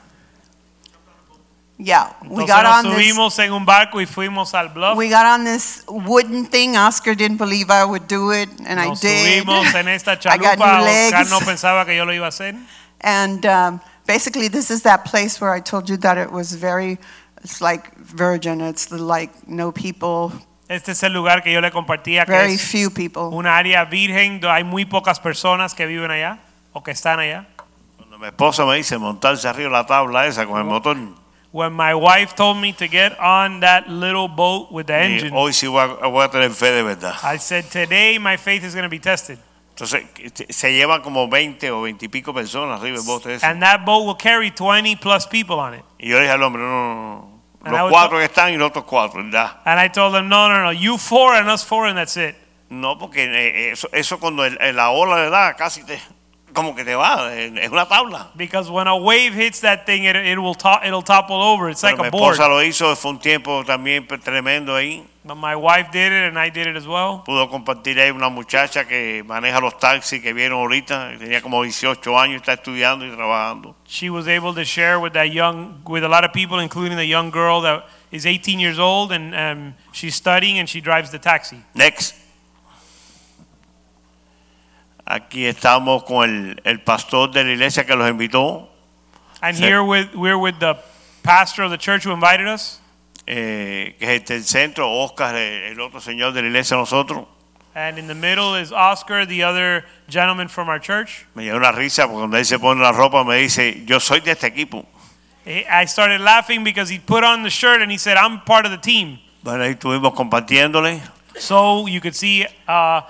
Yeah, we Entonces got nos on this. subimos en un barco y fuimos al bluff. We got on this wooden thing. Oscar didn't believe I would do it, and I Nos did. subimos en esta I got chalupa. new legs. No pensaba que yo lo iba a hacer. And um, basically, this is that place where I told you that it was very, it's like virgin. It's like no people, Este es el lugar que yo le compartía que very es few people. una área virgen, do- hay muy pocas personas que viven allá o que están allá. Cuando mi esposa me dice montarse arriba de la tabla esa con el motor, When my wife told me to get on that little boat with the y engine, hoy sí voy a, voy a tener fe de verdad. I said, today my faith is going to be tested. Entonces se- llevan como 20 o 20 y pico personas arriba del bote ese. And that boat will carry 20 plus people on it. Y yo le dije al hombre, no, no, no. And I Los was- cuatro que están y los otros cuatro, ¿verdad? And I told them, no, no, no, you four and us four and that's it. No, porque eh, eso, eso cuando el- la ola le da, casi te, como que te va, eh, es una tabla. Because when a wave hits that thing, it, it will to- it'll topple over. It's Pero like mi a board. esposa lo hizo, fue un tiempo también tremendo ahí. But my wife did it and I did it as well. Pudo compartir ahí una muchacha que maneja los taxis que vieron ahorita, tenía como 18 años, está estudiando y trabajando. She was able to share with that young, with a lot of people, including the young girl that is 18 years old and um, she's studying and she drives the taxi. Next. Aquí estamos con el, el pastor de la iglesia que los invitó, And Sí. here with, we're with the pastor of the church who invited us. eh, que es el centro, Oscar, el, el otro señor de la iglesia, nosotros. And in the middle is Oscar, the other gentleman from our church. Me dio una risa porque cuando él se pone la ropa me dice, yo soy de este equipo. I started laughing because he put on the shirt and he said, I'm part of the team. Bueno, ahí estuvimos compartiéndole. So you could see uh,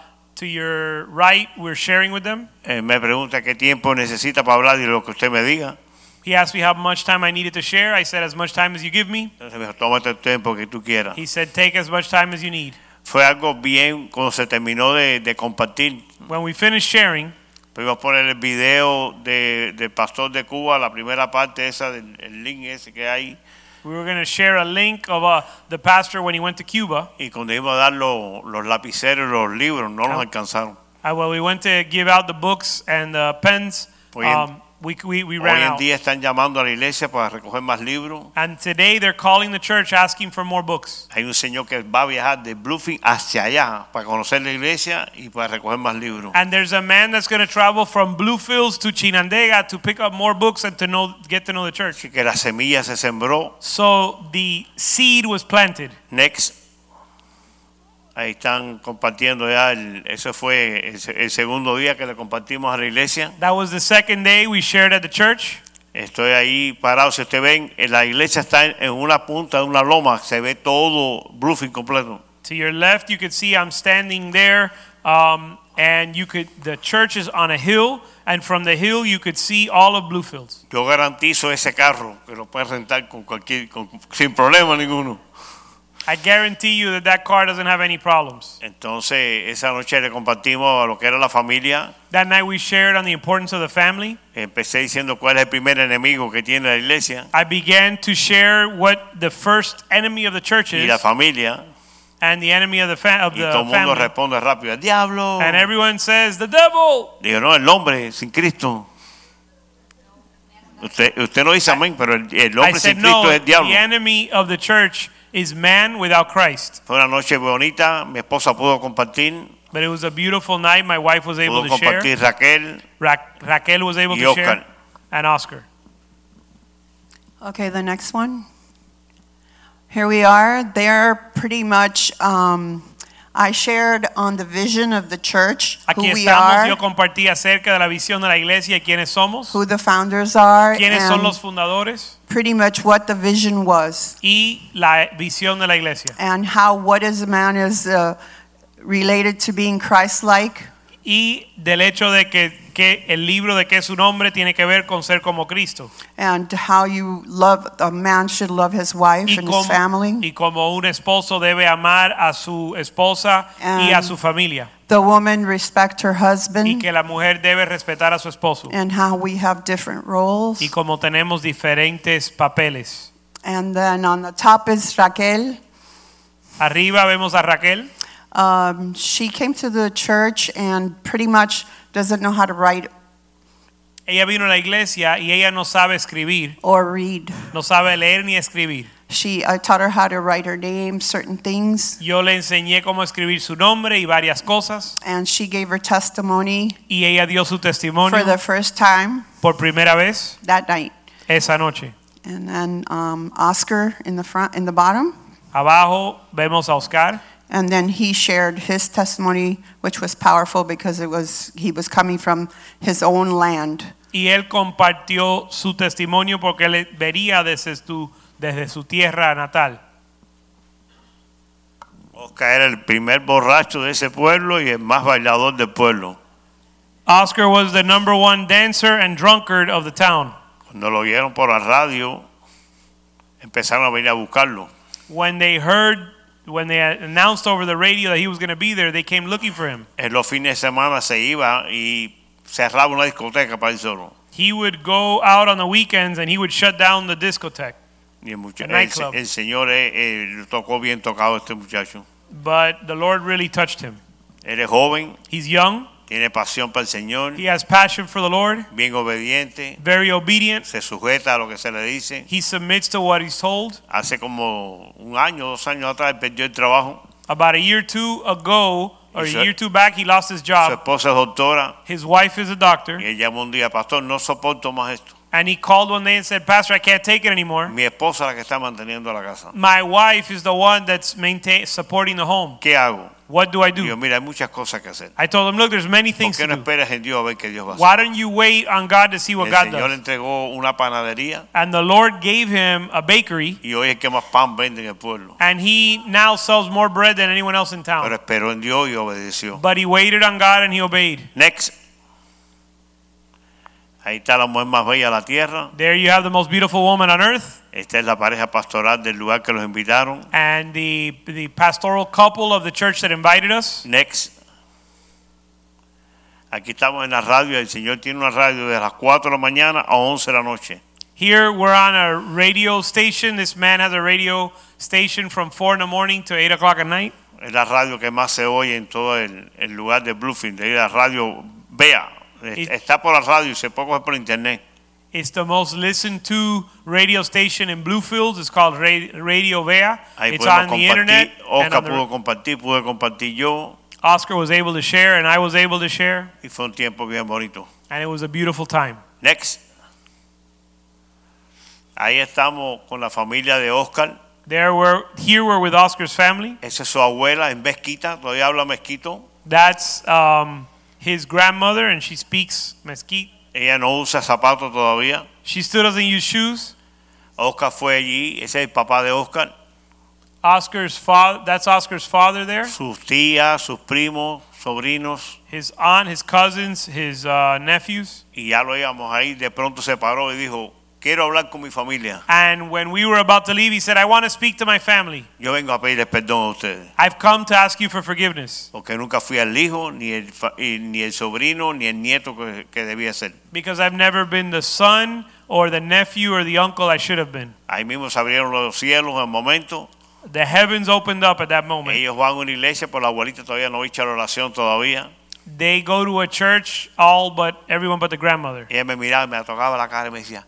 to your right, we're sharing with them. Eh, me pregunta qué tiempo necesita para hablar de lo que usted me diga. He asked me how much time I needed to share. I said, as much time as you give me. Entonces me dijo, tómate el tiempo que tú quieras. He said, take as much time as you need. Fue algo bien cuando se terminó de, de compartir. When we finished sharing, Pudimos poner el video de, del pastor de Cuba, la primera parte esa del el link ese que hay. We were going to share a link of uh, the pastor when he went to Cuba. Y cuando íbamos a dar los, los lapiceros, los libros, no los alcanzaron. Uh, well, we went to give out the books and the pens. Um, we, we, we Hoy en out. día están llamando a la iglesia para recoger más libros. And today they're calling the church asking for more books. Hay un señor que va a viajar de Bluefield hacia allá para conocer la iglesia y para recoger más libros. And there's a man that's going to travel from Bluefields to Chinandega to pick up more books and to know, get to know the church. Así que la semilla se sembró. So the seed was planted. Next. Ahí están compartiendo ya. el- eso fue el, el segundo día que le compartimos a la iglesia. That was the second day we shared at the church. Estoy ahí parado. Si usted ven, en la iglesia está en, en una punta de una loma. Se ve todo Bluefield completo. To your left, you could see I'm standing there, um, and you could. The church is on a hill, and from the hill you could see all of Bluefields. Yo garantizo ese carro que lo pueden rentar con cualquier, con- sin problema ninguno. I guarantee you that that car doesn't have any problems. Entonces, esa noche le compartimos a lo que era la familia. That night we shared on the importance of the family. Empecé diciendo cuál es el primer enemigo que tiene la iglesia I began to share what the first enemy of the church y la is, familia. and the enemy of the, fa- of Y the todo el mundo family. responde rápido, el diablo. And everyone says, "The devil." Digo, no, el hombre sin Cristo. Usted, usted no dice amén, pero el, el I hombre said, sin Cristo "No. es el diablo. The enemy of the church is man without Christ." Fue una noche bonita, mi esposa pudo compartir, But it was a beautiful night. My wife was able pudo to share. compartir Raquel Ra- Raquel was able y to share, Oscar. and Oscar. Okay, the next one. Here we are. They're pretty much, um, I shared on the vision of the church, who Aquí we estamos. are, Yo compartí acerca de la visión de la iglesia y quiénes somos, who the founders are, quiénes son and los fundadores pretty much what the vision was, y la visión de la iglesia. and how what is a man is uh, related to being Christ-like, Y del hecho de que, que el libro de que es un hombre tiene que ver con ser como Cristo. and how you love, a man should love his wife Y and como, his family. y como un esposo debe amar a su esposa y a su familia. The woman respect her Y husband, que la mujer debe respetar a su esposo. and how we have different roles. Y como tenemos diferentes papeles. And then on the top is Raquel. Arriba vemos a Raquel. Um, she came to the church and pretty much doesn't know how to write Ella vino a la iglesia y ella no sabe escribir, or read. no sabe leer ni escribir. She, I taught her how to write her name, certain things, Yo le enseñé cómo escribir su nombre y varias cosas and she gave her testimony y ella dio su testimonio for the first time por primera vez that night. esa noche. And then um, Oscar in the front, in the bottom, Abajo vemos a Oscar and then he shared his testimony, which was powerful because it was he was coming from his own land. y él compartió su testimonio porque él vería desde su, desde su tierra natal. Oscar era el primer borracho de ese pueblo y el más bailador del pueblo. Oscar was the number one dancer and drunkard of the town. Cuando lo oyeron por la radio, empezaron a venir a buscarlo. When they heard, when they announced over the radio that he was going to be there, they came looking for him. En los fines de semana se iba y cerraba una discoteca para él solo. He would go out on the weekends and he would shut down the discotheque. Y el, mucha- el, el señor eh, eh, tocó bien tocado este muchacho. But the Lord really touched him. Él es joven, He's young, tiene pasión para el Señor, he has passion for the Lord, bien obediente, very obedient. se sujeta a lo que se le dice. He submits to what he's told. Hace como un año, dos años atrás, perdió el trabajo. About a year or two ago, or a su- year or two back, he lost his Su job. esposa es doctora His wife is a doctor. y llamó un día, pastor, no soporto más esto. And he called one day and said, Pastor, I can't take it anymore. Mi esposa la que está manteniendo la casa. My wife is the one that's maintain, supporting the home. ¿Qué hago? What do I do? Digo, mira, hay muchas cosas que hacer. I told him, look, there's many ¿Por things to do. esperas en Dios a ver qué Dios va a hacer? Why don't you wait on God to see what El God Señor le does? entregó una panadería And the Lord gave him a bakery, y hoy es que más pan vende en el pueblo. and he now sells more bread than anyone else in Pero town. esperó en Dios y obedeció. But he waited on God and he obeyed. Next. Ahí está la mujer más bella de la tierra. There you have the most beautiful woman on earth, Esta es la pareja pastoral del lugar que los invitaron. and the the pastoral couple of the church that invited us. Next. Aquí estamos en la radio. El Señor tiene una radio de las 4 de la mañana a 11 de la noche. Here we're on a radio station. This man has a radio station from four in the morning to eight o'clock at night. Es la radio que más se oye en todo el, el lugar de Bluefield. Es la radio Vea. Está por la radio y se por internet. It's the most listened to radio station in Bluefields. It's called Radio Vea. Ahí It's on the internet. Oscar the- pudo compartir, pude compartir yo. Oscar was able to share, and I was able to share, Y fue un tiempo bien bonito. and it was a beautiful time. Next. Ahí estamos con la familia de Oscar. There we're here we're with Oscar's family. Esa es su abuela en Mezquita. Todavía habla miskito. That's um, his grandmother, and she speaks Miskito. Ella no usa zapatos todavía. She still doesn't use shoes. Oscar fue allí. Ese es el papá de Oscar. Oscar's father. That's Oscar's father there. Sus tías, sus primos, sobrinos. His aunt, his cousins, his uh, nephews. Y ya lo íbamos ahí. De pronto se paró y dijo, quiero hablar con mi familia. And when we were about to leave, he said, "I want to speak to my family. Yo vengo a pedirles perdón a ustedes. I've come to ask you for forgiveness Porque nunca fui al hijo, ni el, fa- y- ni el sobrino, ni el nieto que, que debía ser. because I've never been the son or the nephew or the uncle I should have been." Ahí mismo se abrieron los cielos en momento. The heavens opened up at that moment. Ellos van a una iglesia, pero la abuelita todavía no ha hecho la oración todavía. They go to a church, all but everyone but the grandmother. Ella me miraba, me tocaba la cara y me decía,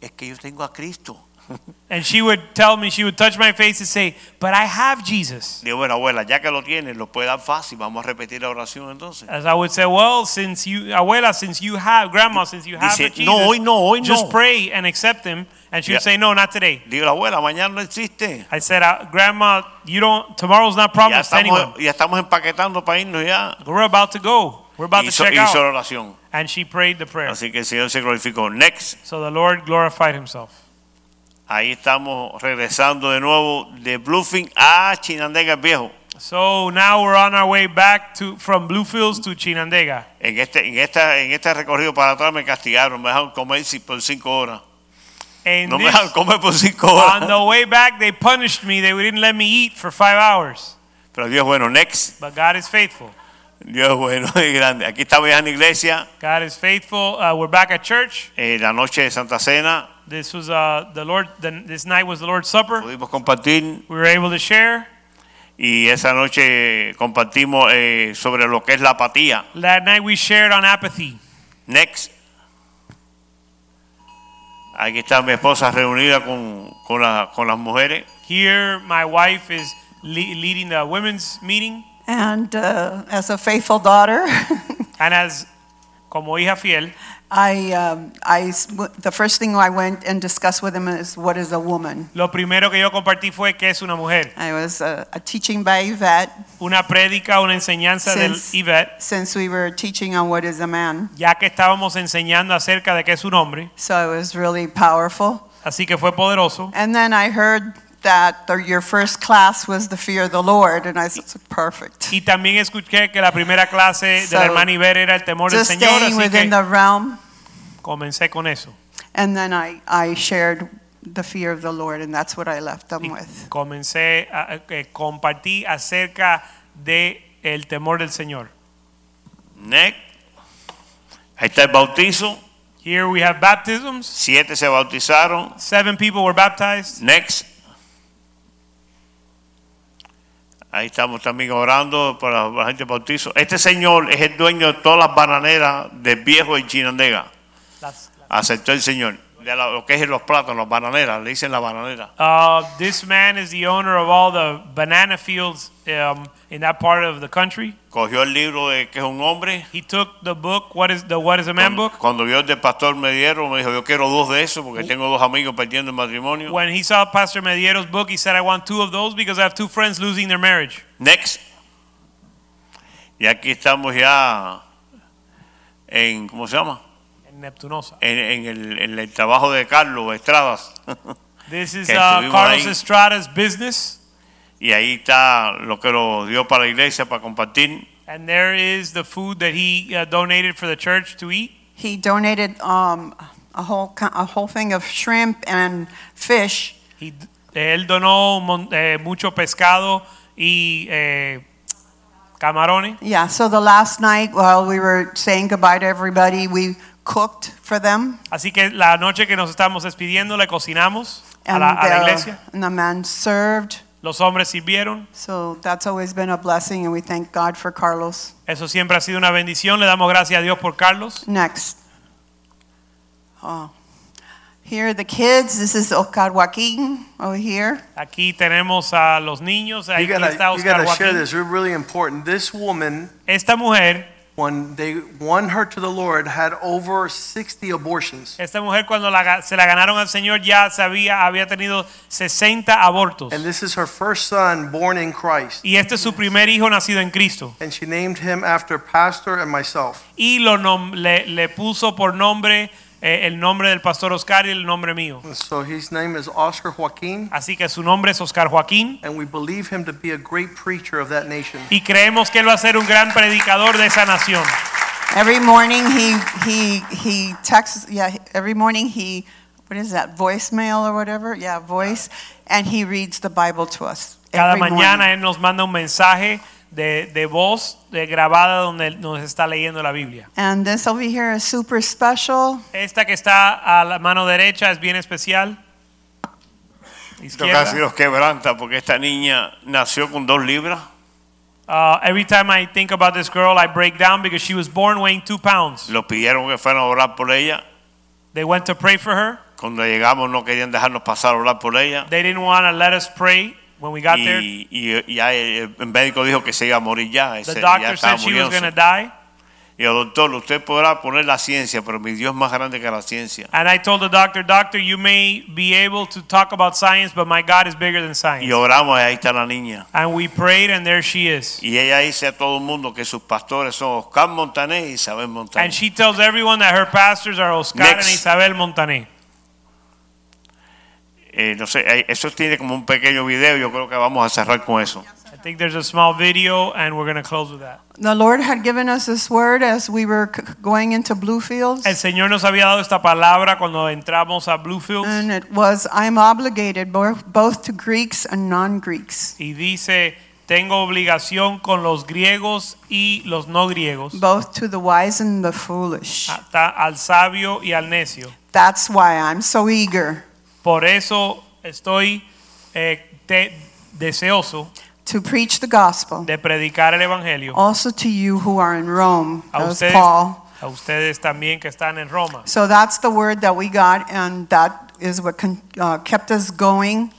es que yo tengo a Cristo. And she would tell me, she would touch my face and say, But I have Jesus. Digo, bueno, abuela, ya que lo tienes, lo puede dar fácil. Vamos a repetir la oración entonces. As I would say, Well, since you, Abuela, since you have, Grandma, since you have Dice, Jesus, "No, hoy no, hoy just no." pray and accept Him. And she would Ya. say, No, not today. Digo, abuela, mañana no existe. I said, uh, Grandma, you don't, tomorrow's not Ya promised to anyone. estamos, ya estamos empaquetando para irnos ya. We're about to go. We're about to Hizo, check hizo la out. oración. And she prayed the prayer. Así que el Señor se glorificó. Next. So the Lord glorified Himself. Ahí estamos regresando de nuevo de Bluefields a Chinandega Viejo. So now we're on our way back to from Bluefields to Chinandega. En este, en, esta, en este recorrido para atrás me castigaron, me dejaron comer por cinco horas. And No me dejaron comer por cinco horas. on the way back, they punished me. They didn't let me eat for five hours. Pero Dios bueno. Next. But God is faithful. Dios bueno y grande. Aquí estamos ya en la iglesia. God is faithful. Uh, we're back at church. eh, la noche de Santa Cena. This was uh, the Lord. The, this night was the Lord's Supper. Pudimos compartir. We were able to share. Y esa noche compartimos eh, sobre lo que es la apatía. That night we shared on apathy. Next. Aquí está mi esposa reunida con, con, la- con las mujeres. Here, my wife is le- leading the women's meeting, And uh, as a faithful daughter, and as como hija fiel, I, um, I, the first thing I went and discussed with him is what is a woman. lo primero que yo compartí fue que es una mujer. I was uh, a teaching by Yvette Una prédica, una enseñanza del since, Yvette, since we were teaching on what is a man. ya que estábamos enseñando acerca de qué es un hombre. So it was really powerful. Así que fue poderoso. And then I heard that the, your first class was the fear of the Lord, and I said, perfect. Y también escuché que la primera clase de So, la hermana Iber era el temor del Just Señor, staying así within que the realm, comencé con eso. and then I, I shared the fear of the Lord, and that's what I left them with. Comencé a, a- que compartí acerca de el temor del Señor. Next. Ahí está el bautizo. Here we have baptisms. Siete se bautizaron. Seven people were baptized. Next. Ahí estamos también orando para la gente bautizo. Este señor es el dueño de todas las bananeras del viejo de Chinandega. Aceptó el Señor. De lo que es los plátanos, bananeras, le dicen la bananera. Uh, this man is the owner of all the banana fields um, in that part of the country. Cogió el libro de que es un hombre. He took the book, What is the What is a Man book? Cuando vio el del pastor Mediero, me dijo, yo quiero dos de esos porque tengo dos amigos perdiendo el matrimonio. When he saw Pastor Mediero's book, he said, I want two of those because I have two friends losing their marriage. Next. Y aquí estamos ya en, ¿cómo se llama? Neptunosa. En, en el, en el trabajo de Carlos Estradas. This is Que uh, Carlos ahí. Estrada's business. Y ahí está lo que lo dio para la iglesia para compartir. And there is the food that he uh, donated for the church to eat. He donated um, a whole a whole thing of shrimp and fish. He, él donó mon- eh, mucho pescado y eh, camarones. Yeah, so the last night while we were saying goodbye to everybody, we cooked for them. Así que la noche que nos estamos despidiendo le cocinamos a And, la, a la uh, iglesia. and the man served. Los hombres sirvieron. So that's always been a blessing, and we thank God for Carlos. Eso siempre ha sido una bendición. Le damos gracias a Dios por Carlos. Next. Oh. Here are the kids. This is Oscar Joaquin over here. Aquí tenemos a los niños. Ahí You gotta, está you gotta share Joaquín. this. It's really important. This woman, Esta mujer, when they won her to the Lord, had over 60 abortions. esta mujer cuando la se la ganaron al Señor ya sabía, había tenido 60 abortos. And this is her first son born in Christ. Y este es su primer hijo nacido en Cristo. And she named him after Pastor and myself. Y lo nom- le, le puso por nombre Eh, el nombre del pastor Oscar y el nombre mío. So his name is Oscar Joaquin. Así que su nombre es Oscar Joaquín. And we believe him to be a great preacher of that nation. Y creemos que él va a ser un gran predicador de esa nación. Every morning he he he texts. Yeah, every morning he what is that voicemail or whatever? Yeah, voice, and he reads the Bible to us. Cada every mañana morning. él nos manda un mensaje de, de voz de grabada donde nos está leyendo la Biblia. And this over here is super special. Esta que está a la mano derecha es bien especial. Esto Izquierda. casi los quebranta porque esta niña nació con dos libras. Uh, every time I think about this girl, I break down because she was born weighing two pounds. Los pidieron que fueran a orar por ella. They went to pray for her. Cuando llegamos no querían dejarnos pasar a orar por ella. They didn't want to let us pray when we got there. Y, y- ya el, eh, el médico dijo que se iba a morir ya. The ese- ya doctor estaba said she was muriéndose. going to die. Y yo, doctor, usted podrá poner la ciencia, pero mi Dios es más grande que la ciencia. And I told the doctor, Doctor, you may be able to talk about science, but my God is bigger than science. Y oramos y ahí está la niña. And we prayed, and there she is. Y ella dice a todo el mundo que sus pastores son Oscar Montané y Isabel Montané. And she tells everyone that her pastors are Oscar Next. and Isabel Montané. Eh, no sé, eso tiene como un pequeño video, yo creo que vamos a cerrar con eso. I think there's a small video, and we're going to close with that. The Lord had given us this word as we were going into Bluefields, El Señor nos había dado esta palabra cuando entramos a Bluefields. and it was, "I'm obligated bo- both to Greeks and non-Greeks, Y dice, tengo obligación con los griegos y los no griegos, both to the wise and the foolish." hasta al sabio y al necio. That's why I'm so eager Por eso estoy eh, te- deseoso to preach the gospel, de predicar el evangelio also to you who are in Rome. a That ustedes, Paul. a ustedes también que están en Roma. So that's the word that we got, and that is what con- uh, kept us going.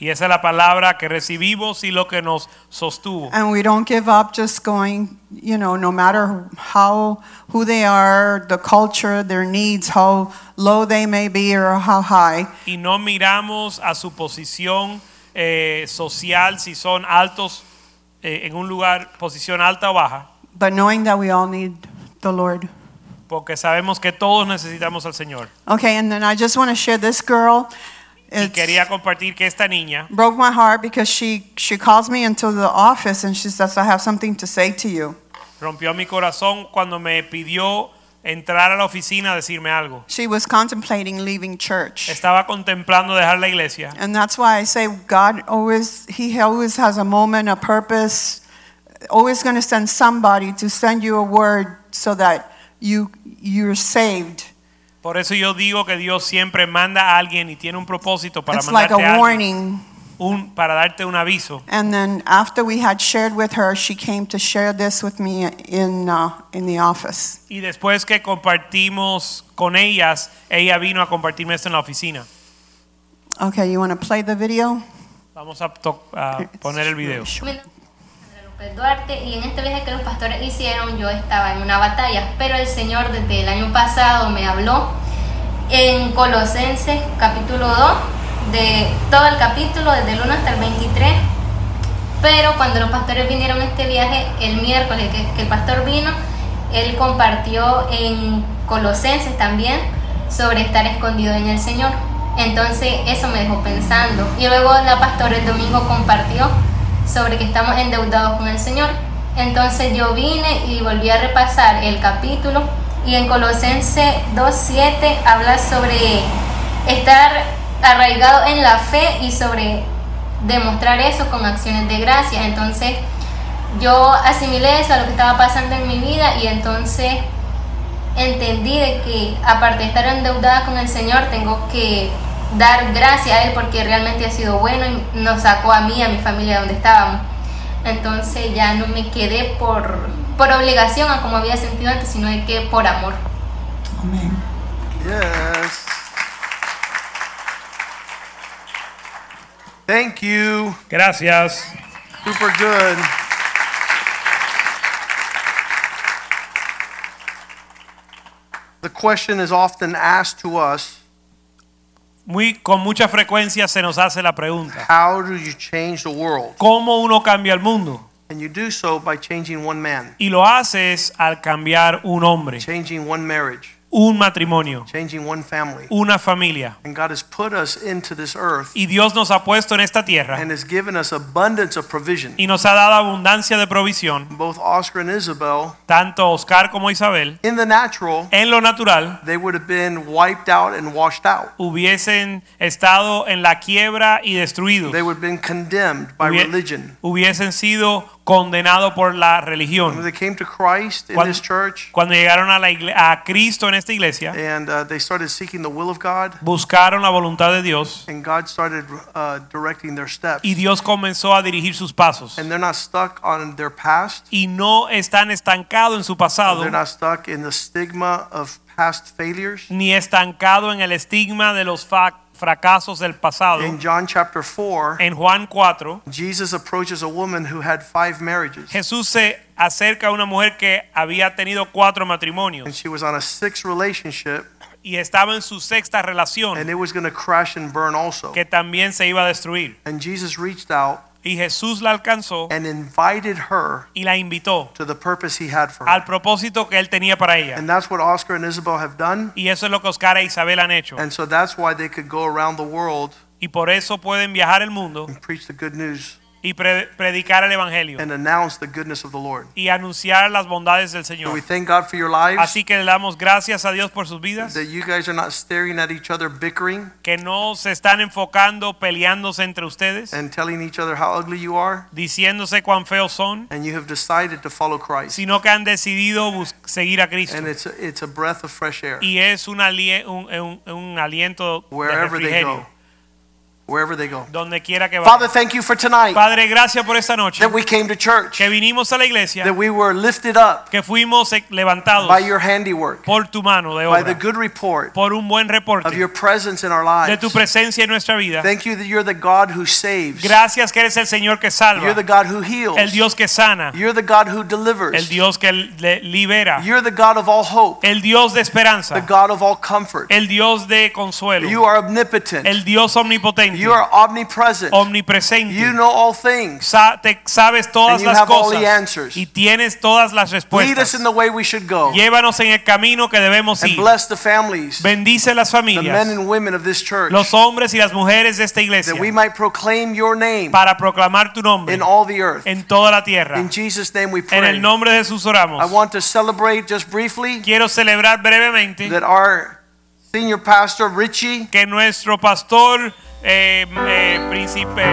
Y esa es la palabra que recibimos y lo que nos sostuvo. And we don't give up just going, you know, no matter how, who they are, the culture, their needs, how low they may be or how high. Y no miramos a su posición eh, social, si son altos eh, en un lugar, posición alta o baja, But knowing that we all need the Lord. porque sabemos que todos necesitamos al Señor. Okay, and then I just want to share this girl. Y quería compartir que esta niña broke my heart because she, she calls me into the office and she says, I have something to say to you. rompió mi corazón cuando me pidió entrar a la oficina a decirme algo. She was contemplating leaving church. Estaba contemplando dejar la iglesia. And that's why I say God always, He always has a moment, a purpose, always going to send somebody to send you a word so that you, you're saved. Por eso yo digo que Dios siempre manda a alguien y tiene un propósito para It's like mandarte a a alguien. warning. un, para darte un aviso. And then after we had shared with her, she came to share this with me in, uh, in the office. Y después que compartimos con ellas, ella vino a compartirme esto en la oficina. Okay, you want to play the video? Vamos a, to- a poner el video. López Duarte y en este viaje que los pastores hicieron yo estaba en una batalla, pero el Señor desde el año pasado me habló en Colosenses capítulo 2, de todo el capítulo, desde el 1 hasta el 23. Pero cuando los pastores vinieron a este viaje, el miércoles que, que el pastor vino, él compartió en Colosenses también sobre estar escondido en el Señor. Entonces eso me dejó pensando. Y luego la pastora el domingo compartió sobre que estamos endeudados con el Señor. Entonces yo vine y volví a repasar el capítulo y en Colosenses 2.7 habla sobre estar arraigado en la fe y sobre demostrar eso con acciones de gracia. Entonces yo asimilé eso a lo que estaba pasando en mi vida y entonces entendí de que aparte de estar endeudada con el Señor tengo que dar gracias a Él porque realmente ha sido bueno y nos sacó a mí a mi familia de donde estábamos. Entonces ya no me quedé por, por obligación a como había sentido antes, sino de que por amor. Yes. Thank you. Gracias. Super good. The question is often asked to us Muy, con mucha frecuencia se nos hace la pregunta, how do you change the world? ¿cómo uno cambia el mundo? And you do so by changing one man, Y lo haces al cambiar un hombre, changing one marriage, un matrimonio, changing one family. una familia. And God has put us into this earth Y Dios nos ha puesto en esta tierra and has given us abundance of provision. y nos ha dado abundancia de provisión, Both Oscar and Isabel, tanto Oscar como Isabel, in the natural, en lo natural, they would have been wiped out and washed out. hubiesen estado en la quiebra y destruidos. They would have been condemned by religion. Hubiesen sido condenados por la When religión. they came to Christ in Cuando, this church cuando llegaron a, la igle- a Cristo en esta iglesia, and uh, they started seeking the will of God, buscaron la voluntad de Dios and God started uh, directing their steps. y Dios comenzó a dirigir sus pasos. And they're not stuck on their past. Y no están estancados en su pasado, They're not stuck in the stigma of past failures. ni estancado en el estigma de los fa- fracasos del pasado. In John chapter 4, En Juan 4, Jesus approaches a woman who had five marriages. Jesús se acerca a una mujer que había tenido cuatro matrimonios. And she was on a sixth relationship, y estaba en su sexta relación and it was going to crash and burn also. que también se iba a destruir. And Jesus reached out Y Jesús la alcanzó and invited her y la invitó to the purpose he had for her. al propósito que él tenía para ella. And that's what Oscar and Isabel have done. Y eso es lo que Oscar e Isabel han hecho. And so that's why they could go around the world Y por eso pueden viajar el mundo and preach the good news y pre- predicar el evangelio and announce the goodness of the Lord. y anunciar las bondades del So Señor. we thank God for your lives, Así que le damos gracias a Dios por sus vidas, that you guys are not staring at each other, bickering que no se están enfocando peleándose entre ustedes, and telling each other how ugly you are, diciéndose cuán feos son, and you have decided to follow Christ. sino que han decidido seguir a Cristo. And it's a, it's a breath of fresh air Y es un, alie- un, un- un aliento de wherever they go. Wherever they go. donde quiera que Father, thank you for tonight Padre, gracias por esta noche, that we came to church, que vinimos a la iglesia, that we were lifted up que fuimos levantados by your handiwork, por tu mano de by the good report por un buen of your presence in our de lives. tu presencia en nuestra vida. Thank you that you're the God who saves. Gracias que eres el Señor que salva, You're the God who heals. el Dios que sana, You're the God who delivers. el. Dios que libera, You're the God of all hope, el Dios de esperanza. the God of all comfort. el Dios de consuelo, You are omnipotent. el Dios omnipotente, You are omnipresent. omnipresente. You know all things. Sa- te sabes todas And las have all the cosas answers. y tienes todas las Lead us respuestas. in the way we should go. Llévanos en el camino que debemos And ir. bless the families, Bendice las the men familias, and women of this church, los hombres y las mujeres de esta iglesia, that we might proclaim your name para proclamar tu nombre in all the earth. en toda la tierra. In Jesus' name we En el pray. nombre de Jesús I oramos. want to celebrate just briefly Quiero celebrar brevemente that our senior pastor, Richie, que nuestro pastor eh, eh, príncipe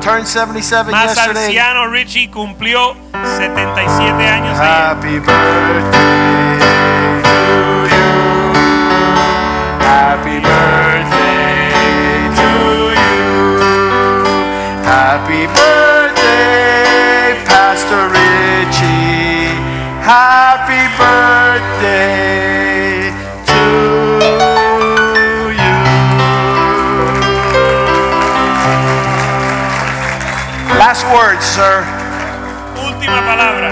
turned 77 más yesterday. anciano Richie cumplió 77 años ayer. Happy birthday to you. Happy birthday Sir. Última palabra.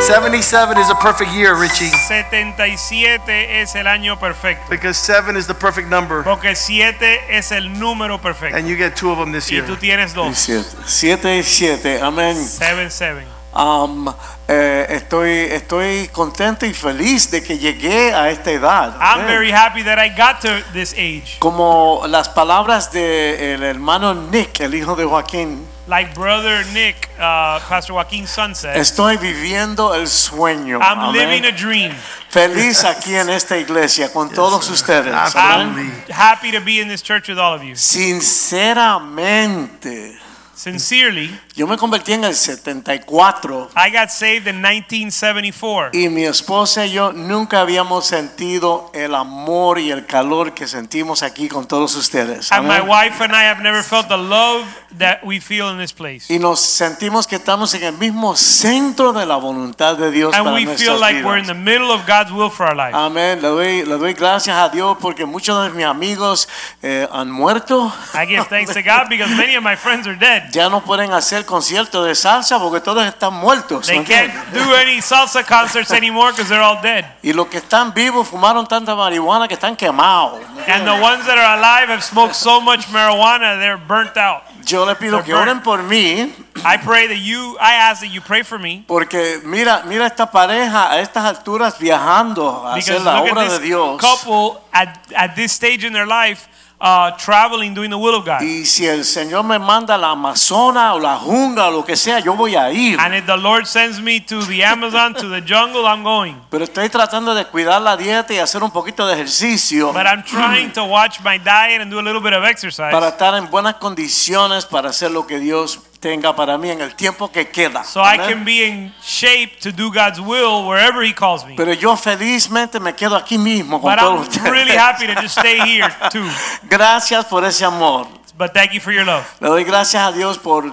77 is a perfect year, Richie. 77 es el año perfecto. Because 7 is the perfect number. Porque 7 es el número perfecto. And you get two of them this Y year. tú tienes dos. Siete, siete y siete, amén. 7 7. Am, eh, estoy, estoy contento y feliz de que llegué a esta edad. I'm amén. very happy that I got to this age. Como las palabras del hermano Nick, el hijo de Joaquín, Like brother Nick, uh, Pastor Joaquin's son said, estoy viviendo el sueño. I'm amén. living a dream. Feliz aquí en esta iglesia con todos ustedes. I'm happy to be in this church with all of you. Sinceramente, Sincerely, yo me convertí en el 74 I got saved in 1974. y mi esposa y yo nunca habíamos sentido el amor y el calor que sentimos aquí con todos ustedes. And my wife and I have never felt the love that we feel in this place. Y nos sentimos que estamos en el mismo centro de la voluntad de Dios And para we nuestras feel like vidas. we're in the middle of God's will for our life. Amén. Le doy, le doy gracias a Dios porque muchos de mis amigos eh, han muerto. I give thanks to God because many of my friends are dead. Ya no pueden hacer conciertos de salsa porque todos están muertos. They ¿me can't do any salsa concerts anymore because they're all dead. Y los que están vivos fumaron tanta marihuana que están quemados. And the ones that are alive have smoked so much marijuana they're burnt out. Yo le pido They're que oren burnt. por mí I pray that you, I ask that you pray for me porque mira, mira esta pareja a estas alturas viajando a hacer because la obra de Dios. couple at, at this stage in their life uh, traveling, doing the will of God. Y si el Señor me manda la Amazona o la jungla o lo que sea, yo voy a ir. And if the Lord sends me to the Amazon, to the jungle, I'm going. Pero estoy tratando de cuidar la dieta y hacer un poquito de ejercicio But I'm trying to watch my diet and do a little bit of exercise para estar en buenas condiciones para hacer lo que Dios tenga para mí en el tiempo que queda. so I can be in shape to do God's will wherever He calls me. Pero yo felizmente me quedo aquí mismo con But todos I'm really happy to just stay here too. Gracias por ese amor. But thank you for your love. Le doy gracias a Dios por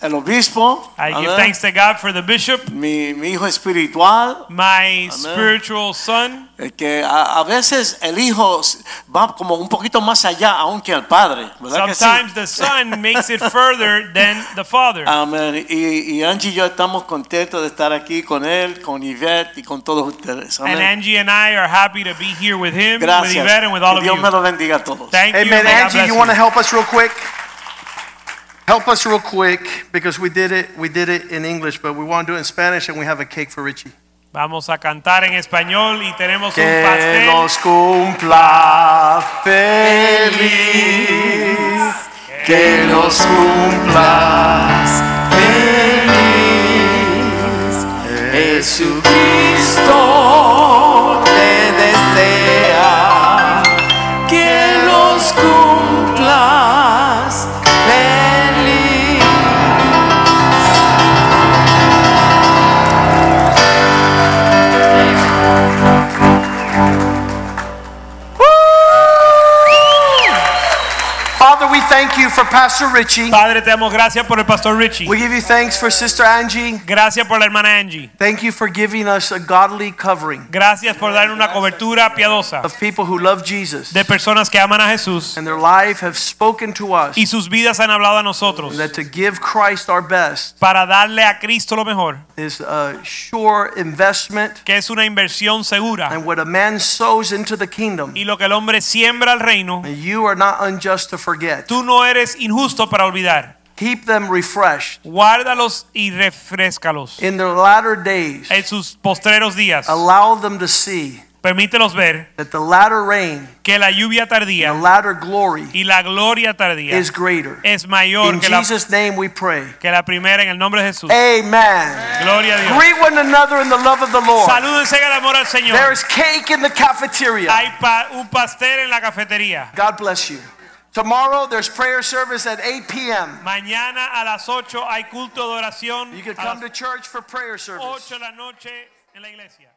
el obispo. I give Amén. thanks to God for the bishop, mi, mi hijo espiritual. my spiritual son. El que a, a veces el hijo va como un poquito más allá aún que el padre, ¿verdad que sí? Sometimes the son makes it further than the father. Amén. Y, y Angie y yo estamos contentos de estar aquí con él, con Yvette y con todos ustedes. And Angie and I are happy to be here with him, with Gracias. Yvette, and with all Que of Dios you. me lo bendiga a todos. Thank you. Amen. Angie, you want to help us real quick? Help us real quick because we did it. We did it in English, but we want to do it in Spanish, and we have a cake for Richie. Vamos a cantar en español y tenemos un Que pastel. los cumpla feliz. Que nos cumplas feliz. Jesucristo for Pastor Richie. Padre, te damos gracias por el pastor Richie. We give you thanks for Sister Angie. Gracias por la hermana Angie. Thank you for giving us a godly covering Gracias por dar una cobertura piadosa of people who love Jesus de personas que aman a Jesús and their life have spoken to us y sus vidas han hablado a nosotros that to give Christ our best para darle a Cristo lo mejor, is a sure investment que es una inversión segura. and what a man sows into the kingdom Y lo que el hombre siembra al reino, you are not unjust to forget. tú no eres injusto para olvidar. Keep them refreshed Guárdalos y refrescalos in their latter days. en sus postreros días. Allow them to see Permítelos ver that the latter rain, que la lluvia the tardía latter glory y la gloria tardía is greater. es mayor In que la, Jesus' name we pray. que la primera en el nombre de Jesús. Amen. Gloria a Dios. Greet one another in the love of the Lord. Salúdense en el amor al Señor. There's cake in the cafeteria. Hay pa- un pastel en la cafetería. God bless you. Tomorrow there's prayer service at 8 p.m. Mañana a las 8 hay culto de oración. You can come to church for prayer service. 8 de la noche en la iglesia.